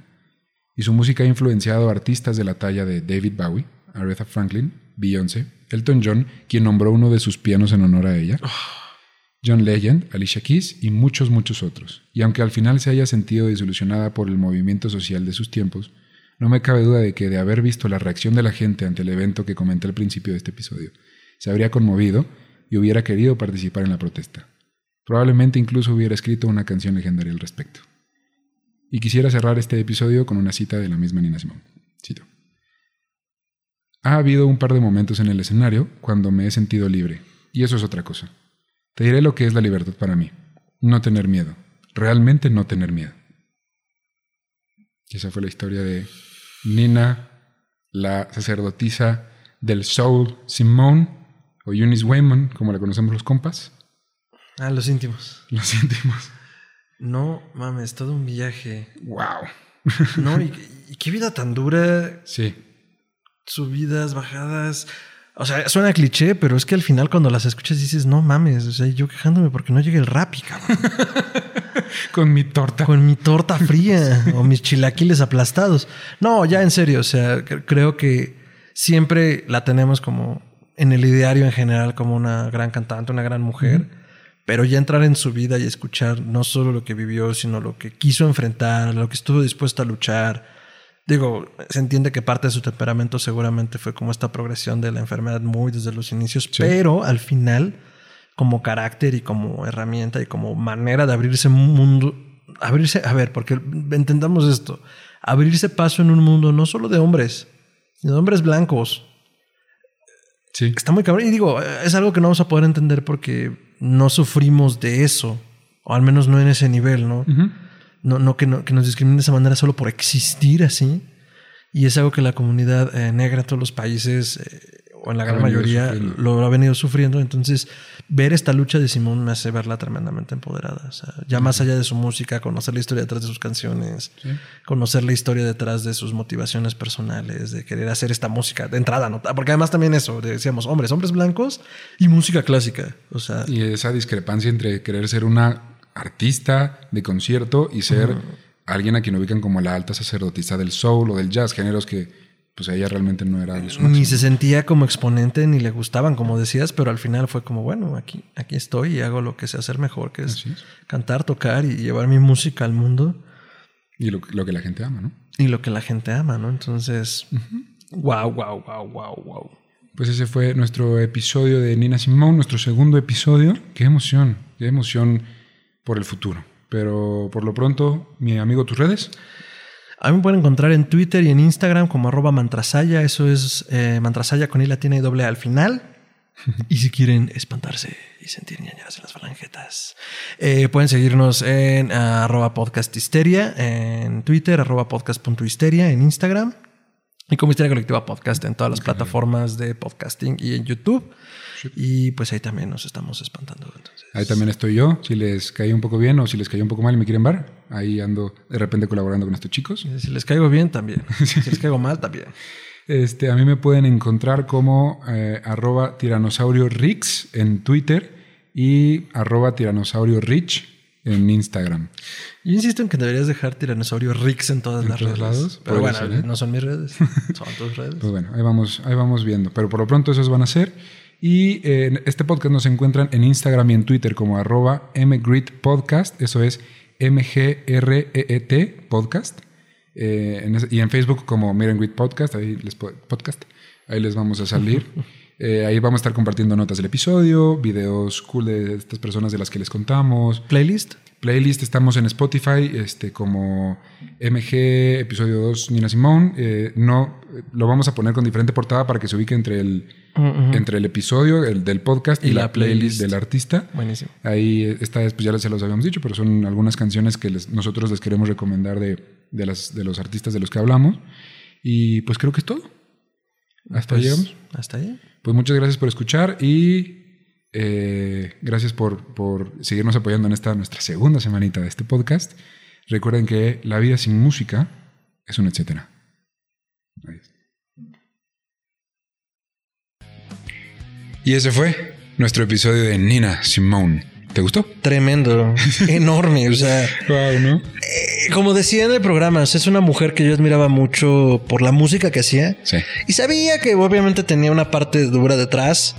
y su música ha influenciado a artistas de la talla de David Bowie, Aretha Franklin, Beyoncé, Elton John, quien nombró uno de sus pianos en honor a ella, John Legend, Alicia Keys y muchos, muchos otros. Y aunque al final se haya sentido desilusionada por el movimiento social de sus tiempos, no me cabe duda de que de haber visto la reacción de la gente ante el evento que comenté al principio de este episodio, se habría conmovido y hubiera querido participar en la protesta. Probablemente incluso hubiera escrito una canción legendaria al respecto. Y quisiera cerrar este episodio con una cita de la misma Nina Simone. Cito. Ha habido un par de momentos en el escenario cuando me he sentido libre, y eso es otra cosa. Te diré lo que es la libertad para mí. No tener miedo. Realmente no tener miedo. Y esa fue la historia de Nina, la sacerdotisa del soul Simone, o Eunice Wayman, como la conocemos los compas. Ah, los íntimos. Lo sentimos. No mames, todo un viaje. ¡Wow! No, y, y qué vida tan dura. Sí. Subidas, bajadas. O sea, suena cliché, pero es que al final cuando las escuchas dices, no mames, o sea, yo quejándome porque no llegue el rapi, cabrón. Con mi torta. Con mi torta fría o mis chilaquiles aplastados. No, ya en serio, o sea, creo que siempre la tenemos como en el ideario en general como una gran cantante, una gran mujer, pero ya entrar en su vida y escuchar no solo lo que vivió, sino lo que quiso enfrentar, lo que estuvo dispuesta a luchar Digo, se entiende que parte de su temperamento seguramente fue como esta progresión de la enfermedad muy desde los inicios, pero al final, como carácter y como herramienta y como manera de abrirse mundo, abrirse, a ver, porque entendamos esto, abrirse paso en un mundo no solo de hombres, sino de hombres blancos. Sí. Está muy cabrón. Y digo, es algo que no vamos a poder entender porque no sufrimos de eso, o al menos no en ese nivel, ¿no? no, no, que, no, que nos discriminen de esa manera solo por existir así. Y es algo que la comunidad eh, negra en todos los países, eh, o en la gran mayoría, lo, ha venido sufriendo. Entonces, ver esta lucha de Simón me hace verla tremendamente empoderada. O sea, ya más allá de su música, conocer la historia detrás de sus canciones, conocer la historia detrás de sus motivaciones personales, de querer hacer esta música de entrada, ¿no? Porque además también eso, decíamos, hombres, hombres blancos y música clásica. O sea, y esa discrepancia entre querer ser una artista de concierto y ser alguien a quien ubican como la alta sacerdotisa del soul o del jazz, géneros que pues ella realmente no era Ni se sentía como exponente ni le gustaban, como decías, pero al final fue como, bueno, aquí, aquí estoy y hago lo que sé hacer mejor, que es, cantar, tocar y llevar mi música al mundo. Y lo, que la gente ama, ¿no? Y lo que la gente ama, ¿no? Entonces, wow, wow, wow, wow, wow. Pues ese fue nuestro episodio de Nina Simone, nuestro segundo episodio. Qué emoción, qué emoción por el futuro. Pero por lo pronto, mi amigo, tus redes. A mí me pueden encontrar en Twitter y en Instagram como arroba mantrasaya. Eso es eh, mantrasaya con I latina y doble al final. y si quieren espantarse y sentir ñañaras en las falangetas, eh, pueden seguirnos en arroba podcastisteria, en Twitter, arroba podcast.histeria, en Instagram. Y como Histeria Colectiva Podcast en todas las plataformas de podcasting y en YouTube. Y pues ahí también nos estamos espantando. Ahí también estoy yo. Si les cae un poco bien o si les cayó un poco mal y me quieren ver, ahí ando de repente colaborando con estos chicos. Si les caigo bien, también. si les caigo mal, también. Este, a mí me pueden encontrar como eh, arroba tiranosaurio rix en Twitter y arroba tiranosaurio rich en Instagram. Yo insisto en que deberías dejar tiranosaurio rix en todas las redes. Lados? Pero bueno, ¿eh? no son mis redes, son tus redes. Pues bueno, ahí vamos, ahí vamos viendo. Pero por lo pronto esos van a ser. Y eh, este podcast nos encuentran en Instagram y en Twitter como arroba mgreetpodcast. Eso es M-G-R-E-E-T podcast. Eh, y en Facebook como Miren Podcast. Ahí les, podcast. Ahí les vamos a salir. Eh, ahí vamos a estar compartiendo notas del episodio, videos cool de estas personas de las que les contamos. ¿Playlist? Playlist estamos en Spotify este, como MG Episodio 2 Nina Simón. no, lo vamos a poner con diferente portada para que se ubique entre el entre el episodio el, del podcast y, la, playlist, del artista. Buenísimo. Ahí, esta vez pues ya se los habíamos dicho, pero son algunas canciones que nosotros les queremos recomendar de, de, las, de los artistas de los que hablamos. Y pues creo que es todo. Hasta pues, ahí llegamos. Hasta ahí. Pues muchas gracias por escuchar y eh, gracias por, por seguirnos apoyando en esta nuestra segunda semanita de este podcast. Recuerden que la vida sin música es un etcétera. Adiós. Y ese fue nuestro episodio de Nina Simone. ¿Te gustó? Tremendo, enorme, o sea. Wow, ¿no? Eh, como decía en el programa, es una mujer que yo admiraba mucho por la música que hacía. Sí. Y sabía que obviamente tenía una parte dura detrás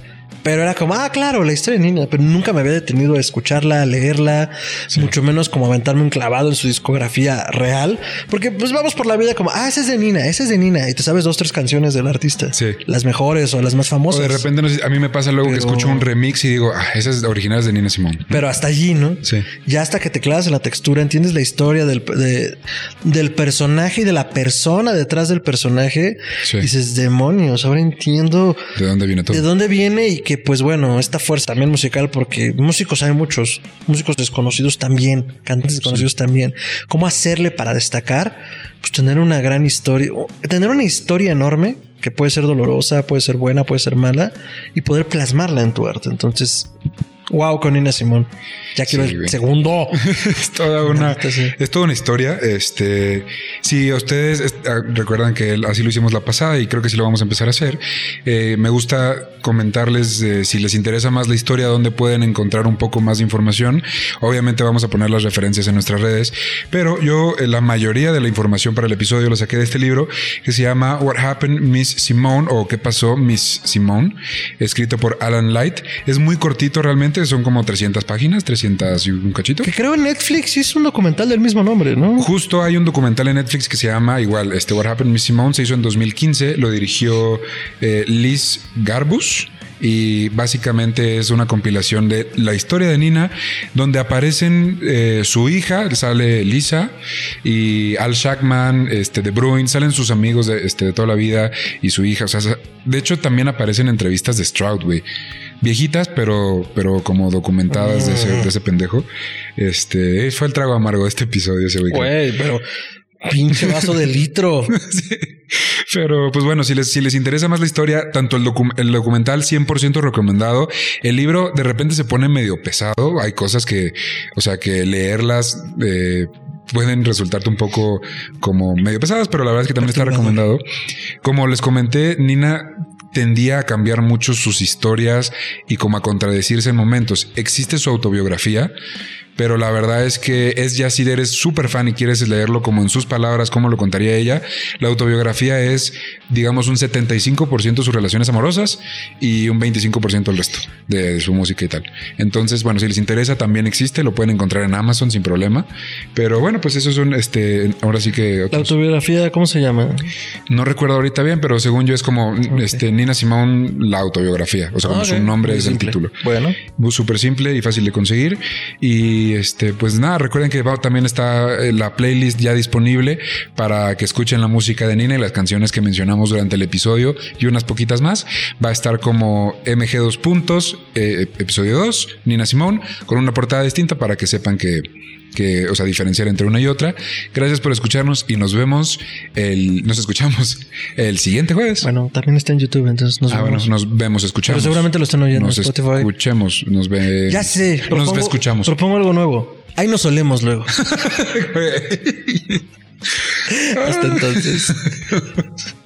pero era como, ah, claro, la historia de Nina, pero nunca me había detenido a escucharla, a leerla, mucho menos como aventarme un clavado en su discografía real, porque pues vamos por la vida como, ah, esa es de Nina, esa es de Nina, y te sabes dos, tres canciones del artista, sí. las mejores o las más famosas. O de repente a mí me pasa luego que escucho un remix y digo, ah, esas originales de Nina Simón. Pero hasta allí, ¿no? Sí. Ya hasta que te clavas en la textura, entiendes la historia del, del personaje y de la persona detrás del personaje, dices, demonios, ahora entiendo de dónde viene todo. De dónde viene y que pues bueno, esta fuerza también musical, porque músicos hay muchos, músicos desconocidos también, cantantes desconocidos también. ¿Cómo hacerle para destacar? Pues tener una gran historia, tener una historia enorme que puede ser dolorosa, puede ser buena, puede ser mala, y poder plasmarla en tu arte. Entonces, Wow, con Nina Simón. Ya quiero el segundo. es toda una, es toda una historia. Este, si ustedes ah, recuerdan que así lo hicimos la pasada y creo que sí lo vamos a empezar a hacer, eh, me gusta comentarles eh, si les interesa más la historia, dónde pueden encontrar un poco más de información. Obviamente vamos a poner las referencias en nuestras redes, pero yo eh, la mayoría de la información para el episodio lo saqué de este libro que se llama What Happened Miss Simone o ¿Qué pasó Miss Simone? Escrito por Alan Light. Es muy cortito realmente, son como 300 páginas, 300 y un cachito. Que creo en Netflix es un documental del mismo nombre, ¿no? Justo hay un documental en Netflix que se llama igual, este What Happened Miss Simone, se hizo en 2015, lo dirigió eh, Liz Garbus y básicamente es una compilación de la historia de Nina donde aparecen eh, su hija, sale Lisa y Al Shackman, este de Bruin, salen sus amigos de, este, de toda la vida y su hija, o sea, de hecho también aparecen entrevistas de Stroud, güey viejitas, pero, pero como documentadas de, ese, de ese pendejo. Este fue el trago amargo de este episodio ese Güey, pero pinche vaso de litro. Pero pues bueno, si les, si les interesa más la historia, tanto el, el documental 100% recomendado, el libro de repente se pone medio pesado, hay cosas que, o sea, que leerlas eh, pueden resultarte un poco como medio pesadas, pero la verdad es que también está recomendado. Como les comenté, Nina tendía a cambiar mucho sus historias y como a contradecirse en momentos. Existe su autobiografía, pero la verdad es que es ya si eres súper fan y quieres leerlo como en sus palabras, como lo contaría ella, la autobiografía es, digamos, un 75% sus relaciones amorosas y un 25% el resto de, su música y tal. Entonces, bueno, si les interesa, también existe, lo pueden encontrar en Amazon sin problema. Pero bueno, pues eso son, este, ahora sí que... La autobiografía, ¿cómo se llama? No recuerdo ahorita bien, pero según yo es como este, Nina Simón, la autobiografía, o sea, como su nombre es el título. Bueno. Súper simple y fácil de conseguir. Y y este, pues nada, recuerden que también está eh, la playlist ya disponible para que escuchen la música de Nina y las canciones que mencionamos durante el episodio y unas poquitas más. Va a estar como MG2 puntos, eh, episodio 2, Nina Simón, con una portada distinta para que sepan que, que, o sea, diferenciar entre una y otra. Gracias por escucharnos y nos vemos el, nos escuchamos el siguiente jueves. Bueno, también está en YouTube, entonces nos ah, vemos. Bueno, nos vemos, escuchamos. Pero seguramente lo están oyendo nos en Spotify. Escuchemos, nos ve. Ya sé. nos escuchamos. Propongo algo nuevo. Ahí nos solemos luego. Hasta entonces.